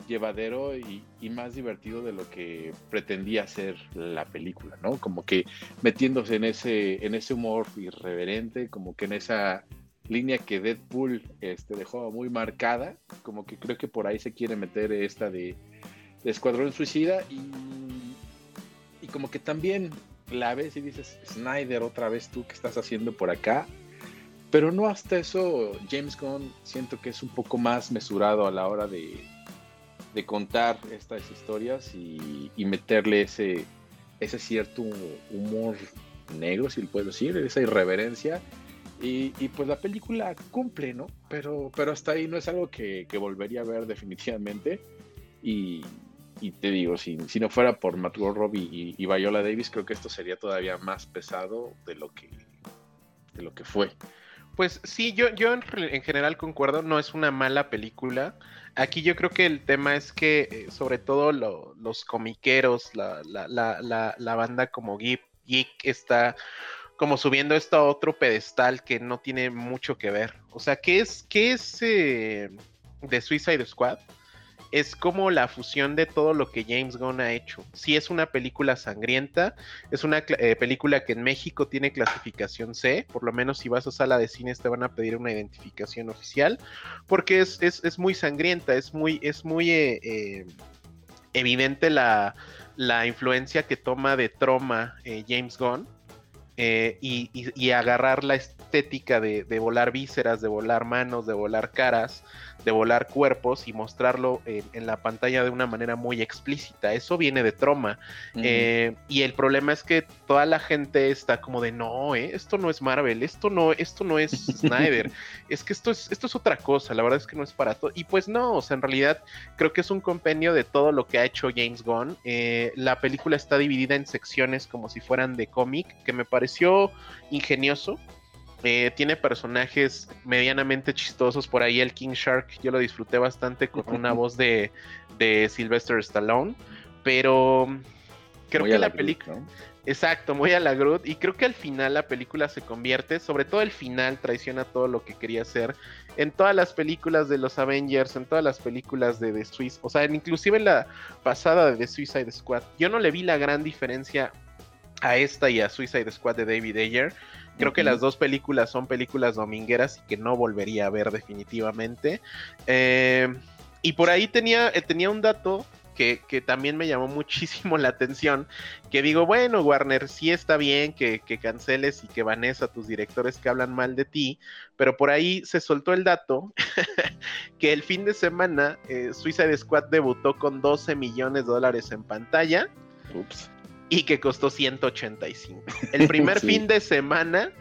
llevadero y, y, más divertido de lo que pretendía ser la película, ¿no? Como que metiéndose en ese, en ese humor irreverente, como que en esa línea que Deadpool este, dejó muy marcada, como que creo que por ahí se quiere meter esta de, Escuadrón Suicida y, y como que también la ves y dices, Snyder, otra vez tú, ¿qué estás haciendo por acá? Pero no hasta eso, James Gunn siento que es un poco más mesurado a la hora de, de contar estas historias y, y, meterle ese, ese cierto humor negro, si lo puedo decir, esa irreverencia y, pues la película cumple, ¿no? Pero, pero hasta ahí no es algo que, volvería a ver definitivamente. Y, te digo, si, no fuera por Matt Robbie y, y, Viola Davis, creo que esto sería todavía más pesado de lo que, de lo que fue.
Pues sí, yo, yo en, general concuerdo, no es una mala película. Aquí yo creo que el tema es que, eh, sobre todo los comiqueros, la, la, la, la, banda como Geek, Geek está como subiendo esto a otro pedestal que no tiene mucho que ver. O sea, ¿qué es, qué es eh, de Suicide Squad? Es como la fusión de todo lo que James Gunn ha hecho. Sí es una película sangrienta, es una eh, película que en México tiene clasificación C, por lo menos si vas a sala de cines te van a pedir una identificación oficial, porque es, es, muy sangrienta, es muy, es muy eh, evidente la, la, influencia que toma de Troma James Gunn eh, y, agarrar la estética de, volar vísceras, de volar manos, de volar caras, de volar cuerpos y mostrarlo en, la pantalla de una manera muy explícita. Eso viene de Troma. Eh, y el problema es que toda la gente está como de no, eh, esto no es Marvel, esto no, esto no es Snyder, es que esto es, esto es otra cosa, la verdad es que no es para todo. Y pues no, o sea, en realidad creo que es un compendio de todo lo que ha hecho James Gunn. Eh, la película está dividida en secciones como si fueran de cómic, que me pareció ingenioso. Eh, tiene personajes medianamente chistosos. Por ahí el King Shark, yo lo disfruté bastante con una voz de, de Sylvester Stallone. Pero creo que la, película. Exacto, muy a la Groot. Y creo que al final la película se convierte, sobre todo el final, traiciona todo lo que quería hacer. En todas las películas de los Avengers, en todas las películas de The Swiss, o sea, inclusive en la pasada de The Suicide Squad, yo no le vi la gran diferencia a esta y a Suicide Squad de David Ayer. Creo que las dos películas son películas domingueras y que no volvería a ver definitivamente. Eh, y por ahí tenía, eh, tenía un dato que, también me llamó muchísimo la atención. Que digo, bueno, Warner, sí está bien que, canceles y que banes a tus directores que hablan mal de ti, pero por ahí se soltó el dato que el fin de semana eh, Suicide Squad debutó con 12 millones de dólares en pantalla. Ups y que costó 185. El primer fin de semana,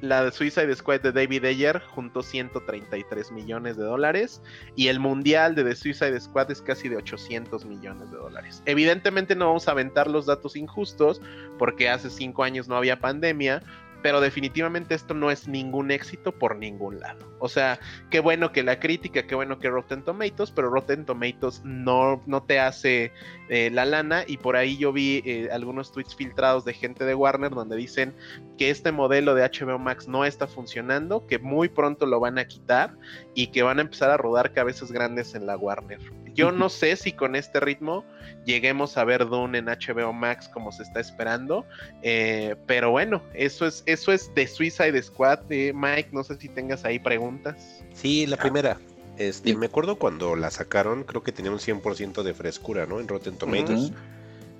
la de Suicide Squad de David Ayer juntó 133 millones de dólares y el mundial de The Suicide Squad es casi de 800 millones de dólares. Evidentemente no vamos a aventar los datos injustos porque hace cinco años no había pandemia, pero definitivamente esto no es ningún éxito por ningún lado. O sea, qué bueno que la crítica, qué bueno que Rotten Tomatoes, pero Rotten Tomatoes no, no te hace eh, la lana y por ahí yo vi eh, algunos tweets filtrados de gente de Warner donde dicen que este modelo de HBO Max no está funcionando, que muy pronto lo van a quitar y que van a empezar a rodar cabezas grandes en la Warner. Yo no sé si con este ritmo lleguemos a ver Dune en HBO Max como se está esperando, eh, pero bueno, eso es, eso es de Suicide Squad. de Mike, no sé si tengas ahí preguntas.
Sí, la primera. Este, me acuerdo cuando la sacaron, creo que tenía un 100% de frescura, ¿no? En Rotten Tomatoes.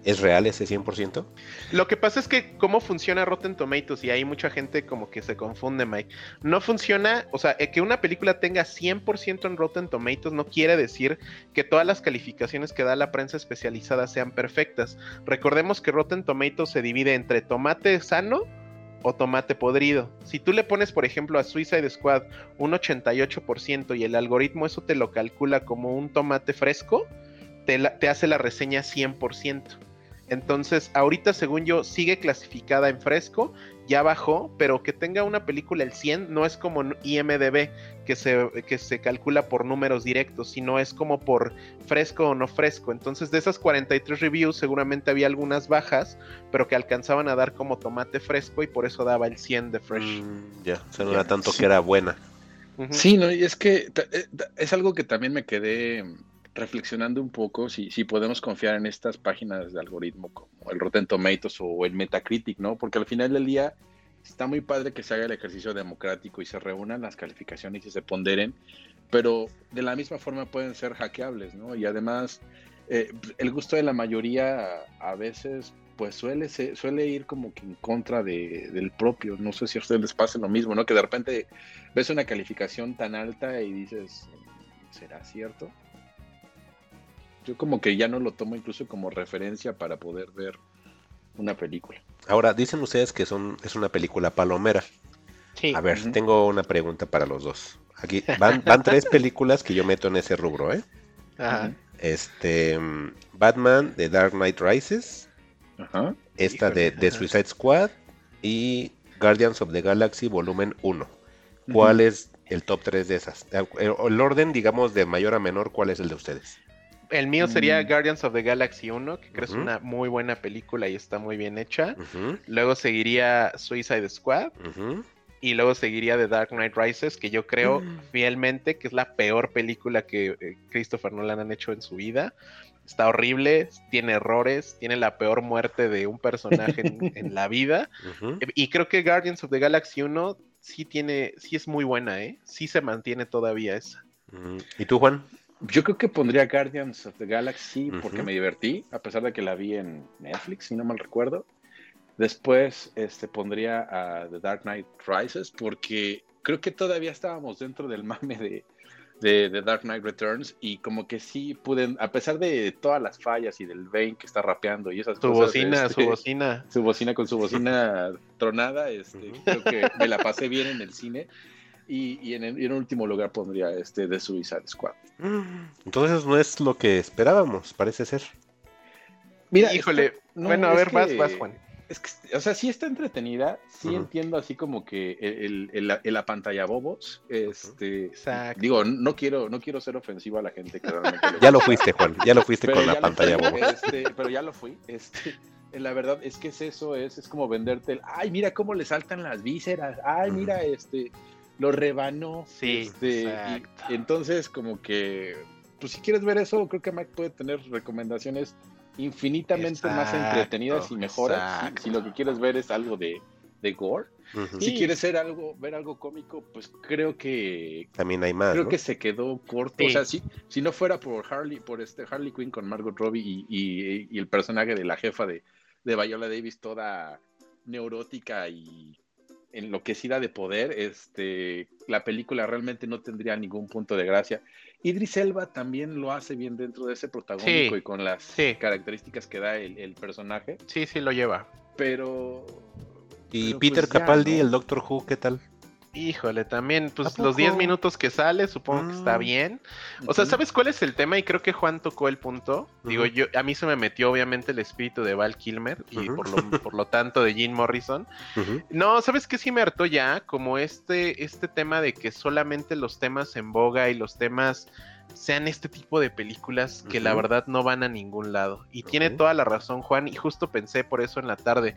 ¿Es real ese 100%?
Lo que pasa es que cómo funciona Rotten Tomatoes y hay mucha gente como que se confunde, Mike. No funciona, o sea, que una película tenga 100% en Rotten Tomatoes no quiere decir que todas las calificaciones que da la prensa especializada sean perfectas. Recordemos que Rotten Tomatoes se divide entre tomate sano o tomate podrido. Si tú le pones, por ejemplo, a Suicide Squad un 88% y el algoritmo eso te lo calcula como un tomate fresco, te, te hace la reseña 100%. Entonces, ahorita, según yo, sigue clasificada en fresco, ya bajó, pero que tenga una película el 100 no es como IMDB, que se, que se calcula por números directos, sino es como por fresco o no fresco. Entonces, de esas 43 reviews, seguramente había algunas bajas, pero que alcanzaban a dar como tomate fresco y por eso daba el 100 de fresh.
Mm, ya, o sea, no era tanto que era buena.
Sí, no, y es que eh, es algo que también me quedé reflexionando un poco si, si podemos confiar en estas páginas de algoritmo como el Rotten Tomatoes o el Metacritic, ¿no? Porque al final del día está muy padre que se haga el ejercicio democrático y se reúnan las calificaciones y se ponderen, pero de la misma forma pueden ser hackeables, ¿no? Y además, eh, el gusto de la mayoría a veces pues suele, suele ir como que en contra de, del propio. No sé si a ustedes les pasa lo mismo, ¿no? Que de repente ves una calificación tan alta y dices, ¿será cierto? Yo como que ya no lo tomo incluso como referencia para poder ver una película.
Ahora, dicen ustedes que son, es una película palomera. Sí. A ver, tengo una pregunta para los dos. Aquí van, van tres películas que yo meto en ese rubro, ¿eh? Ajá. Este, Batman, The Dark Knight Rises, Ajá. esta de, The Suicide Squad y Guardians of the Galaxy Volumen 1. ¿Cuál es el top 3 de esas? El orden, digamos, de mayor a menor, ¿cuál es el de ustedes?
El mío sería mm. Guardians of the Galaxy 1, que creo que es una muy buena película y está muy bien hecha. Luego seguiría Suicide Squad. Y luego seguiría The Dark Knight Rises, que yo creo mm. fielmente que es la peor película que eh, Christopher Nolan han hecho en su vida. Está horrible, tiene errores, tiene la peor muerte de un personaje en, la vida. Y creo que Guardians of the Galaxy 1 sí tiene, sí es muy buena, ¿eh? Sí se mantiene todavía esa.
Mm. ¿Y tú, Juan?
Yo creo que pondría Guardians of the Galaxy porque me divertí, a pesar de que la vi en Netflix, si no mal recuerdo. Después este, pondría a The Dark Knight Rises porque creo que todavía estábamos dentro del mame de, de, The Dark Knight Returns y como que sí pude, a pesar de todas las fallas y del Bane que está rapeando y esas
su Bocina, su bocina,
su bocina con su bocina tronada, este, creo que me la pasé bien en el cine. Y, en, el, último lugar pondría este de Suicide Squad.
Entonces no es lo que esperábamos, parece ser.
Mira, híjole, bueno, a ver, más, más, Juan.
Es que, o sea, sí está entretenida, sí entiendo así como que el, la pantalla bobos, este, digo, no quiero, no quiero ser ofensivo a la gente que realmente
Ya lo fuiste, Juan, ya lo fuiste con la pantalla bobos.
Este, pero ya lo fui, este, la verdad es que es eso, es, es como venderte el, ay, mira cómo le saltan las vísceras, ay, mira, este, lo rebanó.
Sí,
este, entonces, como que, pues si quieres ver eso, creo que Mike puede tener recomendaciones infinitamente más entretenidas y mejoras. Si, lo que quieres ver es algo de, de gore. Si quieres ver algo, ver algo cómico, pues creo que
también hay más.
Creo que se quedó corto. O sea, si, si no fuera por Harley, por este Harley Quinn con Margot Robbie y, y, el personaje de la jefa de, de Viola Davis, toda neurótica y enloquecida de poder, este, la película realmente no tendría ningún punto de gracia. Idris Elba también lo hace bien dentro de ese protagónico y con las características que da el, personaje.
Sí, sí lo lleva.
Pero...
¿Y Peter pues Capaldi, el Doctor Who, qué tal?
Híjole, también,
¿A
pues los 10
poco?
minutos que sale, supongo que está
Mm.
bien. O sea, ¿sabes cuál es el tema? Y creo que Juan tocó el punto. Digo, yo a mí se me metió obviamente el espíritu de Val Kilmer y por, lo, por lo tanto de Jim Morrison. No, ¿sabes qué sí me hartó ya? Como este, este tema de que solamente los temas en boga y los temas sean este tipo de películas que la verdad no van a ningún lado. Y tiene toda la razón Juan y justo pensé por eso en la tarde.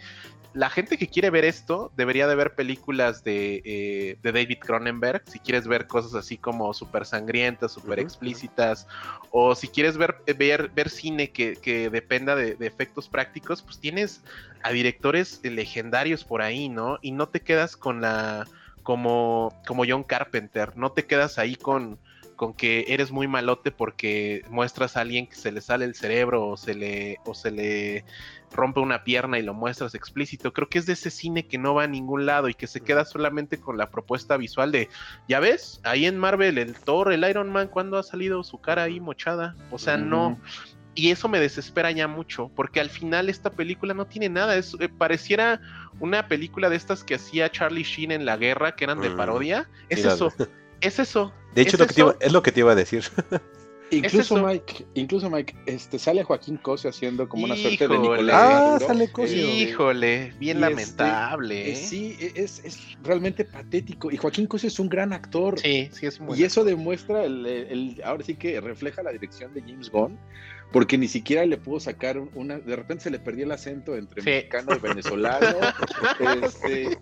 La gente que quiere ver esto debería de ver películas de, eh, de David Cronenberg, si quieres ver cosas así como súper sangrientas, súper explícitas, o si quieres ver, ver, ver cine que, que dependa de, de efectos prácticos, pues tienes a directores legendarios por ahí, ¿no? Y no te quedas con la como como John Carpenter, no te quedas ahí con con que eres muy malote porque muestras a alguien que se le sale el cerebro o se le o se le rompe una pierna y lo muestras explícito. Creo que es de ese cine que no va a ningún lado y que se queda solamente con la propuesta visual de, ya ves, ahí en Marvel el Thor, el Iron Man, cuando ha salido su cara ahí mochada? O sea, no, y eso me desespera ya mucho, porque al final esta película no tiene nada, es, eh, pareciera una película de estas que hacía Charlie Sheen en la guerra, que eran de
Mm.
parodia, es eso, es eso.
De hecho,
¿Es
lo que te iba-
eso?
es lo que te iba a decir.
Incluso. Mike, incluso Mike, este sale Joaquín Cose haciendo como una suerte de
Híjole.
Nicolás.
Ah,
Maduro.
sale Cosio.
Híjole, bien
y este,
lamentable.
eh,
¿eh?
sí, e- es, es realmente patético. Y Joaquín Cose es un gran actor.
sí, sí es muy
Y eso demuestra, el, el- ahora sí que refleja la dirección de James Gunn, porque ni siquiera le pudo sacar un- una, de repente se le perdió el acento entre
Sí.
mexicano y venezolano. este,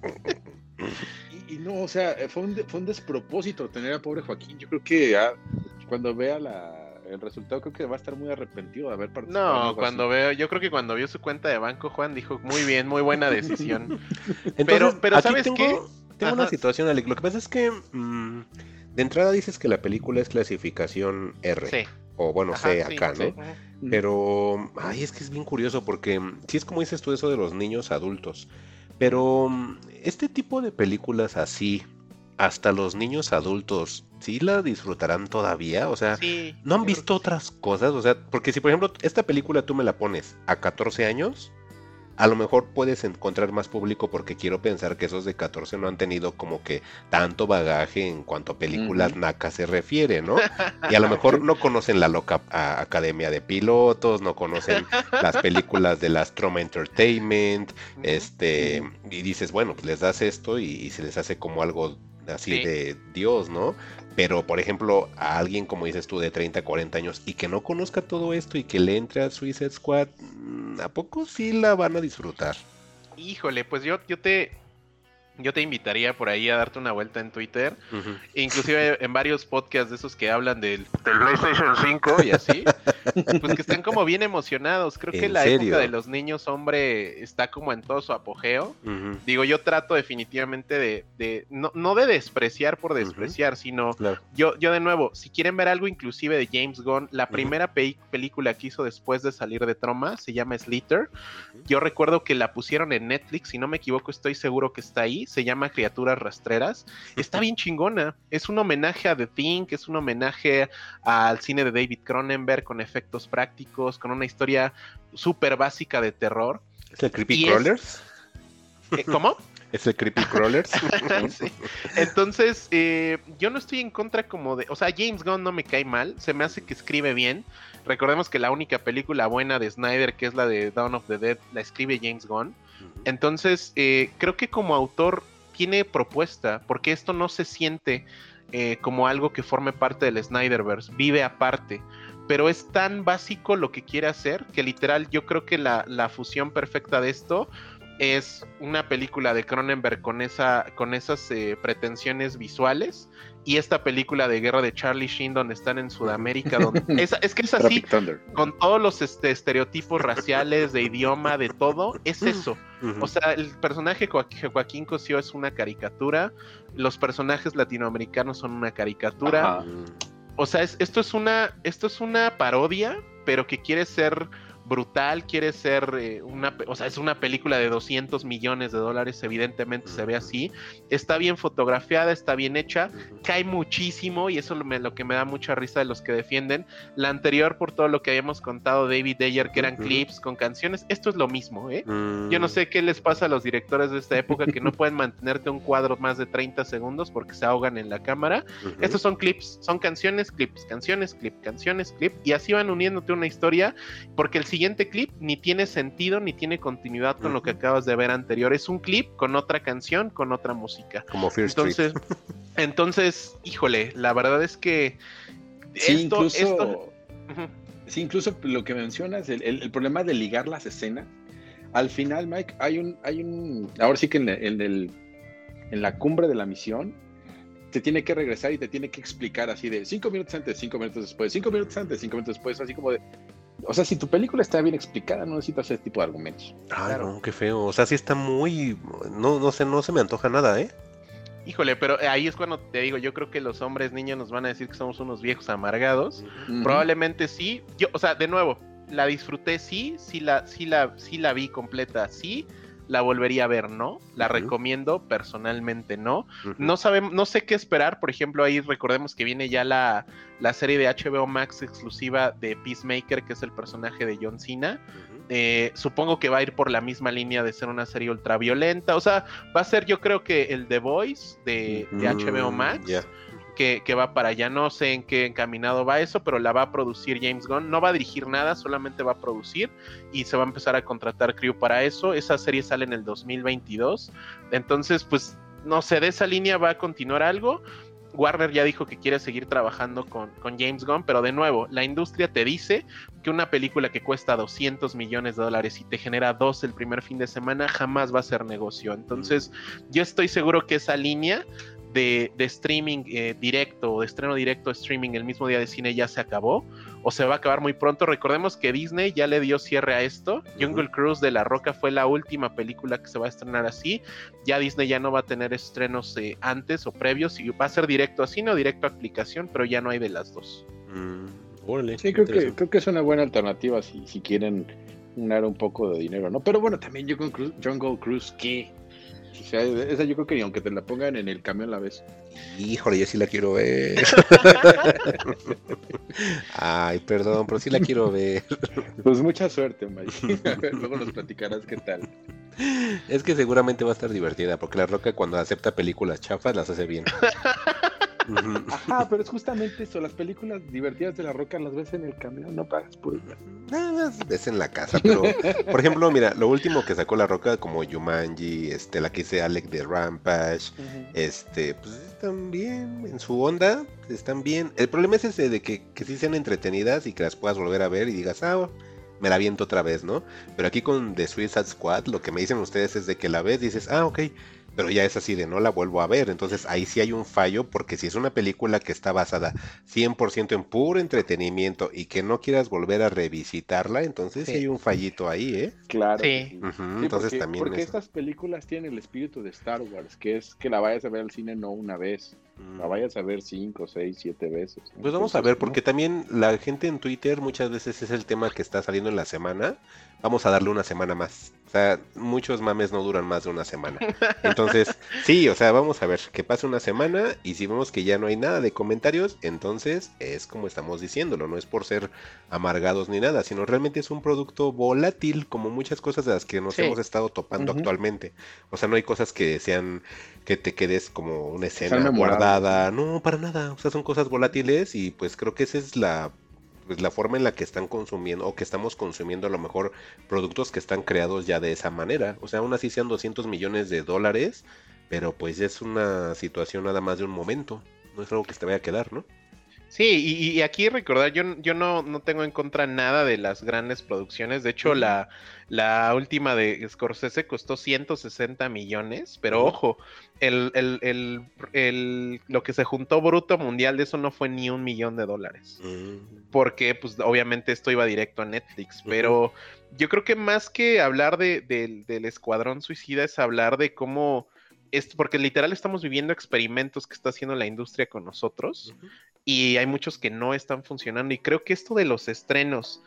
y, y no, o sea, fue un, fue un despropósito tener a pobre Joaquín. Yo creo que ah, cuando vea la, el resultado, creo que va a estar muy arrepentido de haber participado.
No, cuando
así.
veo, yo creo que cuando vio su cuenta de banco, Juan dijo, muy bien, muy buena decisión.
Entonces,
Pero- pero
aquí
¿sabes
tengo,
qué?
Tengo una situación, Alec. Lo que pasa es que mm, de entrada dices que la película es clasificación R.
Sí.
O bueno,
Ajá,
C
sí,
acá, ¿no?
sí.
Pero, ay, es que es bien curioso porque mm, sí es como dices tú eso de los niños adultos. Pero mm, este tipo de películas así, hasta los niños adultos, ¿sí la disfrutarán todavía? O sea,
Sí,
¿no han visto otras cosas? O sea, porque si por ejemplo esta película tú me la pones a 14 años, a lo mejor puedes encontrar más público porque quiero pensar que esos de 14 no han tenido como que tanto bagaje en cuanto a películas
Ujú.
nacas se refiere, ¿no? Y a lo mejor no conocen la loca a- Academia de Pilotos, no conocen las películas del Astroma Entertainment,
Ujú.
este, y dices, bueno, pues les das esto y, y se les hace como algo así
Sí.
de Dios, ¿no? Pero, por ejemplo, a alguien, como dices tú, de 30, 40 años y que no conozca todo esto y que le entre a Suicide Squad, mm, ¿a poco sí la van a disfrutar?
Híjole, pues yo, yo te yo te invitaría por ahí a darte una vuelta en Twitter, inclusive en varios podcasts de esos que hablan del, del PlayStation 5 y así, pues que están como bien emocionados. Creo que
¿En
la
serio?
época de los niños hombre está como en todo su apogeo. Digo, yo trato definitivamente de, de no, no de despreciar por despreciar, sino
Claro.
yo, yo de nuevo, si quieren ver algo inclusive de James Gunn, la primera pe- película que hizo después de salir de Troma se llama Slither. Yo recuerdo que la pusieron en Netflix, si no me equivoco, estoy seguro que está ahí. Se llama Criaturas Rastreras. Está bien chingona. Es un homenaje a The Thing, es un homenaje al cine de David Cronenberg con efectos prácticos, con una historia súper básica de terror.
¿Es el Creepy
Y es-
Crawlers?
Eh, ¿Cómo?
¿Es el Creepy Crawlers?
Sí. Entonces, eh, yo no estoy en contra como de, o sea, James Gunn no me cae mal, se me hace que escribe bien. Recordemos que la única película buena de Snyder, que es la de Dawn of the Dead, la escribe James Gunn. Entonces, eh, creo que como autor tiene propuesta, porque esto no se siente eh, como algo que forme parte del Snyderverse, vive aparte. Pero es tan básico lo que quiere hacer que literal yo creo que la, la fusión perfecta de esto es una película de Cronenberg con, esa, con esas eh, pretensiones visuales y esta película de guerra de Charlie Sheen donde están en Sudamérica. Donde, es, es que es así, con todos los este, estereotipos raciales, de idioma, de todo, es eso.
Ujú.
O sea, el personaje Joa- Joaquín Cosío es una caricatura, los personajes latinoamericanos son una caricatura.
Ajá.
Mm,
O sea, es- esto es una esto es una parodia, pero que quiere ser brutal, quiere ser eh, una, o sea, es una película de 200 millones de dólares, evidentemente se ve así, está bien fotografiada, está bien hecha, cae muchísimo y eso es lo que me da mucha risa de los que defienden. La anterior, por todo lo que habíamos contado, David Ayer, que eran clips con canciones, esto es lo mismo, ¿eh? Yo no mm. sé qué les pasa a los directores de esta época que no pueden mantenerte un cuadro más de 30 segundos porque se ahogan en la cámara. Estos son clips, son canciones, clips, canciones, clip, canciones, clip, y así van uniéndote una historia porque el siguiente clip ni tiene sentido ni tiene continuidad con lo que acabas de ver anterior. Es un clip con otra canción, con otra música.
Como
entonces, entonces, híjole, la verdad es que
sí, incluso, sí, incluso lo que mencionas, el, problema de ligar las escenas. Al final, Mike, hay un, hay un, ahora sí que en, el, en la cumbre de la misión, te tiene que regresar y te tiene que explicar así de cinco minutos antes, cinco minutos después, cinco minutos antes, cinco minutos después, así como de, o sea, si tu película está bien explicada, no necesitas ese tipo de argumentos.
Ay, no, qué feo. O sea, sí está muy. No, no sé, no se me antoja nada, ¿eh?
Híjole, pero ahí es cuando te digo, yo creo que los hombres niños nos van a decir que somos unos viejos amargados. Probablemente sí. Yo, o sea, de nuevo, la disfruté, sí, sí la, sí la, sí la vi completa, sí la volvería a ver, ¿no? La recomiendo, personalmente no. No sabemos, no sé qué esperar, por ejemplo, ahí recordemos que viene ya la, la, serie de HBO Max exclusiva de Peacemaker, que es el personaje de John Cena. Eh, supongo que va a ir por la misma línea de ser una serie ultraviolenta. O sea, va a ser yo creo que el The Voice de, HBO Max que, va para allá. No sé en qué encaminado va eso, pero la va a producir James Gunn. No va a dirigir nada, solamente va a producir y se va a empezar a contratar crew para eso. Esa serie sale en el 2022. Entonces, pues, no sé, de esa línea va a continuar algo. Warner ya dijo que quiere seguir trabajando con, con, James Gunn, pero de nuevo, la industria te dice que una película que cuesta 200 millones de dólares y te genera dos el primer fin de semana jamás va a ser negocio. Entonces, yo estoy seguro que esa línea de, streaming eh, directo o de estreno directo streaming el mismo día de cine ya se acabó o se va a acabar muy pronto. Recordemos que Disney ya le dio cierre a esto. Jungle Cruise de La Roca fue la última película que se va a estrenar así. Ya Disney ya no va a tener estrenos eh, antes o previos y va a ser directo a cine o directo a aplicación, pero ya no hay de las dos.
Mm, sí, creo que, creo que es una buena alternativa si, si quieren ganar un poco de dinero, ¿no? Pero bueno, también Jungle Cruise, Jungle Cruise ¿qué? O sea, esa yo creo que aunque te la pongan en el camión la vez.
Híjole, yo sí la quiero ver. Ay, perdón, pero sí la quiero ver.
Pues mucha suerte, Mike. Luego nos platicarás qué tal.
Es que seguramente va a estar divertida, porque La Roca cuando acepta películas chafas las hace bien.
Ajá, pero es justamente eso, las películas divertidas de la roca las ves en el camión, no pagas por ellas.
las ves en la casa, pero por ejemplo, mira, lo último que sacó la roca como Yumanji, este, la que hice Alec de Rampage, este, pues están bien en su onda, están bien. El problema es ese de que, que sí sean entretenidas y que las puedas volver a ver y digas, ah, me la viento otra vez, ¿no? Pero aquí con The Suicide Squad, lo que me dicen ustedes es de que la ves y dices, ah, ok, pero ya es así de no la vuelvo a ver. Entonces ahí sí hay un fallo porque si es una película que está basada 100% en puro entretenimiento y que no quieras volver a revisitarla, entonces sí, hay un fallito ahí, ¿eh?
Claro.
Sí.
entonces porque, también... Porque estas películas tienen el espíritu de Star Wars, que es que la vayas a ver al cine no una vez. La mm. vayas a ver cinco, seis, siete veces.
Pues vamos a ver, porque también la gente en Twitter muchas veces es el tema que está saliendo en la semana. Vamos a darle una semana más. Muchos mames no duran más de una semana. Entonces, sí, o sea, vamos a ver que pase una semana y si vemos que ya no hay nada de comentarios, entonces es como estamos diciéndolo, no es por ser amargados ni nada, sino realmente es un producto volátil como muchas cosas de las que nos hemos estado topando actualmente. O sea, no hay cosas que sean que te quedes como una escena guardada, no, para nada, o sea, son cosas volátiles y pues creo que esa es la pues, la forma en la que están consumiendo o que estamos consumiendo a lo mejor productos que están creados ya de esa manera. O sea, aún así sean 200 millones de dólares, pero pues es una situación nada más de un momento. No es algo que te vaya a quedar, ¿no?
Sí, y, aquí recordar, yo, yo no, no, tengo en contra nada de las grandes producciones. De hecho, la, la, última de Scorsese costó 160 millones, pero ojo, el, el, el, el, lo que se juntó bruto mundial de eso no fue ni un millón de dólares. Mm. Porque, pues, obviamente esto iba directo a Netflix, pero yo creo que más que hablar de, del Escuadrón Suicida es hablar de cómo... Porque literal estamos viviendo experimentos que está haciendo la industria con nosotros y hay muchos que no están funcionando. Y creo que esto de los estrenos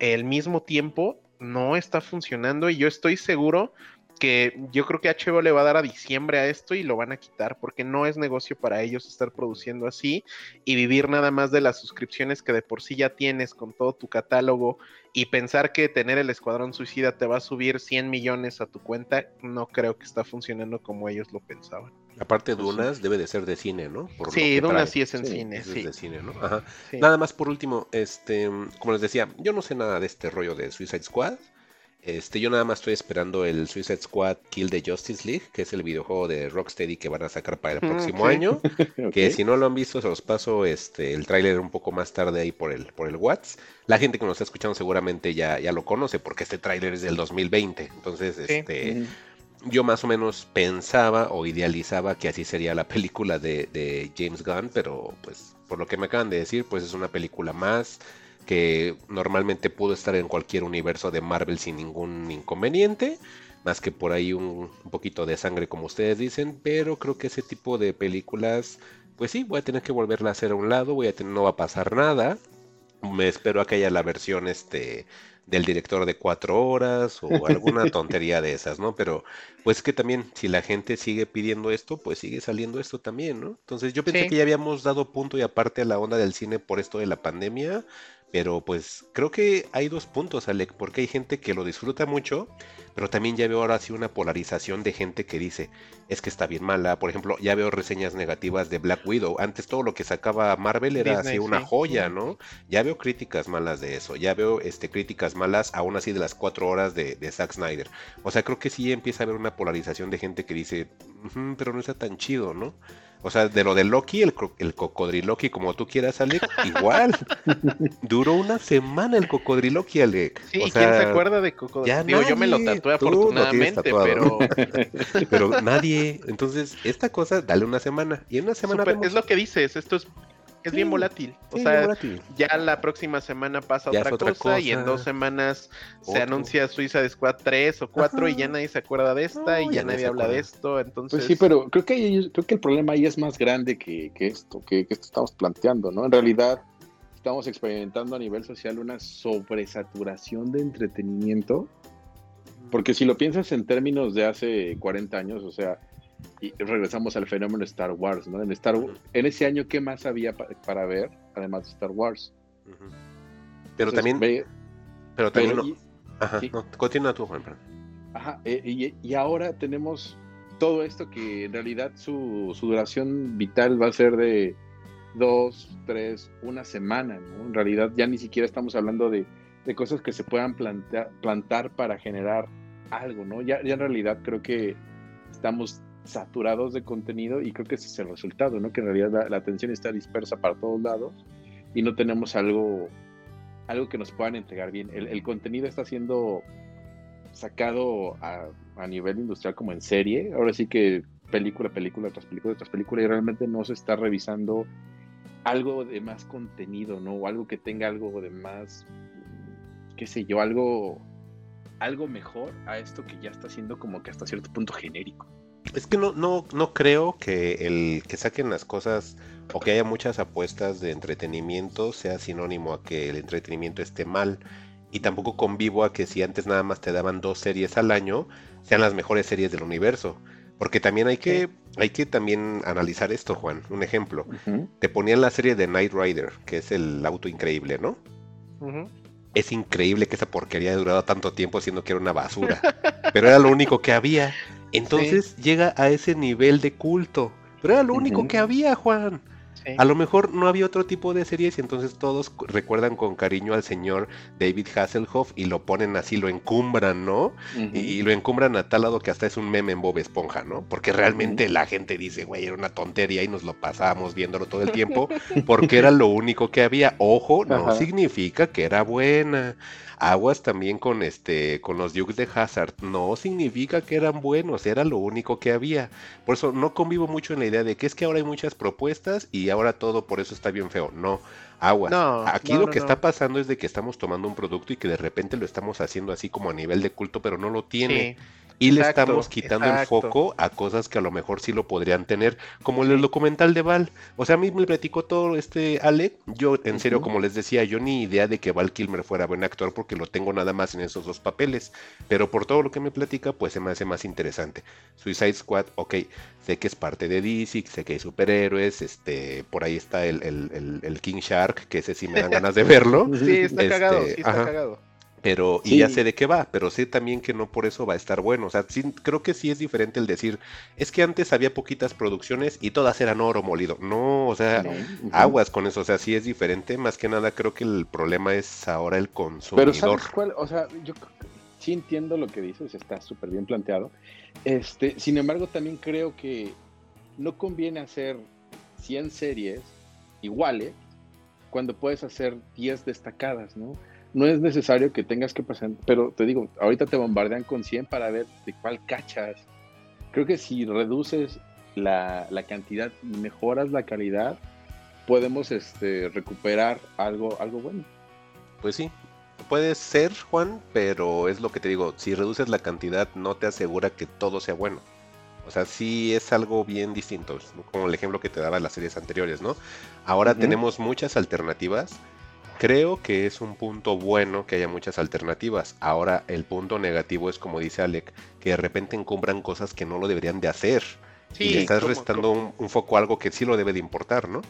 el mismo tiempo no está funcionando y yo estoy seguro que yo creo que HBO le va a dar a diciembre a esto y lo van a quitar porque no es negocio para ellos estar produciendo así y vivir nada más de las suscripciones que de por sí ya tienes con todo tu catálogo y pensar que tener el Escuadrón Suicida te va a subir 100 millones a tu cuenta, no creo que está funcionando como ellos lo pensaban.
Aparte, pues Dunas debe de ser de cine, ¿no?
sí, Dunas sí es en cine,
sí. Es de cine, ¿no? Ajá. Nada más por último, este, como les decía, yo no sé nada de este rollo de Suicide Squad. Este, yo nada más estoy esperando el Suicide Squad Kill the Justice League, que es el videojuego de Rocksteady que van a sacar para el próximo año. Que si no lo han visto, se los paso este, el tráiler un poco más tarde ahí por el, por el Whats. La gente que nos está escuchando seguramente ya, ya lo conoce, porque este tráiler es del 2020. Entonces, este. Yo más o menos pensaba o idealizaba que así sería la película de, de James Gunn, pero pues por lo que me acaban de decir, pues es una película más que normalmente pudo estar en cualquier universo de Marvel sin ningún inconveniente, más que por ahí un, poquito de sangre como ustedes dicen, pero creo que ese tipo de películas, pues sí, voy a tener que volverla a hacer a un lado, voy a tener, no va a pasar nada, me espero a que haya la versión este del director de cuatro horas o alguna tontería de esas, ¿no? Pero pues que también si la gente sigue pidiendo esto, pues sigue saliendo esto también, ¿no? Entonces yo pensé que ya habíamos dado punto y aparte a la onda del cine por esto de la pandemia, pero pues creo que hay dos puntos, Alec, porque hay gente que lo disfruta mucho, pero también ya veo ahora sí una polarización de gente que dice, es que está bien mala. Por ejemplo, ya veo reseñas negativas de Black Widow. Antes todo lo que sacaba Marvel era así una joya, ¿no? Ya veo críticas malas de eso, ya veo este, críticas malas aún así de las cuatro horas de, de Zack Snyder. O sea, creo que sí empieza a haber una polarización de gente que dice, pero no está tan chido, ¿no? O sea, de lo de Loki, el, el cocodriloqui, como tú quieras, Alec, igual. Duró una semana el cocodriloqui, Alec.
Sí, ¿quién se acuerda de cocodriloqui? yo me lo tatué afortunadamente, pero...
pero nadie. Entonces, esta cosa, dale una semana. Y en una semana
Es lo que dices, esto es es bien volátil. O sea, ya la próxima semana pasa otra, cosa, y en dos semanas se anuncia Suiza de Squad 3 o 4 y ya nadie se acuerda de esta y ya, nadie habla de esto. Entonces...
Pues sí, pero creo que, creo que el problema ahí es más grande que, esto, que, que esto estamos planteando, ¿no? En realidad estamos experimentando a nivel social una sobresaturación de entretenimiento. Porque si lo piensas en términos de hace 40 años, o sea, y regresamos al fenómeno Star Wars, ¿no? En, Star, en ese año, ¿qué más había para ver, además de Star Wars?
Pero también... pero también... Ajá, continúa tú, Juan.
Ajá, eh, y, ahora tenemos todo esto que en realidad su, duración vital va a ser de dos, tres, una semana, ¿no? En realidad ya ni siquiera estamos hablando de, cosas que se puedan plantear, plantar para generar algo, ¿no? Ya, ya en realidad creo que estamos saturados de contenido y creo que ese es el resultado, ¿no? Que en realidad la, atención está dispersa para todos lados y no tenemos algo, algo que nos puedan entregar bien. El, contenido está siendo sacado a, a, nivel industrial como en serie, ahora sí que película, película tras película tras película y realmente no se está revisando algo de más contenido, ¿no? O algo que tenga algo de más, qué sé yo, algo algo mejor a esto que ya está siendo como que hasta cierto punto genérico.
Es que no, no, no creo que el que saquen las cosas o que haya muchas apuestas de entretenimiento sea sinónimo a que el entretenimiento esté mal. Y tampoco convivo a que si antes nada más te daban dos series al año, sean las mejores series del universo. Porque también hay que, hay que también analizar esto, Juan. Un ejemplo. Te ponían la serie de Knight Rider, que es el auto increíble, ¿no? Es increíble que esa porquería haya durado tanto tiempo siendo que era una basura. Pero era lo único que había. Entonces llega a ese nivel de culto. Pero era lo único que había, Juan. A lo mejor no había otro tipo de series y entonces todos recuerdan con cariño al señor David Hasselhoff y lo ponen así, lo encumbran, ¿no? y, lo encumbran a tal lado que hasta es un meme en Bob Esponja, ¿no? Porque realmente la gente dice, güey, era una tontería y nos lo pasábamos viéndolo todo el tiempo porque era lo único que había. Ojo, no significa que era buena. Aguas también con este, con los Dukes de Hazard. No significa que eran buenos, era lo único que había. Por eso no convivo mucho en la idea de que es que ahora hay muchas propuestas y ahora todo por eso está bien feo. No, aguas. Aquí lo que está pasando es de que estamos tomando un producto y que de repente lo estamos haciendo así como a nivel de culto, pero no lo tiene. Y le estamos quitando el foco a cosas que a lo mejor sí lo podrían tener, como el documental de Val. O sea, a mí me platicó todo este Ale. Yo, en serio, como les decía, yo ni idea de que Val Kilmer fuera buen actor porque lo tengo nada más en esos dos papeles. Pero por todo lo que me platica, pues se me hace más interesante. Suicide Squad, ok, sé que es parte de DC, sé que hay superhéroes, este, por ahí está el, el, King Shark, que ese sí me dan ganas de verlo.
Sí, está cagado, sí este, está cagado.
Pero, y ya sé de qué va, pero sé también que no por eso va a estar bueno. O sea, sí, creo que sí es diferente el decir, es que antes había poquitas producciones y todas eran oro molido. No, o sea, aguas con eso. O sea, sí es diferente. Más que nada, creo que el problema es ahora el consumidor.
Pero ¿sabes cuál? O sea, yo sí entiendo lo que dices, está súper bien planteado. Este, sin embargo, también creo que no conviene hacer 100 series iguales cuando puedes hacer 10 destacadas, ¿no? No es necesario que tengas que pasar, pero te digo, ahorita te bombardean con 100 para ver de cuál cachas. Creo que si reduces la, cantidad y mejoras la calidad, podemos este, recuperar algo, algo bueno.
Pues sí, puede ser, Juan, pero es lo que te digo, si reduces la cantidad no te asegura que todo sea bueno. O sea, sí es algo bien distinto, como el ejemplo que te daba las series anteriores, ¿no? Ahora tenemos muchas alternativas Creo que es un punto bueno que haya muchas alternativas. Ahora el punto negativo es como dice Alec, que de repente encumbran cosas que no lo deberían de hacer. y le estás restando Un, un, foco a algo que sí lo debe de importar, ¿no?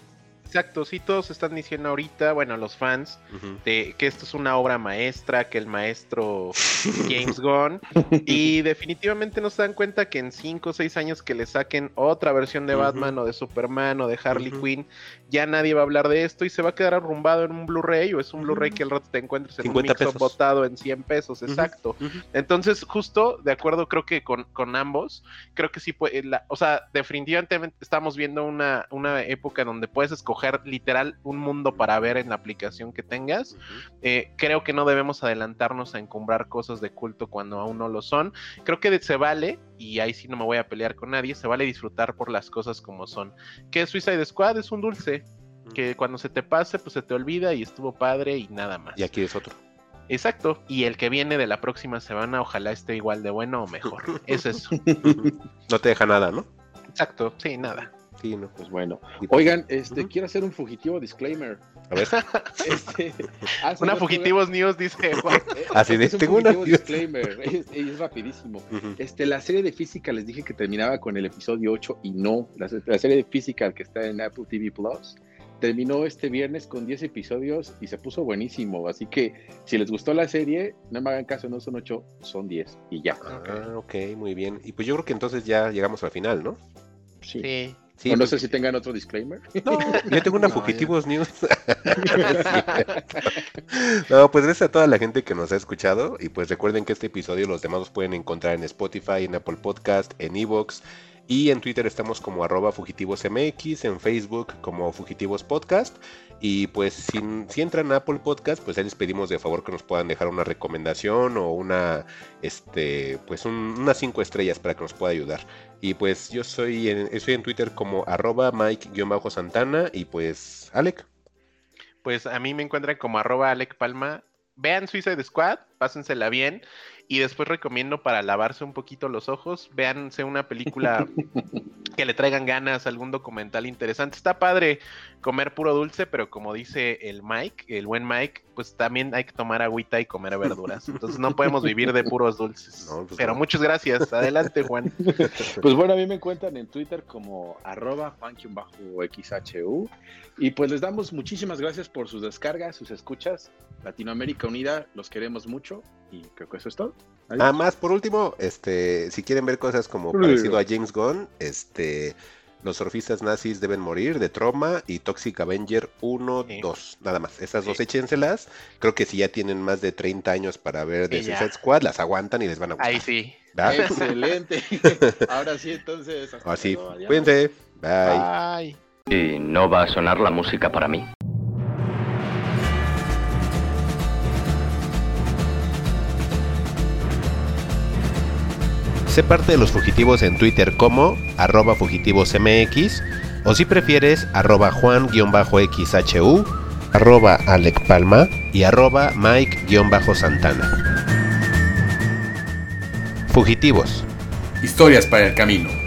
Exacto, sí, todos están diciendo ahorita, bueno, los fans, de que esto es una obra maestra, que el maestro James Gunn, y definitivamente no se dan cuenta que en 5 o 6 años que le saquen otra versión de Batman o de Superman o de Harley Quinn, ya nadie va a hablar de esto y se va a quedar arrumbado en un Blu-ray o es un Blu-ray que al rato te encuentres en un mixo botado en 100 pesos, exacto. Entonces, justo, de acuerdo, creo que con, ambos, creo que sí puede, o sea, definitivamente estamos viendo una, una época donde puedes escoger literal un mundo para ver en la aplicación que tengas. Eh, creo que no debemos adelantarnos a encumbrar cosas de culto cuando aún no lo son. Creo que se vale, y ahí sí no me voy a pelear con nadie, se vale disfrutar por las cosas como son. Que Suicide Squad es un dulce, que cuando se te pase, pues se te olvida y estuvo padre y nada más.
Y aquí es otro.
Exacto, y el que viene de la próxima semana ojalá esté igual de bueno o mejor. es eso.
no te deja nada, ¿no?
Exacto, sí, nada.
Sí, no, pues bueno. Oigan, este, quiero hacer un fugitivo disclaimer.
A ver.
Este, una fugitivos news, dice Juan.
Así de, tengo una
disclaimer. Es, rapidísimo. este, la serie de física les dije que terminaba con el episodio 8 y no. La, serie de física que está en Apple TV Plus terminó este viernes con 10 episodios y se puso buenísimo. Así que si les gustó la serie, no me hagan caso, no son 8, son 10 y ya.
Ah, ok, muy bien. Y pues yo creo que entonces ya llegamos al final, ¿no?
sí
no sé si tengan otro disclaimer.
No, yo tengo una Fugitivos News. no, pues gracias a toda la gente que nos ha escuchado. Y pues recuerden que este episodio los demás los pueden encontrar en Spotify, en Apple Podcast, en Evox. Y en Twitter estamos como arroba fugitivosmx, en Facebook como Fugitivos Podcast. Y pues si, si, entran a Apple Podcast, pues ahí les pedimos de favor que nos puedan dejar una recomendación o una, este, pues unas cinco estrellas para que nos pueda ayudar. Y pues yo soy en, estoy en Twitter como arroba Mike-Santana y pues Alec.
Pues a mí me encuentran como arroba Alec Palma. Vean Suicide Squad, pásensela bien. Y después recomiendo para lavarse un poquito los ojos, véanse una película que le traigan ganas, algún documental interesante. Está padre comer puro dulce, pero como dice el Mike, el buen Mike, pues también hay que tomar agüita y comer verduras. Entonces no podemos vivir de puros dulces. Pues pero muchas gracias. Adelante, Juan.
Pues bueno, a mí me encuentran en Twitter como arroba xhu y pues les damos muchísimas gracias por sus descargas, sus escuchas. Latinoamérica Unida, los queremos mucho y creo que eso es todo.
Nada más, por último, este, si quieren ver cosas como parecido a James Gunn, este, los surfistas nazis deben morir de Troma y Toxic Avenger 1, 2, nada más. Esas dos échenselas. Creo que si ya tienen más de 30 años para ver The Suicide Squad, las aguantan y les van a gustar.
Ahí sí.
Excelente. Ahora sí, entonces.
Así. Cuídense. Bye.
Bye. ¿Y no va a sonar la música para mí?
Sé parte de los fugitivos en Twitter como arroba fugitivosmx o si prefieres arroba juan-xhu, arroba Alec Palma y arroba Mike-santana. Fugitivos.
Historias para el camino.